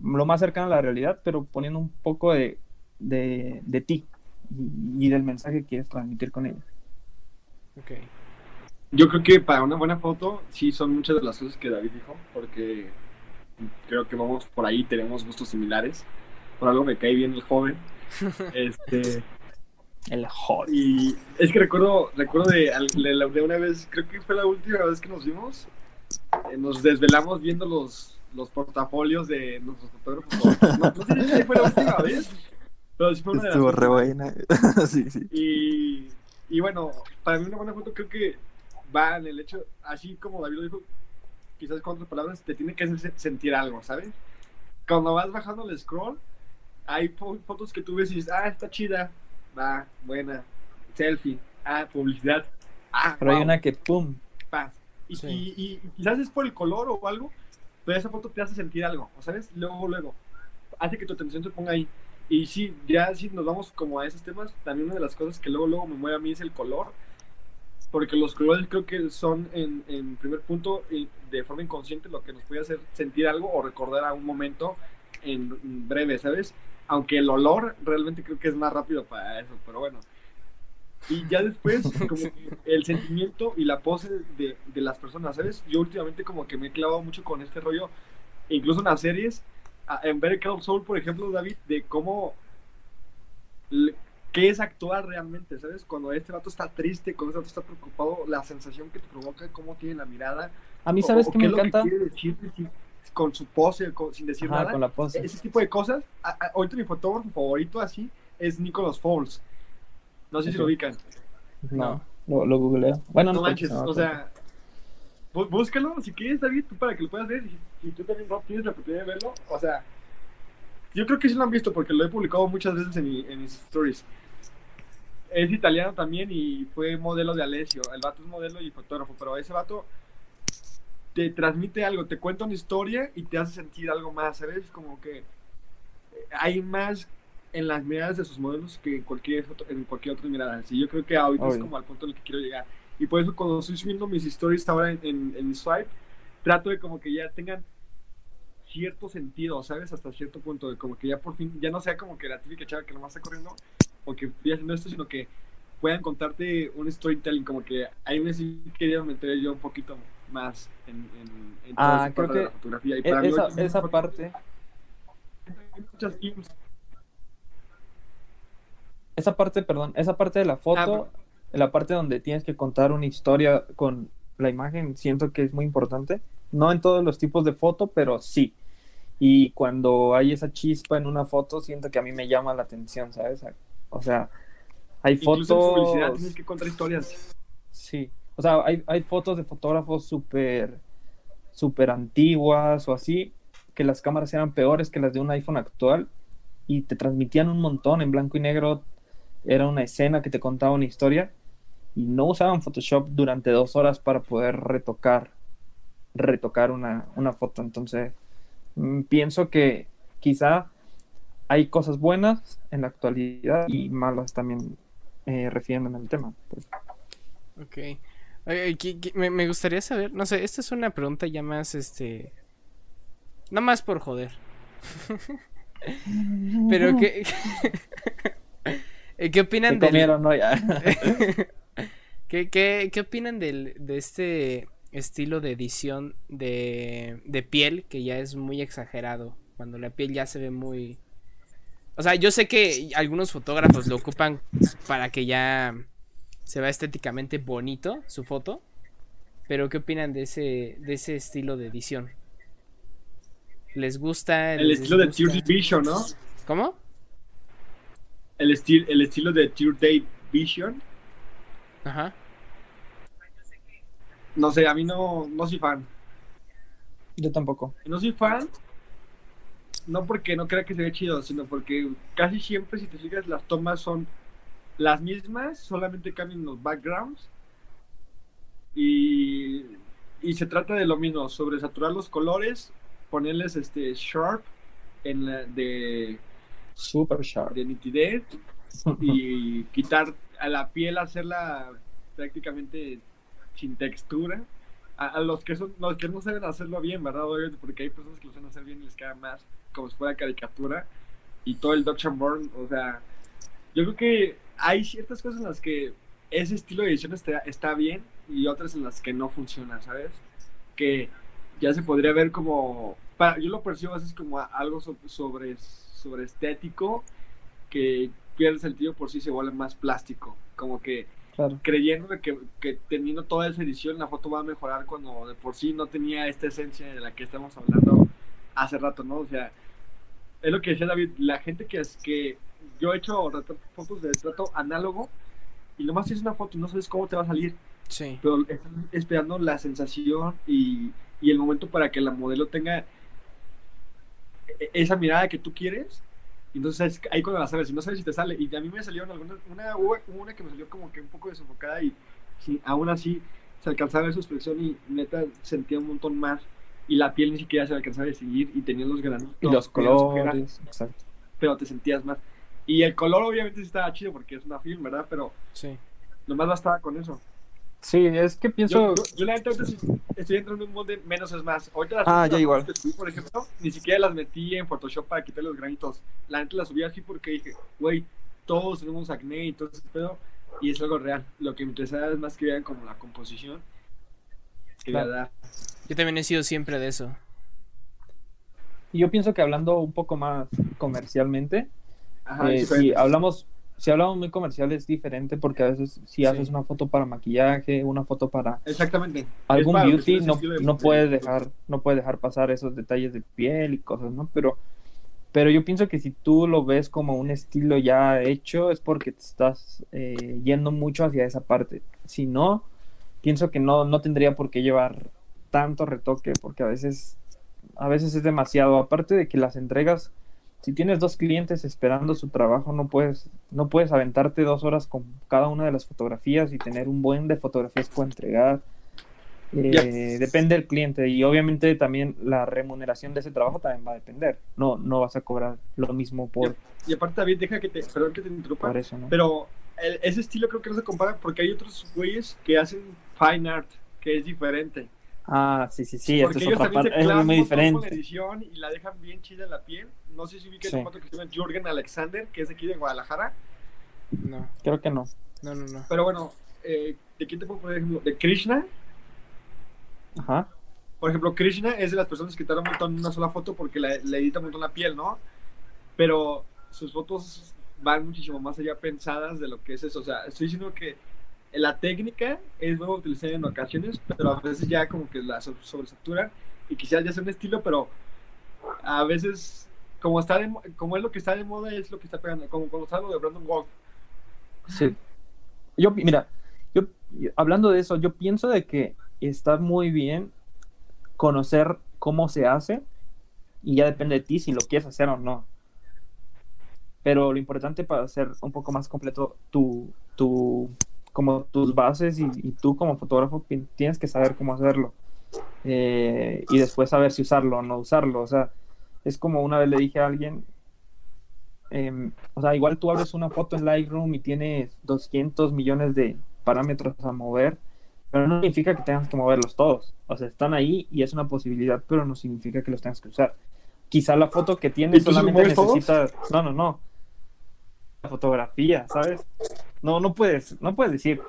S3: lo más cercana a la realidad, pero poniendo un poco de, de, ti y, del mensaje que quieres transmitir con ella.
S2: Okay. Yo creo que para una buena foto, sí son muchas de las cosas que David dijo, porque creo que vamos por ahí, tenemos gustos similares. Por algo me cae bien el joven. Este,
S3: el hot.
S2: Y es que recuerdo, recuerdo de, de, una vez, creo que fue la última vez que nos vimos, eh, nos desvelamos viendo los, los portafolios de nuestros fotógrafos. No, no sé si fue la última vez, pero sí fue una
S3: Estuvo re buena. sí, sí.
S2: Y, y bueno, para mí una buena foto creo que va en el hecho, así como David lo dijo, quizás con otras palabras, te tiene que hacer sentir algo, ¿sabes? Cuando vas bajando el scroll, hay fotos que tú ves y dices, ah, está chida, va, buena, selfie, ah, publicidad, ah,
S3: Pero hay una que pum.
S2: Paz. Y, quizás es por el color o algo, pero esa foto te hace sentir algo, ¿sabes? Luego, luego, hace que tu atención se ponga ahí. Y sí, ya si nos vamos como a esos temas, también una de las cosas que luego, luego me mueve a mí es el color. porque los colores creo que son en, en primer punto y de forma inconsciente lo que nos puede hacer sentir algo o recordar a un momento en breve, ¿sabes? Aunque el olor realmente creo que es más rápido para eso, pero bueno. Y ya después, como que el sentimiento y la pose de, de las personas, ¿sabes? Yo últimamente como que me he clavado mucho con este rollo, incluso en las series, en Better Call Saul, por ejemplo, David, de cómo qué es actuar realmente, ¿sabes? Cuando este vato está triste, cuando este vato está preocupado, la sensación que te provoca, cómo tiene la mirada.
S3: A mí,
S2: o-
S3: ¿sabes
S2: o
S3: qué me
S2: que
S3: encanta?
S2: decir con su pose, con- sin decir
S3: Ajá,
S2: nada.
S3: con la pose.
S2: Ese tipo de cosas. Ahorita mi fotógrafo favorito así es Nicholas Falls. No sé si lo ubican.
S3: No, lo, lo googleo. Bueno,
S2: No
S3: no,
S2: manches,
S3: no,
S2: o sea, bú- búscalo si quieres, David, tú para que lo puedas ver. Y, y tú también, Rob, tienes la oportunidad de verlo. O sea, yo creo que sí lo han visto porque lo he publicado muchas veces en, mi- en mis stories. Es italiano también y fue modelo de Alessio. El vato es modelo y fotógrafo, pero ese vato te transmite algo, te cuenta una historia y te hace sentir algo más, ¿sabes? Como que hay más en las miradas de sus modelos que en cualquier, otro- en cualquier otra mirada. Sí, yo creo que ahorita es como al punto en el que quiero llegar. Y por eso cuando estoy subiendo mis stories ahora en, en, en Swipe, trato de como que ya tengan cierto sentido, ¿sabes? Hasta cierto punto, de como que ya por fin, ya no sea como que la típica chava que nomás está corriendo o que estoy haciendo esto, sino que puedan contarte un storytelling, como que ahí me sí quería meter yo un poquito más en, en, en toda
S3: Ah,
S2: esa
S3: creo
S2: de
S3: que
S2: la fotografía. Y
S3: E-
S2: para
S3: esa, esa parte,
S2: muchas
S3: esa parte, perdón, esa parte de la foto, la parte donde tienes que contar una historia con la imagen, siento que es muy importante. No en todos los tipos de foto, pero sí. Y cuando hay esa chispa en una foto, siento que a mí me llama la atención, ¿sabes? O sea, hay
S2: Incluso en publicidad
S3: fotos.
S2: tienes que contar historias.
S3: Sí, o sea, hay, hay fotos de fotógrafos súper súper antiguas o así, que las cámaras eran peores que las de un iPhone actual y te transmitían un montón en blanco y negro. Era una escena que te contaba una historia y no usaban Photoshop durante dos horas para poder retocar, retocar una, una foto. Entonces, mm, pienso que quizá hay cosas buenas en la actualidad y malas también eh, refiriéndome al tema. pues.
S1: Ok. Qui- qui- me, gustaría saber, no sé, esta es una pregunta ya más, este... No más por joder. Pero qué... ¿Qué opinan
S3: ¿Qué
S1: del...
S3: comieron, no? Ya.
S1: ¿Qué, qué, qué opinan del, de este estilo de edición de, de piel que ya es muy exagerado? Cuando la piel ya se ve muy... O sea, yo sé que algunos fotógrafos lo ocupan para que ya se vea estéticamente bonito su foto. Pero ¿qué opinan de ese, de ese estilo de edición? ¿Les gusta?
S2: El
S1: ¿Les
S2: estilo de? Tear Vision, ¿no?
S1: ¿Cómo?
S2: El, estil, el estilo de Tear Day Vision.
S1: Ajá.
S2: No sé, a mí no, no soy fan.
S3: Yo tampoco.
S2: No soy fan, no porque no crea que se ve chido, sino porque casi siempre, si te fijas, las tomas son las mismas, solamente cambian los backgrounds. Y, y se trata de lo mismo, sobresaturar los colores, ponerles este sharp en la, de,
S3: Super sharp.
S2: de nitidez y quitar a la piel, hacerla prácticamente sin textura. A, a los que son, los que no saben hacerlo bien, ¿verdad? Obviamente, porque hay personas que lo saben hacer bien y les queda más como si fuera caricatura. Y todo el Dodge and Burn, o sea, yo creo que hay ciertas cosas en las que ese estilo de edición está, está bien y otras en las que no funciona, ¿sabes? Que ya se podría ver como, para, yo lo percibo a veces como a- algo so- sobre, sobre estético que pierde sentido por si se vuelve más plástico, como que
S3: Claro.
S2: creyendo que, que teniendo toda esa edición la foto va a mejorar cuando de por sí no tenía esta esencia de la que estamos hablando hace rato, ¿no? O sea, es lo que decía David, la gente que es que yo he hecho fotos de retrato análogo y nomás tienes una foto y no sabes cómo te va a salir,
S1: Sí.
S2: pero estás esperando la sensación y, y el momento para que la modelo tenga e- esa mirada que tú quieres. Entonces ahí cuando la sabes, y no sabes si te sale. Y a mí me salieron algunas, una, una que me salió como que un poco desenfocada y sí, aún así se alcanzaba a ver su expresión y neta sentía un montón más. Y la piel ni siquiera se alcanzaba a distinguir y tenía los granitos.
S3: Y los colores. Exacto.
S2: Pero te sentías más. Y el color obviamente sí estaba chido porque es una film, ¿verdad? Pero
S1: Sí.
S2: nomás bastaba con eso.
S3: Sí, es que pienso.
S2: Yo, yo, yo la neta ahorita sí estoy entrando en un mundo de menos es más. Ahorita las
S3: Ah, ya igual.
S2: que subí, por ejemplo, ni siquiera las metí en Photoshop para quitar los granitos. La neta las subí así porque dije, güey, todos tenemos acné y todo ese pedo. Y es algo real. Lo que me interesaba es más que vean como la composición. Que
S3: Claro.
S2: dar.
S1: Yo también he sido siempre de eso.
S3: Y yo pienso que hablando un poco más comercialmente,
S2: Ajá,
S3: eh, si hablamos, si hablamos muy comercial es diferente porque a veces si
S1: Sí.
S3: haces una foto para maquillaje, una foto para
S2: Exactamente.
S3: Algún
S2: para
S3: beauty, no,
S2: de-
S3: no
S2: de-
S3: puedes dejar, no puedes dejar pasar esos detalles de piel y cosas, ¿no? Pero, pero yo pienso que si tú lo ves como un estilo ya hecho, es porque te estás eh, yendo mucho hacia esa parte. Si no, pienso que no, no tendría por qué llevar tanto retoque, porque a veces, a veces es demasiado. Aparte de que las entregas, si tienes dos clientes esperando su trabajo, no puedes, no puedes aventarte dos horas con cada una de las fotografías y tener un buen de fotografías por entregar. Eh. Depende del cliente y obviamente también la remuneración de ese trabajo también va a depender. No, no vas a cobrar lo mismo por,
S2: Y aparte también deja que te, perdón que te interrumpa,
S3: por eso, ¿no?
S2: pero el- ese estilo creo que no se compara porque hay otros güeyes que hacen fine art, que es diferente.
S3: Ah, sí, sí, sí, esta
S2: porque
S3: es otra parte, es muy diferente.
S2: edición y la dejan bien chida la piel. No sé si vi que
S3: Sí.
S2: un foto que se llama Jorgen Alexander, que es de aquí de Guadalajara.
S1: No,
S3: Creo que no.
S1: no, no, no.
S2: Pero bueno, eh, ¿de quién te puedo poner ejemplo? De Krishna.
S3: Ajá.
S2: Por ejemplo, Krishna es de las personas que tardan un montón en una sola foto porque le, le edita un montón la piel, ¿no? Pero sus fotos van muchísimo más allá pensadas de lo que es eso. O sea, estoy diciendo que la técnica es nueva utilizar en ocasiones, pero a veces ya como que la so- sobresaturan y quizás ya sea un estilo, pero a veces como está de mo- como es lo que está de moda es lo que está pegando, como cuando está lo de Brandon Wolf.
S3: Sí. Yo, mira, yo, yo- hablando de eso, yo pienso de que está muy bien conocer cómo se hace y ya depende de ti si lo quieres hacer o no. Pero lo importante para hacer un poco más completo tu, tu como tus bases y, y tú como fotógrafo tienes que saber cómo hacerlo. Eh, y después saber si usarlo o no usarlo. O sea, es como una vez le dije a alguien, em, o sea, igual tú abres una foto en Lightroom y tienes 200 millones de parámetros a mover, pero no significa que tengas que moverlos todos. O sea, están ahí y es una posibilidad, pero no significa que los tengas que usar. Quizá la foto que tienes
S2: ¿Y tú sí
S3: solamente
S2: todos?
S3: necesita... No, no, no. La fotografía, ¿sabes? No, no puedes, no puedes decir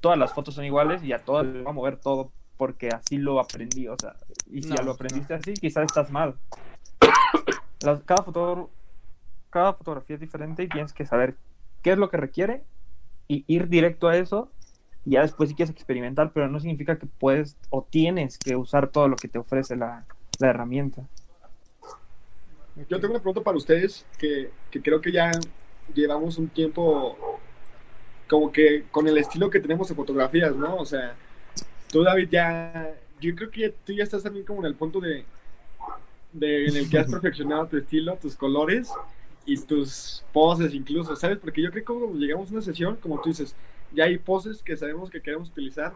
S3: todas las fotos son iguales y a todas les voy a mover todo porque así lo aprendí, o sea, y si
S1: No,
S3: ya lo aprendiste así, quizás estás mal. Las- cada, foto, cada fotografía es diferente y tienes que saber qué es lo que requiere y ir directo a eso y ya después si quieres experimentar, pero no significa que puedes o tienes que usar todo lo que te ofrece la, la herramienta.
S2: Yo tengo una pregunta para ustedes que, que creo que ya llevamos un tiempo como que con el estilo que tenemos en fotografías, ¿no? O sea, tú David ya, yo creo que ya- tú ya estás también como en el punto de, de en el que has perfeccionado tu estilo, tus colores y tus poses incluso, ¿sabes? Porque yo creo que como llegamos a una sesión, como tú dices, ya hay poses que sabemos que queremos utilizar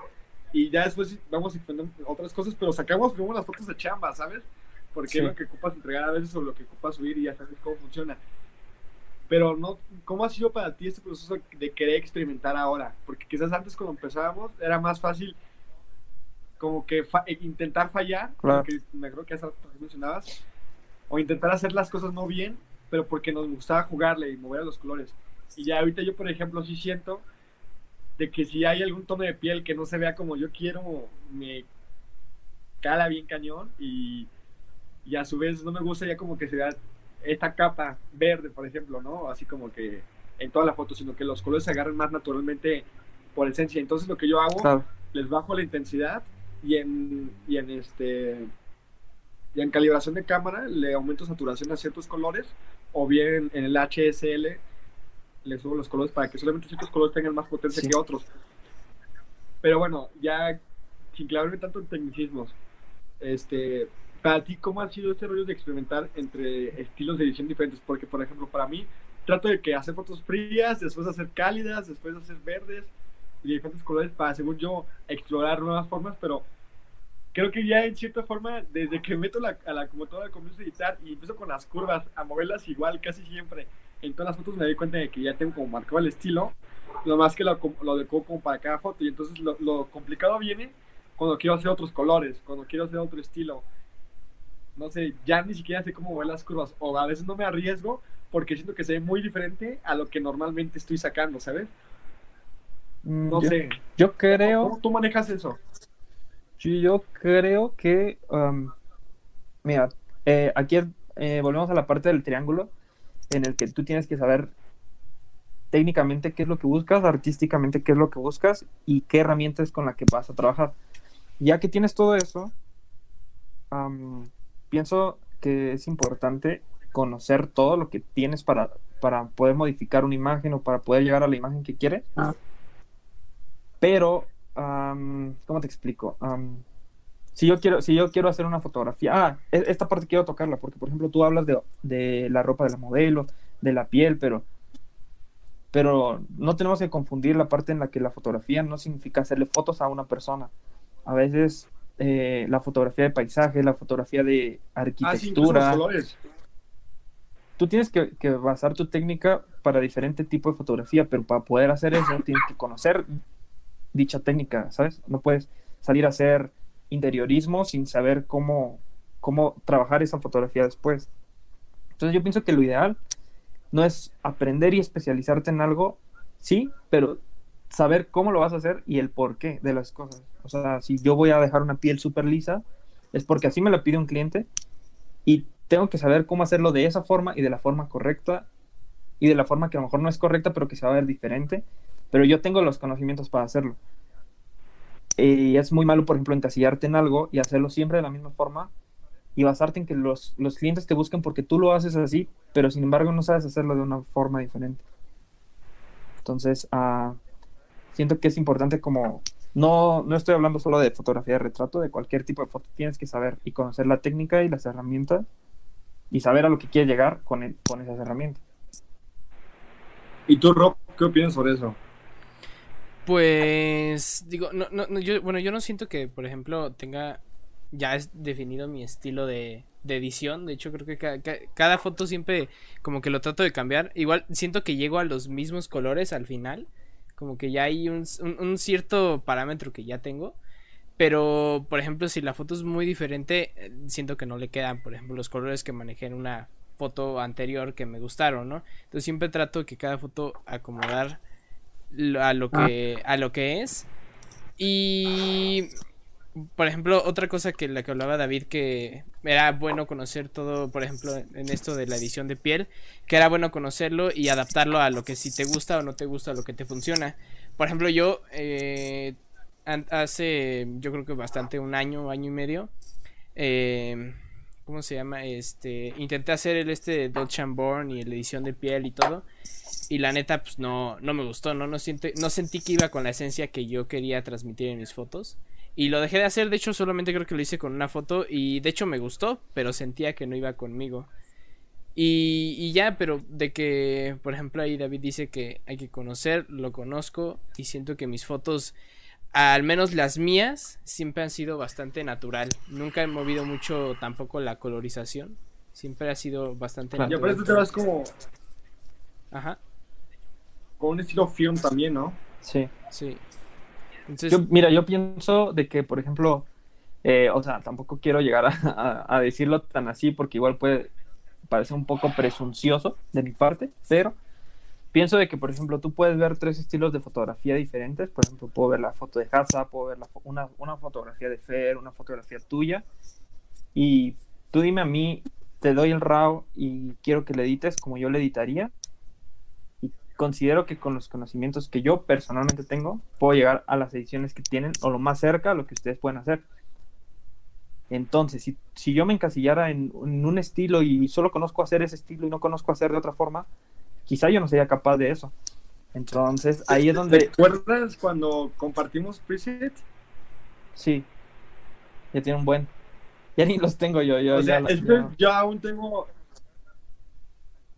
S2: y ya después vamos experimentando otras cosas, pero sacamos primero las fotos de chamba, ¿sabes? Porque
S3: Sí.
S2: es lo que ocupas entregar a veces o lo que ocupas subir y ya sabes cómo funciona. Pero no, ¿cómo ha sido para ti este proceso de querer experimentar ahora? Porque quizás antes cuando empezábamos era más fácil como que fa- eh, intentar fallar,
S3: Claro.
S2: porque me acuerdo que hace rato mencionabas, o intentar hacer las cosas no bien, pero porque nos gustaba jugarle y mover a los colores. Y ya ahorita yo, por ejemplo, sí siento de que si hay algún tono de piel que no se vea como yo quiero, me cala bien cañón y, y a su vez no me gusta ya como que se vea esta capa verde, por ejemplo, ¿no? Así como que en toda la foto, sino que los colores se agarren más naturalmente por esencia. Entonces lo que yo hago,
S3: Claro.
S2: les bajo la intensidad y en, y en este y en calibración de cámara le aumento saturación a ciertos colores o bien en el HSL le subo los colores para que solamente ciertos colores tengan más potencia
S3: Sí.
S2: que otros. Pero bueno, ya sin clavarme tanto en tecnicismos, este, para ti, ¿cómo ha sido este rollo de experimentar entre estilos de edición diferentes? Porque, por ejemplo, para mí, trato de que hacer fotos frías, después hacer cálidas, después hacer verdes y diferentes colores para, según yo, explorar nuevas formas, pero creo que ya en cierta forma, desde que meto la, a la computadora, comienzo a editar y empiezo con las curvas, a moverlas igual casi siempre, en todas las fotos me doy cuenta de que ya tengo como marcado el estilo
S5: lo más que lo, lo adecuo como para cada foto. Y entonces lo, lo complicado viene cuando quiero hacer otros colores, cuando quiero hacer otro estilo. No sé, ya ni siquiera sé cómo ver las curvas. O a veces no me arriesgo porque siento que se ve muy diferente a lo que normalmente estoy sacando, ¿sabes?
S3: Mm,
S5: No
S3: yo,
S5: sé.
S3: yo creo,
S5: ¿Cómo tú manejas eso?
S3: yo, yo creo que, um, mira, eh, aquí eh, volvemos a la parte del triángulo en el que tú tienes que saber técnicamente qué es lo que buscas, artísticamente qué es lo que buscas y qué herramientas con la que vas a trabajar. Ya que tienes todo eso, am, pienso que es importante conocer todo lo que tienes para, para poder modificar una imagen o para poder llegar a la imagen que quieres. Pero, am, ¿cómo te explico? Am, si yo quiero, si yo quiero hacer una fotografía, ah, e- esta parte quiero tocarla, porque por ejemplo tú hablas de, de la ropa de la modelo, de la piel, pero, pero no tenemos que confundir la parte en la que la fotografía no significa hacerle fotos a una persona. A veces eh, la fotografía de paisaje, la fotografía de
S5: Ah, sí,
S3: arquitectura,
S5: colores.
S3: tú tienes que, que basar tu técnica para diferente tipo de fotografía, pero para poder hacer eso tienes que conocer dicha técnica, ¿sabes? No puedes salir a hacer interiorismo sin saber cómo, cómo trabajar esa fotografía después. Entonces yo pienso que lo ideal no es aprender y especializarte en algo, sí, pero saber cómo lo vas a hacer y el porqué de las cosas. O sea, si yo voy a dejar una piel súper lisa, es porque así me la pide un cliente y tengo que saber cómo hacerlo de esa forma y de la forma correcta y de la forma que a lo mejor no es correcta, pero que se va a ver diferente, pero yo tengo los conocimientos para hacerlo. Y es muy malo, por ejemplo, encasillarte en algo y hacerlo siempre de la misma forma y basarte en que los, los clientes te busquen porque tú lo haces así, pero sin embargo no sabes hacerlo de una forma diferente. Entonces, ah, siento que es importante como, no, no estoy hablando solo de fotografía de retrato, de cualquier tipo de foto, tienes que saber y conocer la técnica y las herramientas y saber a lo que quieres llegar con, el- con esas herramientas.
S5: ¿Y tú, Rob, qué opinas sobre eso?
S1: Pues digo, no, no, no, yo, bueno, yo no siento que, por ejemplo, tenga ya es definido mi estilo de, de edición. De hecho, creo que ca- ca- cada foto siempre como que lo trato de cambiar. Igual siento que llego a los mismos colores al final. Como que ya hay un, un- un cierto parámetro que ya tengo. Pero, por ejemplo, si la foto es muy diferente, eh, siento que no le quedan, por ejemplo, los colores que manejé en una foto anterior que me gustaron, ¿no? Entonces siempre trato que cada foto acomodar a lo que a lo que es y por ejemplo otra cosa que la que hablaba David que era bueno conocer todo por ejemplo en esto de la edición de piel que era bueno conocerlo y adaptarlo a lo que si te gusta o no te gusta a lo que te funciona por ejemplo yo eh, hace yo creo que bastante un año año y medio eh, ¿Cómo se llama? Este. Intenté hacer el este de Dodge and Born y la edición de piel y todo. Y la neta, pues no, no me gustó, ¿no? No, siente, no sentí que iba con la esencia que yo quería transmitir en mis fotos. Y lo dejé de hacer, de hecho, solamente creo que lo hice con una foto. Y de hecho me gustó, pero sentía que no iba conmigo. Y, y ya, pero de que, por ejemplo, ahí David dice que hay que conocer, lo conozco. Y siento que mis fotos, al menos las mías, siempre han sido bastante natural. Nunca he movido mucho tampoco la colorización. Siempre ha sido bastante
S3: Claro.
S5: Y
S1: natural.
S5: aparte te vas como
S1: Ajá,
S5: con un estilo film también, ¿no?
S3: Sí.
S1: sí.
S3: Yo, mira, yo pienso de que, por ejemplo, eh, o sea, tampoco quiero llegar a, decirlo tan así porque igual puede parecer un poco presuncioso de mi parte, pero pienso de que, por ejemplo, tú puedes ver tres estilos de fotografía diferentes. Por ejemplo, puedo ver la foto de Hasa, puedo ver una, una fotografía de Fer, una fotografía tuya. Y tú dime a mí, te doy el RAW y quiero que le edites como yo le editaría. Considero que con los conocimientos que yo personalmente tengo, puedo llegar a las ediciones que tienen o lo más cerca a lo que ustedes pueden hacer. Entonces, si, si yo me encasillara en, en un estilo y solo conozco hacer ese estilo y no conozco hacer de otra forma, quizá yo no sería capaz de eso. Entonces, ahí es
S5: ¿Te
S3: donde,
S5: acuerdas cuando compartimos preset?
S3: sí, ya tiene un buen. Ya ni los tengo yo, yo
S5: o
S3: ya, ya-
S5: yo aún tengo.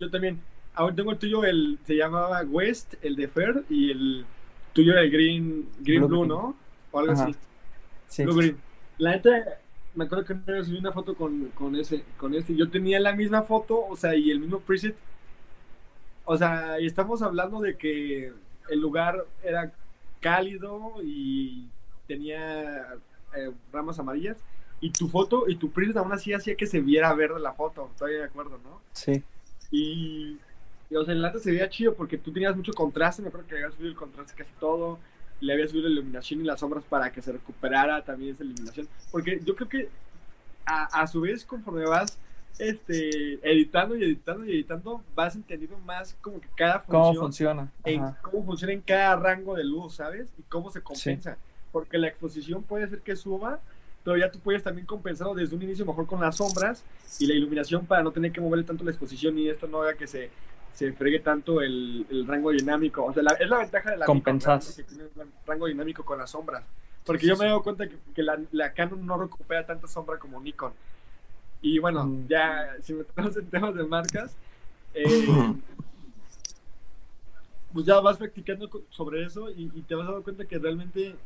S5: Yo también. Aún tengo el tuyo, el se llamaba West, el de Fer, y el tuyo el Green, green
S3: Blue.
S5: ¿no? O algo
S3: Ajá.
S5: así.
S3: sí.
S5: Blue Green. La neta, me acuerdo que me subí una foto con, con ese, con ese. Yo tenía la misma foto, o sea, y el mismo preset. O sea, y estamos hablando de que
S2: el lugar era cálido y tenía eh, ramas amarillas. Y tu foto y tu print aún así hacía que se viera verde la foto. Estoy de acuerdo, ¿no?
S3: Sí.
S2: Y, y, o sea, el arte se veía chido porque tú tenías mucho contraste. Me acuerdo que habías subido el contraste casi todo. Le habías subido la iluminación y las sombras para que se recuperara también esa iluminación. Porque yo creo que a, a su vez, conforme vas este, editando y editando y editando, vas entendiendo más como que cada función.
S3: ¿Cómo funciona?
S2: En, cómo funciona en cada rango de luz, ¿sabes? Y cómo se compensa. Sí. Porque la exposición puede ser que suba, pero ya tú puedes también compensarlo desde un inicio mejor con las sombras y la iluminación para no tener que moverle tanto la exposición y esto no haga que se, se fregue tanto el, el rango dinámico. O sea, la, es la ventaja de la
S3: Compensas.
S2: que tiene rango dinámico con las sombras. Porque sí, yo me he dado cuenta que, que la, la, Canon no recupera tanta sombra como Nikon. Y bueno, mm. ya si metemos en temas de marcas, eh, pues ya vas practicando sobre eso y, y, te vas dando cuenta que realmente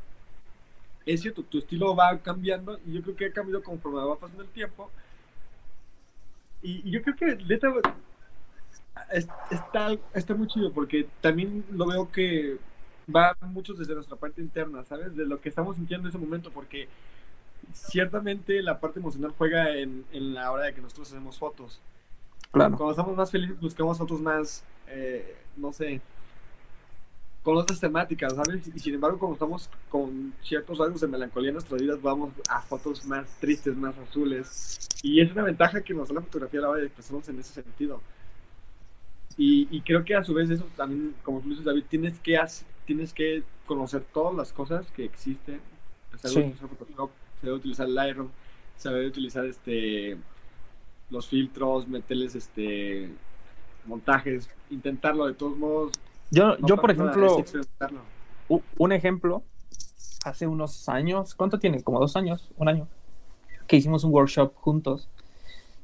S2: es cierto, tu estilo va cambiando y yo creo que ha cambiado conforme va pasando el tiempo. Y, y yo creo que neta está, está muy chido porque también lo veo que va muchos desde nuestra parte interna, ¿sabes? De lo que estamos sintiendo en ese momento, porque ciertamente la parte emocional juega en, en la hora de que nosotros hacemos fotos.
S3: Claro.
S2: Cuando estamos más felices buscamos fotos más, eh, no sé, con otras temáticas, ¿sabes? Y sin embargo, cuando estamos con ciertos rasgos de melancolía en nuestras vidas, vamos a fotos más tristes, más azules. Y es una ventaja que nos da la fotografía a la hora de expresarnos en ese sentido. Y, y, creo que a su vez eso también, como tú dices, David, tienes que, hacer, tienes que conocer todas las cosas que existen. Saber sí. Photoshop, saber utilizar Lightroom, saber utilizar este, los filtros, meterles este, montajes, intentarlo de todos modos.
S3: Yo, no yo por ejemplo, un ejemplo, hace unos años, ¿cuánto tiene? Como dos años, un año, que hicimos un workshop juntos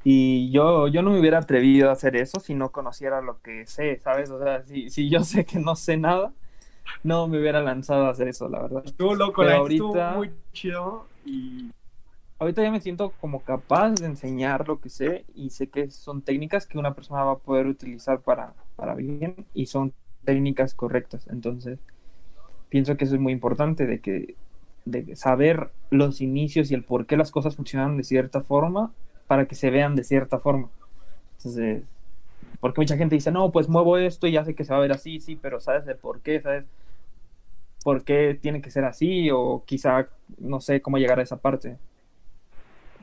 S3: y yo, yo no me hubiera atrevido a hacer eso si no conociera lo que sé, ¿sabes? O sea, si, si yo sé que no sé nada, no me hubiera lanzado a hacer eso, la verdad.
S2: Estuvo loco, la ahorita, estuvo muy chido y...
S3: Ahorita ya me siento como capaz de enseñar lo que sé y sé que son técnicas que una persona va a poder utilizar para, para bien y son técnicas correctas. Entonces, pienso que eso es muy importante de que de saber los inicios y el por qué las cosas funcionan de cierta forma para que se vean de cierta forma. Entonces, porque mucha gente dice, no, pues muevo esto y ya sé que se va a ver así, sí, pero sabes de por qué, sabes por qué tiene que ser así o quizá no sé cómo llegar a esa parte.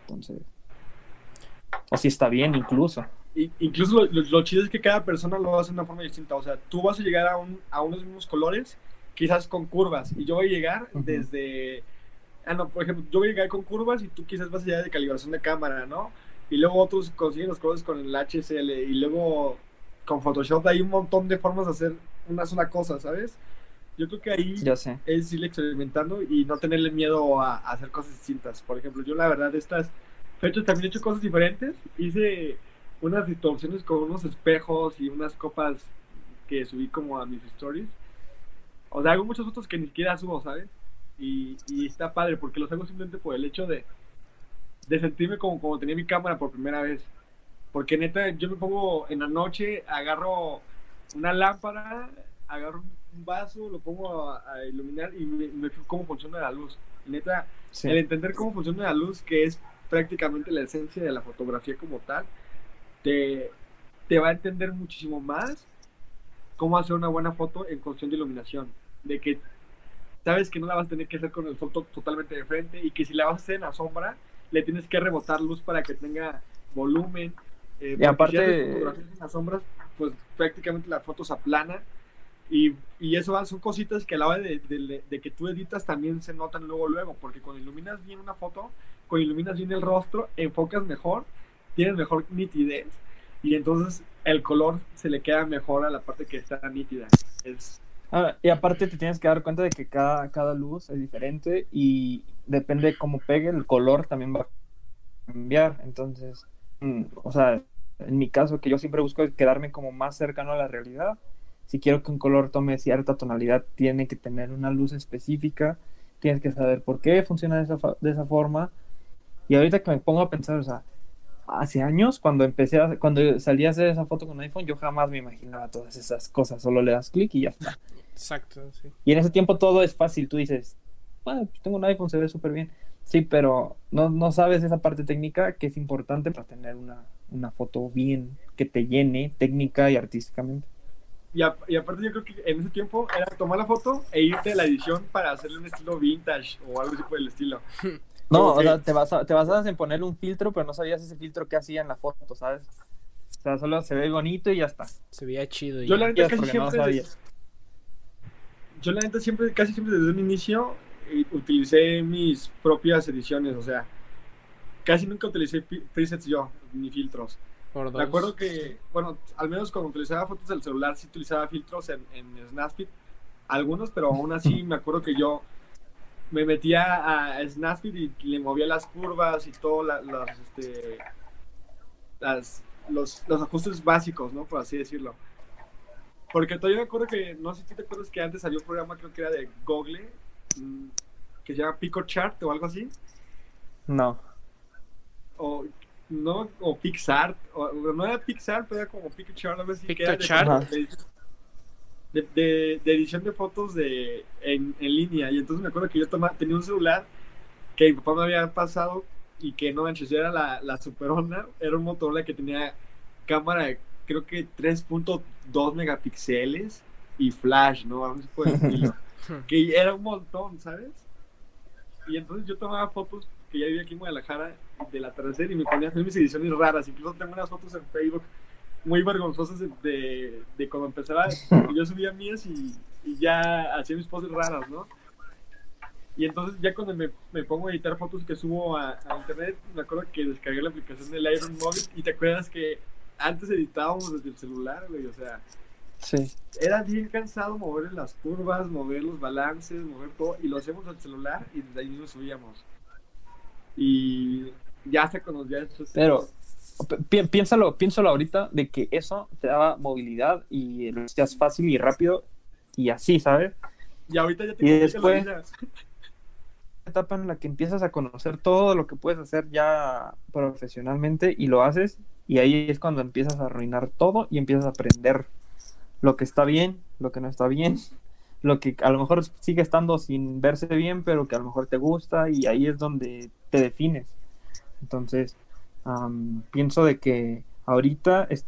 S3: Entonces, o si está bien incluso.
S2: Incluso lo, lo, lo, chido es que cada persona lo hace de una forma distinta. O sea, tú vas a llegar a, un, a unos mismos colores, quizás con curvas, y yo voy a llegar uh -huh. desde ah, no, por ejemplo, yo voy a llegar con curvas y tú quizás vas allá de calibración de cámara, ¿no? Y luego otros consiguen los colores con el HSL y luego con Photoshop hay un montón de formas de hacer una sola cosa, ¿sabes? Yo creo que ahí
S3: yo sé.
S2: es ir experimentando y no tenerle miedo a, a, hacer cosas distintas. Por ejemplo, yo la verdad estas fechas también he hecho cosas diferentes. Hice unas distorsiones con unos espejos y unas copas que subí como a mis stories. O sea, hago muchas fotos que ni siquiera subo, ¿sabes? Y, y, está padre porque los hago simplemente por el hecho de, de sentirme como, como tenía mi cámara por primera vez. Porque neta, yo me pongo en la noche, agarro una lámpara, agarro un vaso, lo pongo a, a iluminar y me, me, fijo cómo funciona la luz. Y neta, sí. el entender cómo funciona la luz, que es prácticamente la esencia de la fotografía como tal, te, te va a entender muchísimo más cómo hacer una buena foto en cuestión de iluminación. De que sabes que no la vas a tener que hacer con el sol totalmente de frente y que si la vas a hacer en la sombra, le tienes que rebotar luz para que tenga volumen.
S3: Eh, y aparte,
S2: si en las sombras, pues prácticamente la foto se aplana. Y, y eso son cositas que a la hora de, de, de, que tú editas también se notan luego, luego, porque cuando iluminas bien una foto, cuando iluminas bien el rostro, enfocas mejor, tienes mejor nitidez y entonces el color se le queda mejor a la parte que está nítida. Es,
S3: Ah, y aparte te tienes que dar cuenta de que cada, cada luz es diferente y depende de cómo pegue, el color también va a cambiar. Entonces, mm, o sea, en mi caso, que yo siempre busco quedarme como más cercano a la realidad. Si quiero que un color tome cierta tonalidad, tiene que tener una luz específica. Tienes que saber por qué funciona de esa, de esa forma. Y ahorita que me pongo a pensar, o sea, hace años, cuando empecé a, cuando salí a hacer esa foto con iPhone, yo jamás me imaginaba todas esas cosas. Solo le das clic y ya está.
S1: Exacto, sí.
S3: Y en ese tiempo todo es fácil. Tú dices, bueno, pues tengo un iPhone, se ve súper bien. Sí, pero no, no sabes esa parte técnica que es importante para tener una, una foto bien, que te llene técnica y artísticamente.
S2: Y, a- y aparte yo creo que en ese tiempo era tomar la foto e irte a la edición para hacerle un estilo vintage o algo así por el estilo.
S3: No, o sea, te, basa- te basabas en ponerle un filtro, pero no sabías ese filtro que hacía en la foto, ¿sabes? O sea, solo se ve bonito y ya está.
S1: Se veía chido. y
S2: Yo
S1: ya.
S2: la neta casi
S3: no
S2: siempre...
S3: sabías.
S2: yo la neta siempre, casi siempre desde un inicio eh, utilicé mis propias ediciones, o sea, casi nunca utilicé presets yo, ni filtros.
S1: Por
S2: Me acuerdo que, bueno, al menos cuando utilizaba fotos del celular, sí utilizaba filtros en, en Snapseed, algunos, pero aún así me acuerdo que yo me metía a Snapseed y le movía las curvas y todo, la- las, este, las, los, los ajustes básicos, ¿no? Por así decirlo. Porque todavía me acuerdo que, no sé si te acuerdas que antes salió un programa, creo que era de Google, mm, que se llama PicoChart o algo así
S3: No.
S2: o no o PixArt o, no era PixArt pero era como algo así de, como de, de, de- de edición de fotos de en, en línea y entonces me acuerdo que yo tomaba, tenía un celular que mi papá me había pasado y que no manches era la, la Super Honor era un Motorola que tenía cámara de, creo que 3.2 megapíxeles y flash no algo por el estilo que era un montón, ¿sabes? Y entonces yo tomaba fotos que ya vivía aquí en Guadalajara del atardecer y me ponía a hacer mis ediciones raras. Incluso tengo unas fotos en Facebook muy vergonzosas de, de, de cuando empezaba. Yo subía mías y, y ya hacía mis poses raras, ¿no? Y entonces ya cuando me, me pongo a editar fotos que subo a, a internet, me acuerdo que descargué la aplicación del Iron Móvil y te acuerdas que antes editábamos desde el celular, güey, o sea,
S3: Sí.
S2: era bien cansado mover las curvas, mover los balances, mover todo, y lo hacíamos al celular y desde ahí nos subíamos. Y ya hasta cuando ya...
S3: Pero pi- piénsalo, piénsalo ahorita de que eso te daba movilidad y lo hacías fácil y rápido y así, ¿sabes?
S2: Y ahorita ya te
S3: Y después- etapa en la que empiezas a conocer todo lo que puedes hacer ya profesionalmente y lo haces y ahí es cuando empiezas a arruinar todo y empiezas a aprender lo que está bien, lo que no está bien, lo que a lo mejor sigue estando sin verse bien, pero que a lo mejor te gusta y ahí es donde te defines. Entonces, am, pienso de que ahorita es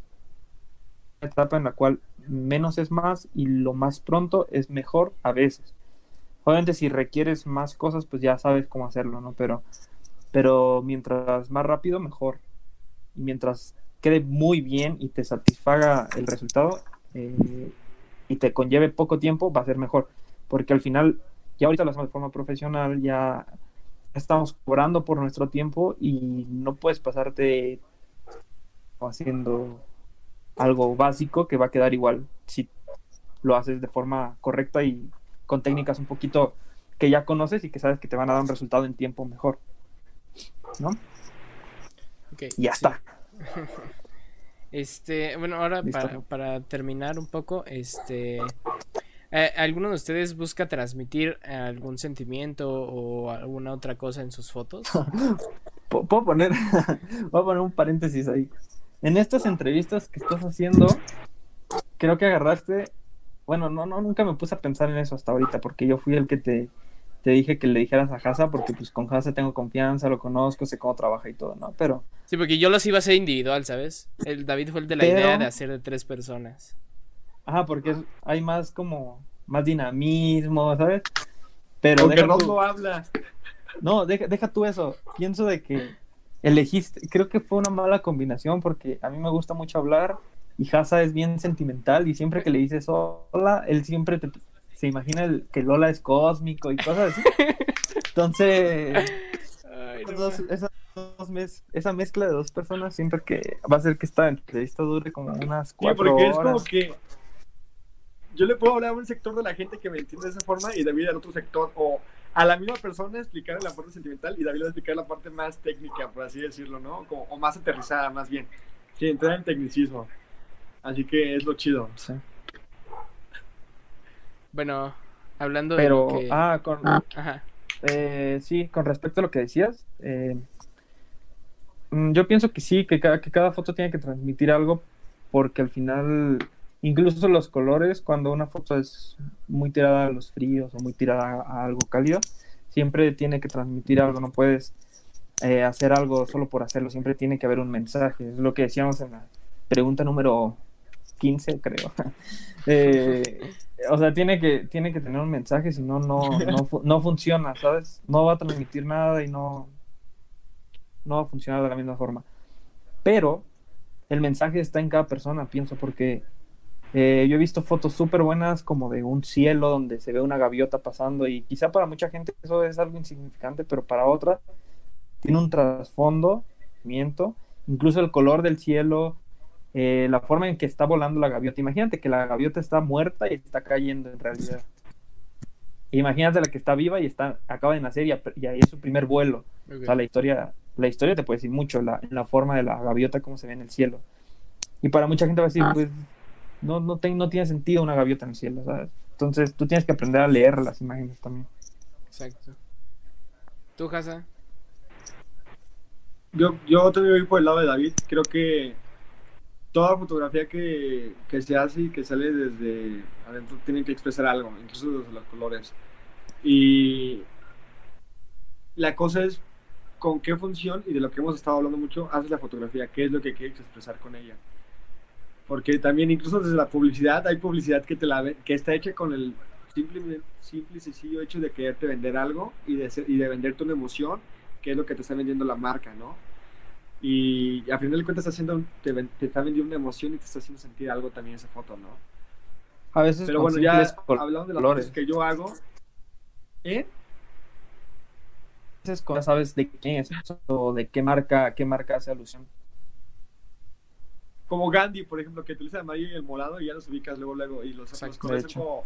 S3: una etapa en la cual menos es más y lo más pronto es mejor a veces. Obviamente si requieres más cosas, pues ya sabes cómo hacerlo, ¿no? Pero, pero mientras más rápido, mejor. Y mientras quede muy bien y te satisfaga el resultado eh, y te conlleve poco tiempo, va a ser mejor. Porque al final, ya ahorita lo hacemos de forma profesional, ya estamos cobrando por nuestro tiempo y no puedes pasarte haciendo algo básico que va a quedar igual si lo haces de forma correcta y con técnicas un poquito que ya conoces y que sabes que te van a dar un resultado en tiempo mejor. ¿No?
S1: Ok,
S3: Y ya
S1: sí.
S3: está.
S1: Este, bueno, ahora para, para terminar un poco, este, eh, ¿alguno de ustedes busca transmitir algún sentimiento o alguna otra cosa en sus fotos?
S3: Pu- Puedo poner, voy a poner un paréntesis ahí. En estas entrevistas que estás haciendo, creo que agarraste, bueno, no, no, nunca me puse a pensar en eso hasta ahorita, porque yo fui el que te, te dije que le dijeras a Hasa, porque pues con Hasa tengo confianza, lo conozco, sé cómo trabaja y todo, ¿no? Pero
S1: Sí, porque yo los iba a hacer individual, ¿sabes? El David fue el de la
S3: Pero-
S1: idea de hacer de tres personas.
S3: Ajá, porque es- hay más como, más dinamismo, ¿sabes? Pero
S2: Aunque
S3: deja
S2: Ross
S3: tú-
S2: no habla.
S3: no, deja, deja tú eso. Pienso de que elegiste, creo que fue una mala combinación porque a mí me gusta mucho hablar y Hasa es bien sentimental y siempre que le dices hola, él siempre te- se imagina el- que Lola es cósmico y cosas así. Entonces,
S1: Ay, no
S3: dos- esas dos mez- esa mezcla de dos personas siempre que va a hacer que esta entrevista dure como unas
S2: Sí,
S3: cuatro
S2: porque es
S3: horas.
S2: como que yo le puedo hablar a un sector de la gente que me entiende de esa forma y David al otro sector, o a la misma persona explicar la parte sentimental y David le va a explicar la parte más técnica, por así decirlo, ¿no? Como, o más aterrizada, más bien. Sí, entrar en tecnicismo. Así que es lo chido.
S3: Sí.
S1: Bueno, hablando de
S3: Pero,
S1: que...
S3: ah, con,
S1: Ajá.
S3: Eh, sí, con respecto a lo que decías, eh, Mm, Yo pienso que sí, que cada, que cada foto tiene que transmitir algo, porque al final, incluso los colores, cuando una foto es muy tirada a los fríos o muy tirada a algo cálido, siempre tiene que transmitir algo, no puedes eh, hacer algo solo por hacerlo, siempre tiene que haber un mensaje, es lo que decíamos en la pregunta número 15, creo. Eh, o sea, tiene que, tiene que tener un mensaje, si no, no, no, no funciona, ¿sabes? No va a transmitir nada y no, no va a funcionar de la misma forma. Pero el mensaje está en cada persona, pienso, porque eh, yo he visto fotos súper buenas como de un cielo donde se ve una gaviota pasando y quizá para mucha gente eso es algo insignificante, pero para otra tiene un trasfondo, miento, incluso el color del cielo, eh, la forma en que está volando la gaviota. Imagínate que la gaviota está muerta y está cayendo en realidad. Imagínate la que está viva y está, acaba de nacer y, ahí es su primer vuelo. O sea, la historia, la historia te puede decir mucho, la, la forma de la gaviota, cómo se ve en el cielo. Y para mucha gente va a decir,
S6: Ah.
S3: pues, no, no, te- no tiene sentido una gaviota en el cielo, ¿sabes? Entonces tú tienes que aprender a leer las imágenes también.
S1: Exacto. ¿Tú, Hasa?
S2: Yo, yo también voy por el lado de David. Creo que toda fotografía que, que se hace y que sale desde adentro tiene que expresar algo, incluso desde los colores. Y la cosa es con qué función y de lo que hemos estado hablando mucho haces la fotografía, qué es lo que quieres expresar con ella. Porque también incluso desde la publicidad hay publicidad que te la que está hecha con el simple, simple y sencillo hecho de quererte vender algo y de, ser- y de venderte una emoción que es lo que te está vendiendo la marca, ¿no? Y a final de cuentas haciendo, te, te está vendiendo una emoción y te está haciendo sentir algo también esa foto, ¿no?
S3: A veces
S2: Pero bueno, ya hablando de las
S3: colores.
S2: cosas que yo hago, ¿eh?
S3: A veces con- sabes de quién es o de qué marca, qué marca hace alusión.
S2: Como Gandhi, por ejemplo, que utiliza el amarillo y el morado y ya los ubicas luego, luego, y los, los
S1: Exacto,
S2: colores son
S3: hecho.
S2: como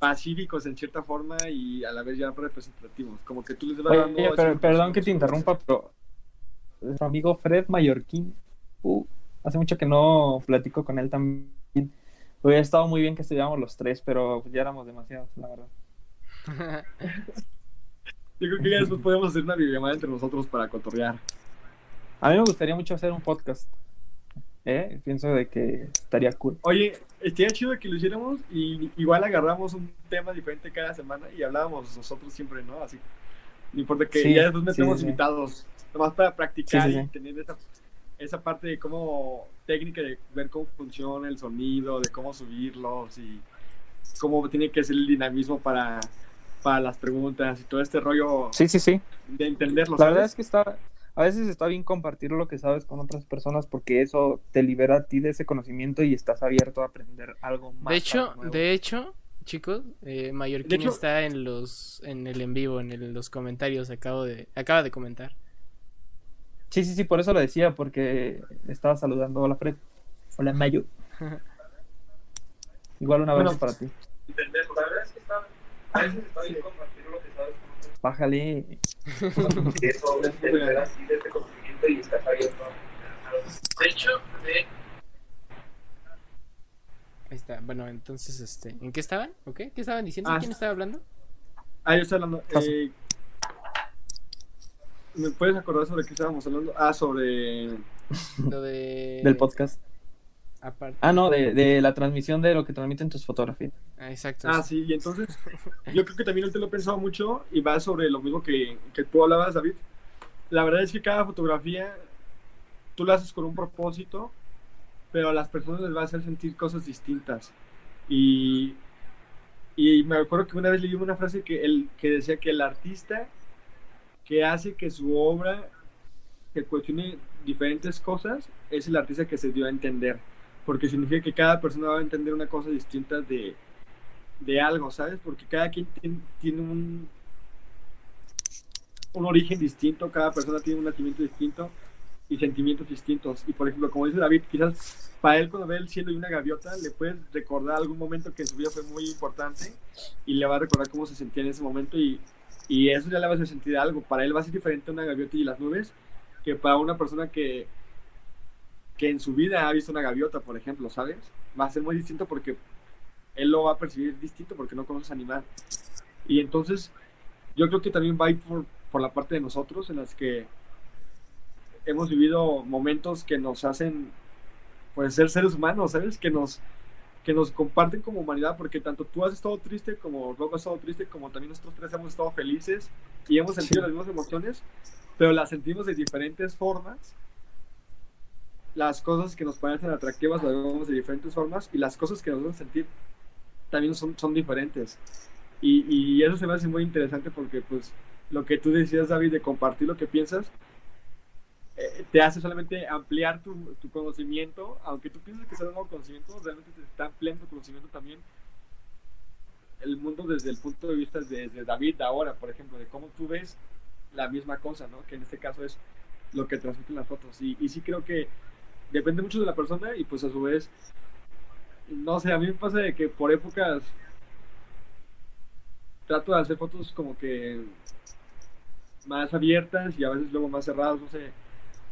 S2: pacíficos en cierta forma y a la vez ya representativos, como que tú les vas
S3: Oye,
S2: dando...
S3: pero- perdón que te interrumpa, pero nuestro amigo Fred Mallorquín, uh, hace mucho que no platico con él también. Hubiera estado muy bien que estuviéramos los tres, pero ya éramos demasiados, la verdad.
S2: Yo creo que ya después podemos hacer una videollamada entre nosotros para cotorrear.
S3: A mí me gustaría mucho hacer un podcast. ¿Eh? Pienso de que estaría cool.
S2: Oye, estaría chido que lo hiciéramos y igual agarramos un tema diferente cada semana y hablábamos nosotros siempre, ¿no? Así. No importa que
S3: Sí,
S2: ya después metemos
S3: sí, sí.
S2: invitados, nomás para practicar y tener esa, esa parte de cómo técnica de ver cómo funciona el sonido, de cómo subirlos y cómo tiene que ser el dinamismo para, para las preguntas y todo este rollo
S3: Sí, sí, sí.
S2: de entenderlo.
S3: La verdad
S2: ¿sabes?
S3: es que está, a veces está bien compartir lo que sabes con otras personas porque eso te libera a ti de ese conocimiento y estás abierto a aprender algo más.
S1: De hecho, de hecho, chicos, eh, Mallorquín
S2: hecho-
S1: está en los en el en vivo, en el- los comentarios, acabo de acaba de comentar.
S3: Sí, sí, sí, por eso lo decía, porque estaba saludando. Hola, Fred. Hola, Mayo. Igual un abrazo
S2: Bueno,
S3: para ti.
S2: La verdad es que está, a veces está bien compartir
S3: Bájale.
S2: Eso, entender así de este conocimiento y estás abierto a-
S1: De hecho, de Ahí está. Bueno, entonces este, ¿en qué estaban? ¿Ok? ¿Qué estaban diciendo?
S2: Ah.
S1: ¿Quién estaba hablando?
S2: Ah, yo estoy hablando.
S3: Paso.
S2: eh, ¿Me puedes acordar sobre qué estábamos hablando? Ah, sobre.
S1: Lo de
S3: Del podcast.
S1: Aparte.
S3: Ah, no, de, de la transmisión de lo que transmiten tus fotografías.
S1: Ah, exacto.
S2: Ah, sí, y entonces. Yo creo que también él te lo he pensado mucho y va sobre lo mismo que, que tú hablabas, David. La verdad es que cada fotografía tú la haces con un propósito, pero a las personas les va a hacer sentir cosas distintas. Y, y me acuerdo que una vez leí una frase que, el, que decía que el artista que hace que su obra que cuestione diferentes cosas es el artista que se dio a entender. Porque significa que cada persona va a entender una cosa distinta de, de algo, ¿sabes? Porque cada quien tien- tiene un, un origen distinto, cada persona tiene un nacimiento distinto y sentimientos distintos. Y por ejemplo, como dice David, quizás para él cuando ve el cielo y una gaviota le puede recordar algún momento que en su vida fue muy importante y le va a recordar cómo se sentía en ese momento y, y eso ya le va a hacer sentir algo. Para él va a ser diferente una gaviota y las nubes que para una persona que, que en su vida ha visto una gaviota, por ejemplo, ¿sabes? Va a ser muy distinto porque él lo va a percibir distinto porque no conoce animal. Y entonces yo creo que también va a ir por, por la parte de nosotros en las que hemos vivido momentos que nos hacen pues ser seres humanos, ¿sabes? Que nos, que nos comparten como humanidad, porque tanto tú has estado triste como Rob ha estado triste, como también nosotros tres hemos estado felices y hemos sentido las mismas emociones, pero las sentimos de diferentes formas. Las cosas que nos parecen atractivas las vemos de diferentes formas y las cosas que nos hacen sentir también son, son diferentes. Y, y eso se me hace muy interesante porque pues lo que tú decías, David, de compartir lo que piensas, eh, te hace solamente ampliar tu, tu, conocimiento, aunque tú pienses que es un nuevo conocimiento, realmente te está ampliando tu conocimiento también el mundo desde el punto de vista de, de, David ahora, por ejemplo, de cómo tú ves la misma cosa, ¿no? Que en este caso es lo que transmiten las fotos. Y, y sí creo que depende mucho de la persona y pues a su vez, no sé, a mí me pasa de que por épocas trato de hacer fotos como que más abiertas y a veces luego más cerradas, no sé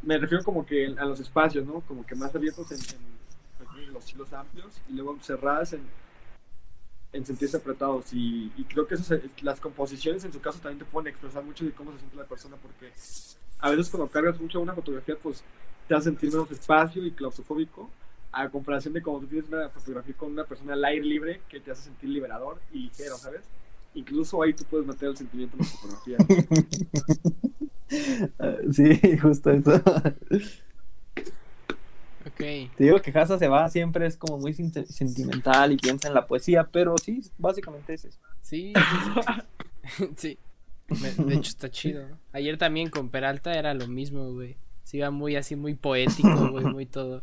S2: me refiero como que a los espacios, ¿no? Como que más abiertos en, en los hilos amplios y luego cerradas en, en sentirse apretados. Y, y creo que eso se, las composiciones en su caso también te pueden expresar mucho de cómo se siente la persona, porque a veces cuando cargas mucho una fotografía, pues te hace sentir menos espacio y claustrofóbico, a comparación de cuando tú tienes una fotografía con una persona al aire libre que te hace sentir liberador y ligero, ¿sabes? Incluso ahí tú puedes meter el sentimiento en la fotografía.
S3: sí, justo eso.
S1: Ok.
S3: Te digo que Hasa se va siempre es como muy sentimental y piensa en la poesía, pero sí, básicamente es eso.
S1: Sí, sí. sí. De hecho está chido. Ayer también con Peralta era lo mismo, güey. Se iba muy así, muy poético, güey, muy todo.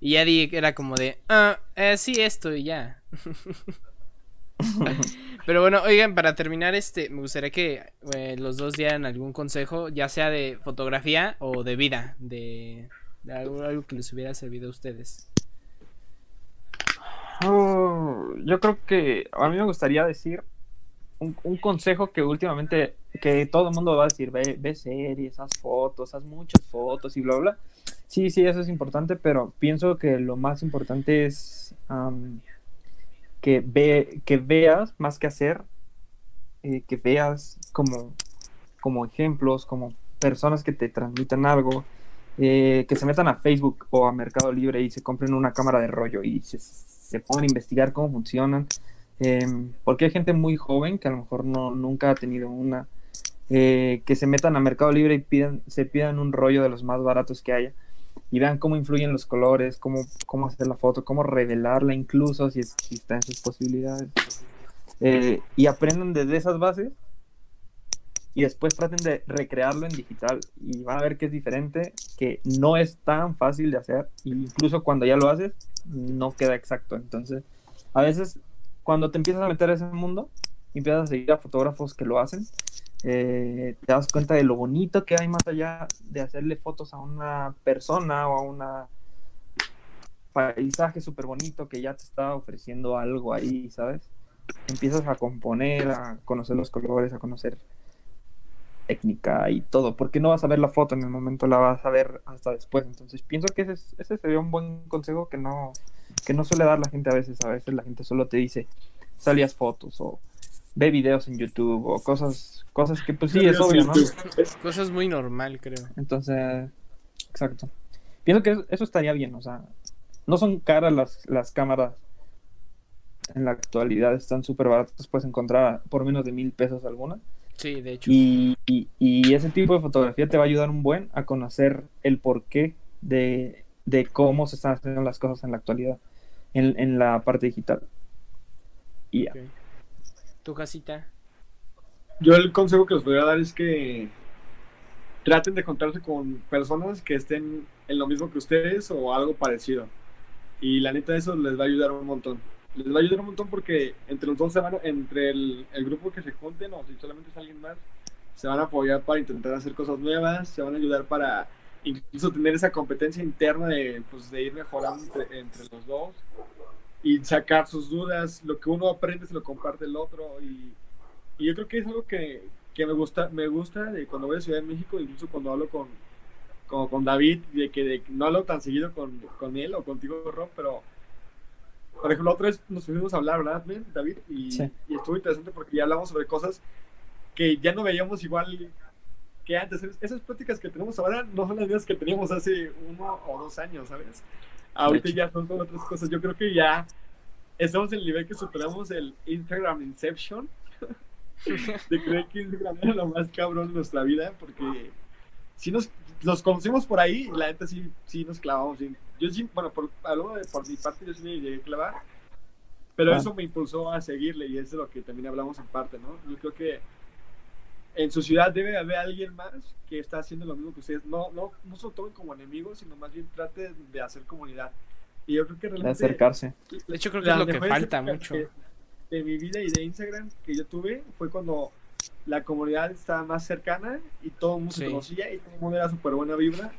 S1: Y ya di era como de, ah, eh, sí, esto y ya. Pero bueno, oigan, para terminar, este, me gustaría que eh, los dos dieran algún consejo, ya sea de fotografía o de vida, de, de algo, algo, que les hubiera servido a ustedes.
S3: Oh, yo creo que a mí me gustaría decir un, consejo que últimamente, que todo el mundo va a decir, ve, ve series, haz fotos, haz muchas fotos y bla, bla. Sí, sí, eso es importante, pero pienso que lo más importante es... Um, que, ve, que veas más que hacer, eh, que veas como, como ejemplos, como personas que te transmitan algo, eh, que se metan a Facebook o a Mercado Libre y se compren una cámara de rollo y se, se pongan a investigar cómo funcionan. Eh, porque hay gente muy joven que a lo mejor no, nunca ha tenido una, eh, que se metan a Mercado Libre y pidan, se pidan un rollo de los más baratos que haya y vean cómo influyen los colores, cómo, cómo hacer la foto, cómo revelarla incluso si, es, si está en sus posibilidades. Eh, y aprendan desde esas bases y después traten de recrearlo en digital y van a ver que es diferente, que no es tan fácil de hacer, e incluso cuando ya lo haces, no queda exacto. Entonces, a veces cuando te empiezas a meter a ese mundo, empiezas a seguir a fotógrafos que lo hacen, eh, te das cuenta de lo bonito que hay más allá de hacerle fotos a una persona o a un paisaje súper bonito que ya te está ofreciendo algo ahí, ¿sabes? Empiezas a componer, a conocer los colores, a conocer técnica y todo, porque no vas a ver la foto en el momento, la vas a ver hasta después. Entonces pienso que ese, ese sería un buen consejo que no, que no suele dar la gente a veces. A veces la gente solo te dice, salías fotos o ve videos en YouTube o cosas, cosas que pues sí es obvio, ¿no?
S1: Cosas muy normal, creo.
S3: Entonces, exacto. Pienso que eso estaría bien, o sea, no son caras las, las cámaras en la actualidad, están súper baratas, puedes encontrar por menos de mil pesos algunas.
S1: Sí, de hecho.
S3: Y, y, y, ese tipo de fotografía te va a ayudar un buen a conocer el porqué de, de cómo se están haciendo las cosas en la actualidad, en, en la parte digital. Y ya.
S1: Okay. ¿Tu casita?
S2: Yo el consejo que les voy a dar es que traten de encontrarse con personas que estén en lo mismo que ustedes o algo parecido. Y la neta eso les va a ayudar un montón. Les va a ayudar un montón porque entre los dos se van, entre el, el grupo que se junten o si solamente es alguien más, se van a apoyar para intentar hacer cosas nuevas, se van a ayudar para incluso tener esa competencia interna de, pues, de ir mejorando entre, los dos y sacar sus dudas, lo que uno aprende se lo comparte el otro y, y yo creo que es algo que, que, me gusta me gusta de cuando voy a Ciudad de México, incluso cuando hablo con, con, con David, de que no hablo tan seguido con, con, él o contigo, Rob, pero por ejemplo, otra vez nos fuimos a hablar, ¿verdad, David? Y, sí. y estuvo interesante porque ya hablamos sobre cosas que ya no veíamos igual que antes. Esas pláticas que tenemos ahora no son las mismas que teníamos hace uno o dos años, ¿sabes? Ahorita ya son con otras cosas. Yo creo que ya estamos en el nivel que superamos el Instagram Inception. de creer que Instagram era lo más cabrón de nuestra vida, porque si nos, nos conocimos por ahí, la neta sí, sí nos clavamos. Yo sí, bueno, por, de, por mi parte, yo sí me llegué a clavar, pero ah. eso me impulsó a seguirle y es de lo que también hablamos en parte, ¿no? Yo creo que en su ciudad debe haber alguien más que está haciendo lo mismo que ustedes. No, no, no se lo tomen como enemigos, sino más bien trate de hacer comunidad. Y yo creo que realmente...
S3: De acercarse.
S1: De hecho, creo que es lo que falta mucho.
S2: De, mi vida y de Instagram que yo tuve fue cuando la comunidad estaba más cercana y todo el mundo se conocía y todo el mundo era súper buena vibra.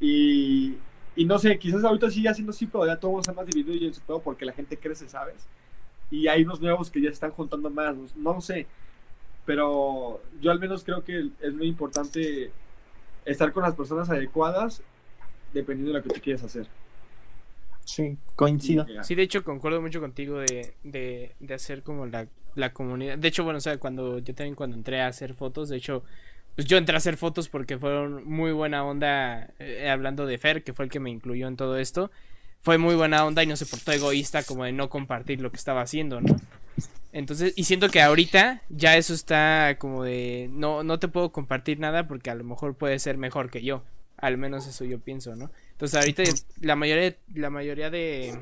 S2: Y, y, no sé, quizás ahorita sigue haciendo así, pero ya todo el mundo está más dividido y en su todo porque la gente crece, ¿sabes? Y hay unos nuevos que ya se están juntando más, no, lo sé pero yo al menos creo que es muy importante estar con las personas adecuadas dependiendo de lo que tú quieres hacer.
S3: Sí, coincido.
S1: Sí, de hecho concuerdo mucho contigo de, de, de hacer como la, la, comunidad. De hecho, bueno, o sea, cuando yo también cuando entré a hacer fotos, de hecho, pues yo entré a hacer fotos porque fueron muy buena onda, eh, hablando de Fer, que fue el que me incluyó en todo esto. Fue muy buena onda y no se portó egoísta como de no compartir lo que estaba haciendo, ¿no? Entonces, y siento que ahorita ya eso está como de no, no te puedo compartir nada porque a lo mejor puede ser mejor que yo. Al menos eso yo pienso, ¿no? Entonces ahorita la mayoría, la mayoría de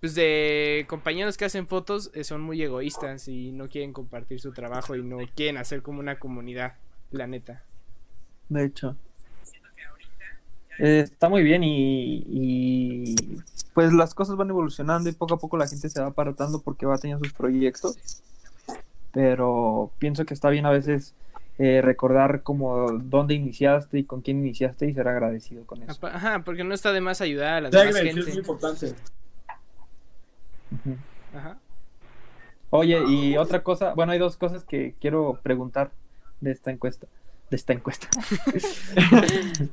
S1: pues de compañeros que hacen fotos eh, son muy egoístas y no quieren compartir su trabajo y no quieren hacer como una comunidad, la neta.
S3: De hecho. Eh, está muy bien y, pues las cosas van evolucionando y poco a poco la gente se va apartando porque va teniendo sus proyectos. Pero pienso que está bien a veces eh, recordar como dónde iniciaste y con quién iniciaste y ser agradecido con eso.
S1: Ajá, porque no está de más ayudar a la demás gente.
S2: es muy importante.
S3: Ajá. Oye, y otra cosa, bueno, hay dos cosas que quiero preguntar de esta encuesta de esta encuesta.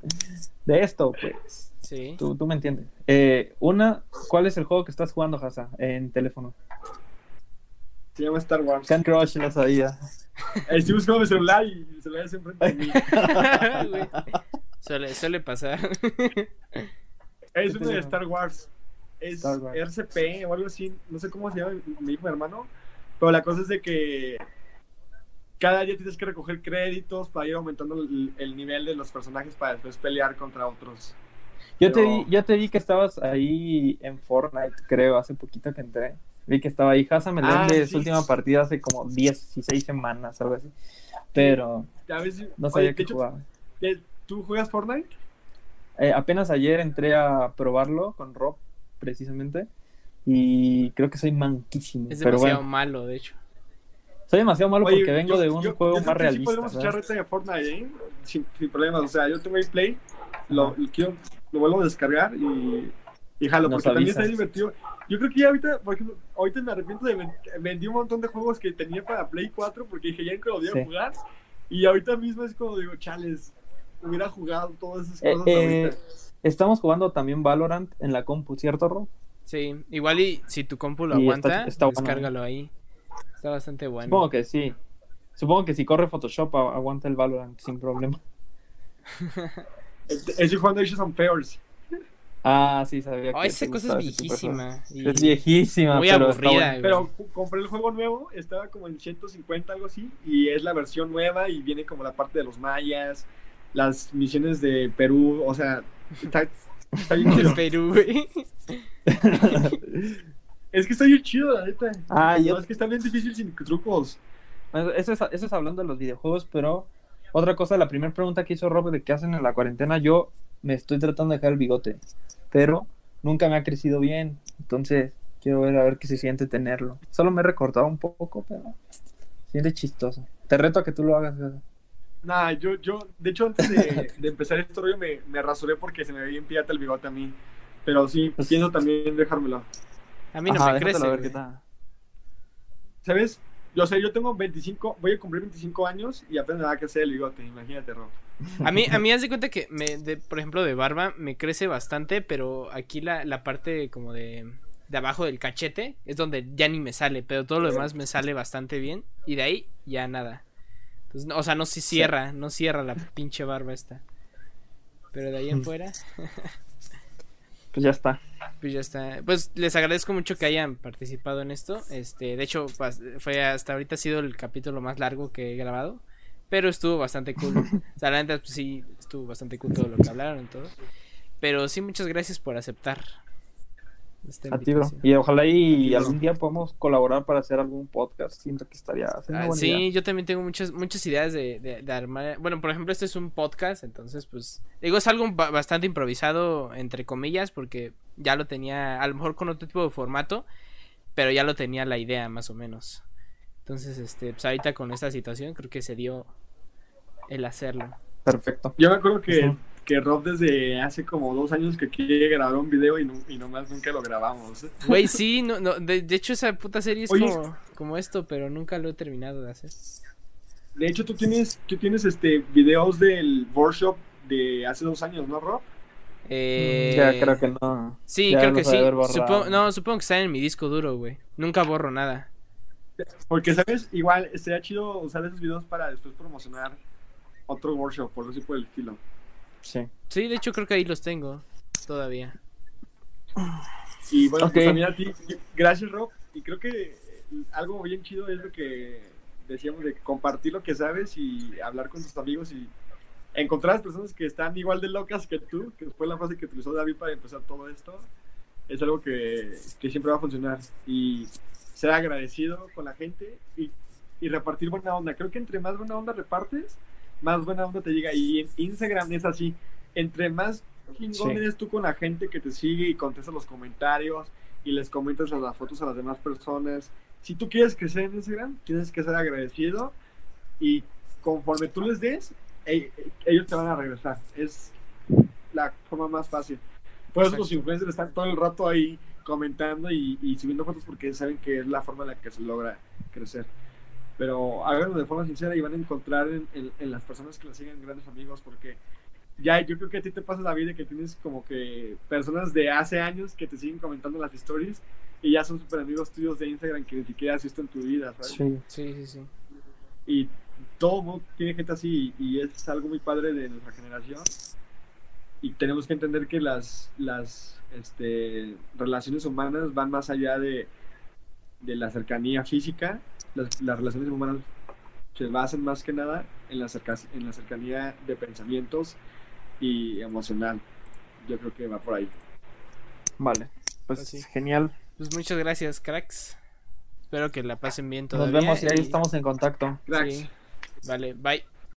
S3: de esto, pues.
S1: Sí.
S3: Tú, tú me entiendes. Eh, una, ¿cuál es el juego que estás jugando, Hasa, en teléfono?
S2: Se llama Star Wars.
S3: Can't Crush, lo sabía.
S2: Estoy buscando mi celular y el celular se enfrenta de mí.
S1: suele, suele pasar.
S2: es uno de Star Wars. Es RCP o algo así. No sé cómo se llama mi hijo, mi hermano. Pero la cosa es de que cada día tienes que recoger créditos para ir aumentando el, nivel de los personajes para después pelear contra otros.
S3: Yo te vi, ya te vi que estabas ahí en Fortnite, creo, hace poquito que entré. Vi que estaba ahí Hassan Meléndez, ah, su última partida hace como 16 semanas, algo así. Pero no sabía que jugaba.
S2: ¿Tú juegas Fortnite?
S3: Eh, apenas ayer entré a probarlo con Rob, precisamente. Y creo que soy manquísimo.
S1: Es demasiado malo, de hecho.
S3: Soy demasiado malo porque vengo de un juego más realista. Sí
S2: podemos echar reta de Fortnite, ¿eh? sin, sin, problemas. O sea, yo tengo el play, lo, quiero, lo vuelvo a descargar y, y jalo, porque también está divertido. Yo creo que ya ahorita, por ejemplo, ahorita me arrepiento de vendí un montón de juegos que tenía para Play 4 porque dije ya que lo podía jugar. Y ahorita mismo es como digo, chales, hubiera jugado todas esas eh, cosas eh, ahorita.
S3: Estamos jugando también Valorant en la compu, ¿cierto, Ro?
S1: Sí, igual y si tu compu lo aguanta, descárgalo ahí. Está bastante bueno.
S3: Supongo que sí. Supongo que si corre Photoshop aguanta el Valorant sin problema.
S2: Estoy jugando on Pairs.
S3: Ah, sí, sabía
S1: que. Oh, esa cosa es viejísima.
S3: Es viejísima.
S1: Muy pero aburrida.
S2: Pero compré el juego nuevo, estaba como en 150, algo así. Y es la versión nueva y viene como la parte de los mayas, las misiones de Perú. O sea, está, está bien chido.
S1: Perú, güey.
S2: Es que está bien chido, la neta.
S3: Ah,
S2: yo... Es que está bien difícil sin trucos.
S3: Eso es, eso es hablando de los videojuegos, pero otra cosa, la primera pregunta que hizo Rob de qué hacen en la cuarentena, yo me estoy tratando de dejar el bigote, pero nunca me ha crecido bien, entonces quiero ver a ver qué se siente tenerlo. Solo me he recortado un poco, pero siente chistoso. Te reto a que tú lo hagas.
S2: Nah, yo, yo, de hecho, antes de, empezar este rollo me, me, rasuré porque se me ve bien el bigote a mí. Pero sí, pues, pienso también dejármelo.
S1: A mí no me crece. Ver qué
S2: ¿Sabes? Yo sé, yo tengo 25, voy a cumplir 25 años y apenas me va a crecer el bigote, imagínate, Rob.
S1: A mí, a mí haz de cuenta que, me, de, por ejemplo, de barba me crece bastante, pero aquí la, la parte como de, de abajo del cachete es donde ya ni me sale, pero todo lo demás me sale bastante bien y de ahí ya nada. Entonces, no- o sea, no se cierra, no cierra la pinche barba esta. Pero de ahí en fuera,
S3: Pues ya está.
S1: pues ya está. Pues les agradezco mucho que hayan participado en esto. Este, de hecho, pas- fue hasta ahorita ha sido el capítulo más largo que he grabado. Pero estuvo bastante cool. O sea, la neta, pues sí, estuvo bastante cool todo lo que hablaron y todo. Pero sí, muchas gracias por aceptar. Esta
S3: A ti, bro. Y ojalá y algún día podamos colaborar para hacer algún podcast. Siento que estaría.
S1: Ah, sí,
S3: idea.
S1: yo también tengo muchas muchas ideas de, de- de armar. Bueno, por ejemplo, este es un podcast, entonces, pues, digo, es algo ba- bastante improvisado, entre comillas, porque ya lo tenía, a lo mejor con otro tipo de formato, pero ya lo tenía la idea, más o menos. Entonces, este, pues ahorita con esta situación, creo que se dio el hacerlo.
S3: Perfecto.
S2: Yo me acuerdo que. Que Rob desde hace como dos años que quiere grabar un video y, no, y nomás nunca lo grabamos.
S1: Güey, sí, no, no, de, de hecho, esa puta serie es
S2: Oye.
S1: como, como esto, pero nunca lo he terminado de hacer.
S2: De hecho, tú tienes, tú tienes este videos del workshop de hace dos años, ¿no, Rob?
S1: Eh,
S3: Ya creo que no.
S1: Sí,
S3: Ya
S1: creo que sí. no, supongo que está en mi disco duro, güey. Nunca borro nada.
S2: Porque, ¿sabes? Igual sería chido usar esos videos para después promocionar otro workshop, por así por el estilo.
S3: Sí.
S1: Sí, de hecho creo que ahí los tengo todavía.
S2: Y bueno, pues también a ti, gracias Rob. Y creo que algo bien chido es lo que decíamos de compartir lo que sabes y hablar con tus amigos y encontrar a las personas que están igual de locas que tú, que fue la frase que utilizó David para empezar todo esto. Es algo que, que siempre va a funcionar. Y ser agradecido con la gente y, y repartir buena onda. Creo que entre más buena onda repartes, más buena onda te llega. Y en Instagram es así. Entre más chingón
S3: Sí.
S2: eres tú con la gente que te sigue y contestas los comentarios y les comentas las- fotos a las demás personas. Si tú quieres crecer en Instagram, tienes que ser agradecido y conforme tú les des, ellos te van a regresar. Es la forma más fácil. Por eso los influencers están todo el rato ahí comentando y, y subiendo fotos porque saben que es la forma en la que se logra crecer. Pero háganlo de forma sincera y van a encontrar en, en- en las personas que los siguen grandes amigos porque ya yo creo que a ti te pasa la vida que tienes como que personas de hace años que te siguen comentando las stories y ya son super amigos tuyos de Instagram que ni siquiera has visto en tu vida, ¿sabes?
S3: Sí.
S1: Sí, sí, sí.
S2: Y todo mundo tiene gente así y es algo muy padre de nuestra generación. Y tenemos que entender que las, las este, relaciones humanas van más allá de, de la cercanía física. Las, las relaciones humanas se basan más que nada en la, cerca- en la cercanía de pensamientos y emocional. Yo creo que va por ahí.
S3: Vale. Pues
S1: Pues sí.
S3: genial.
S1: Pues muchas gracias, cracks. Espero que la pasen bien
S3: Nos
S1: todavía.
S3: vemos y ahí estamos en contacto.
S2: Cracks.
S1: Sí. Vale, bye.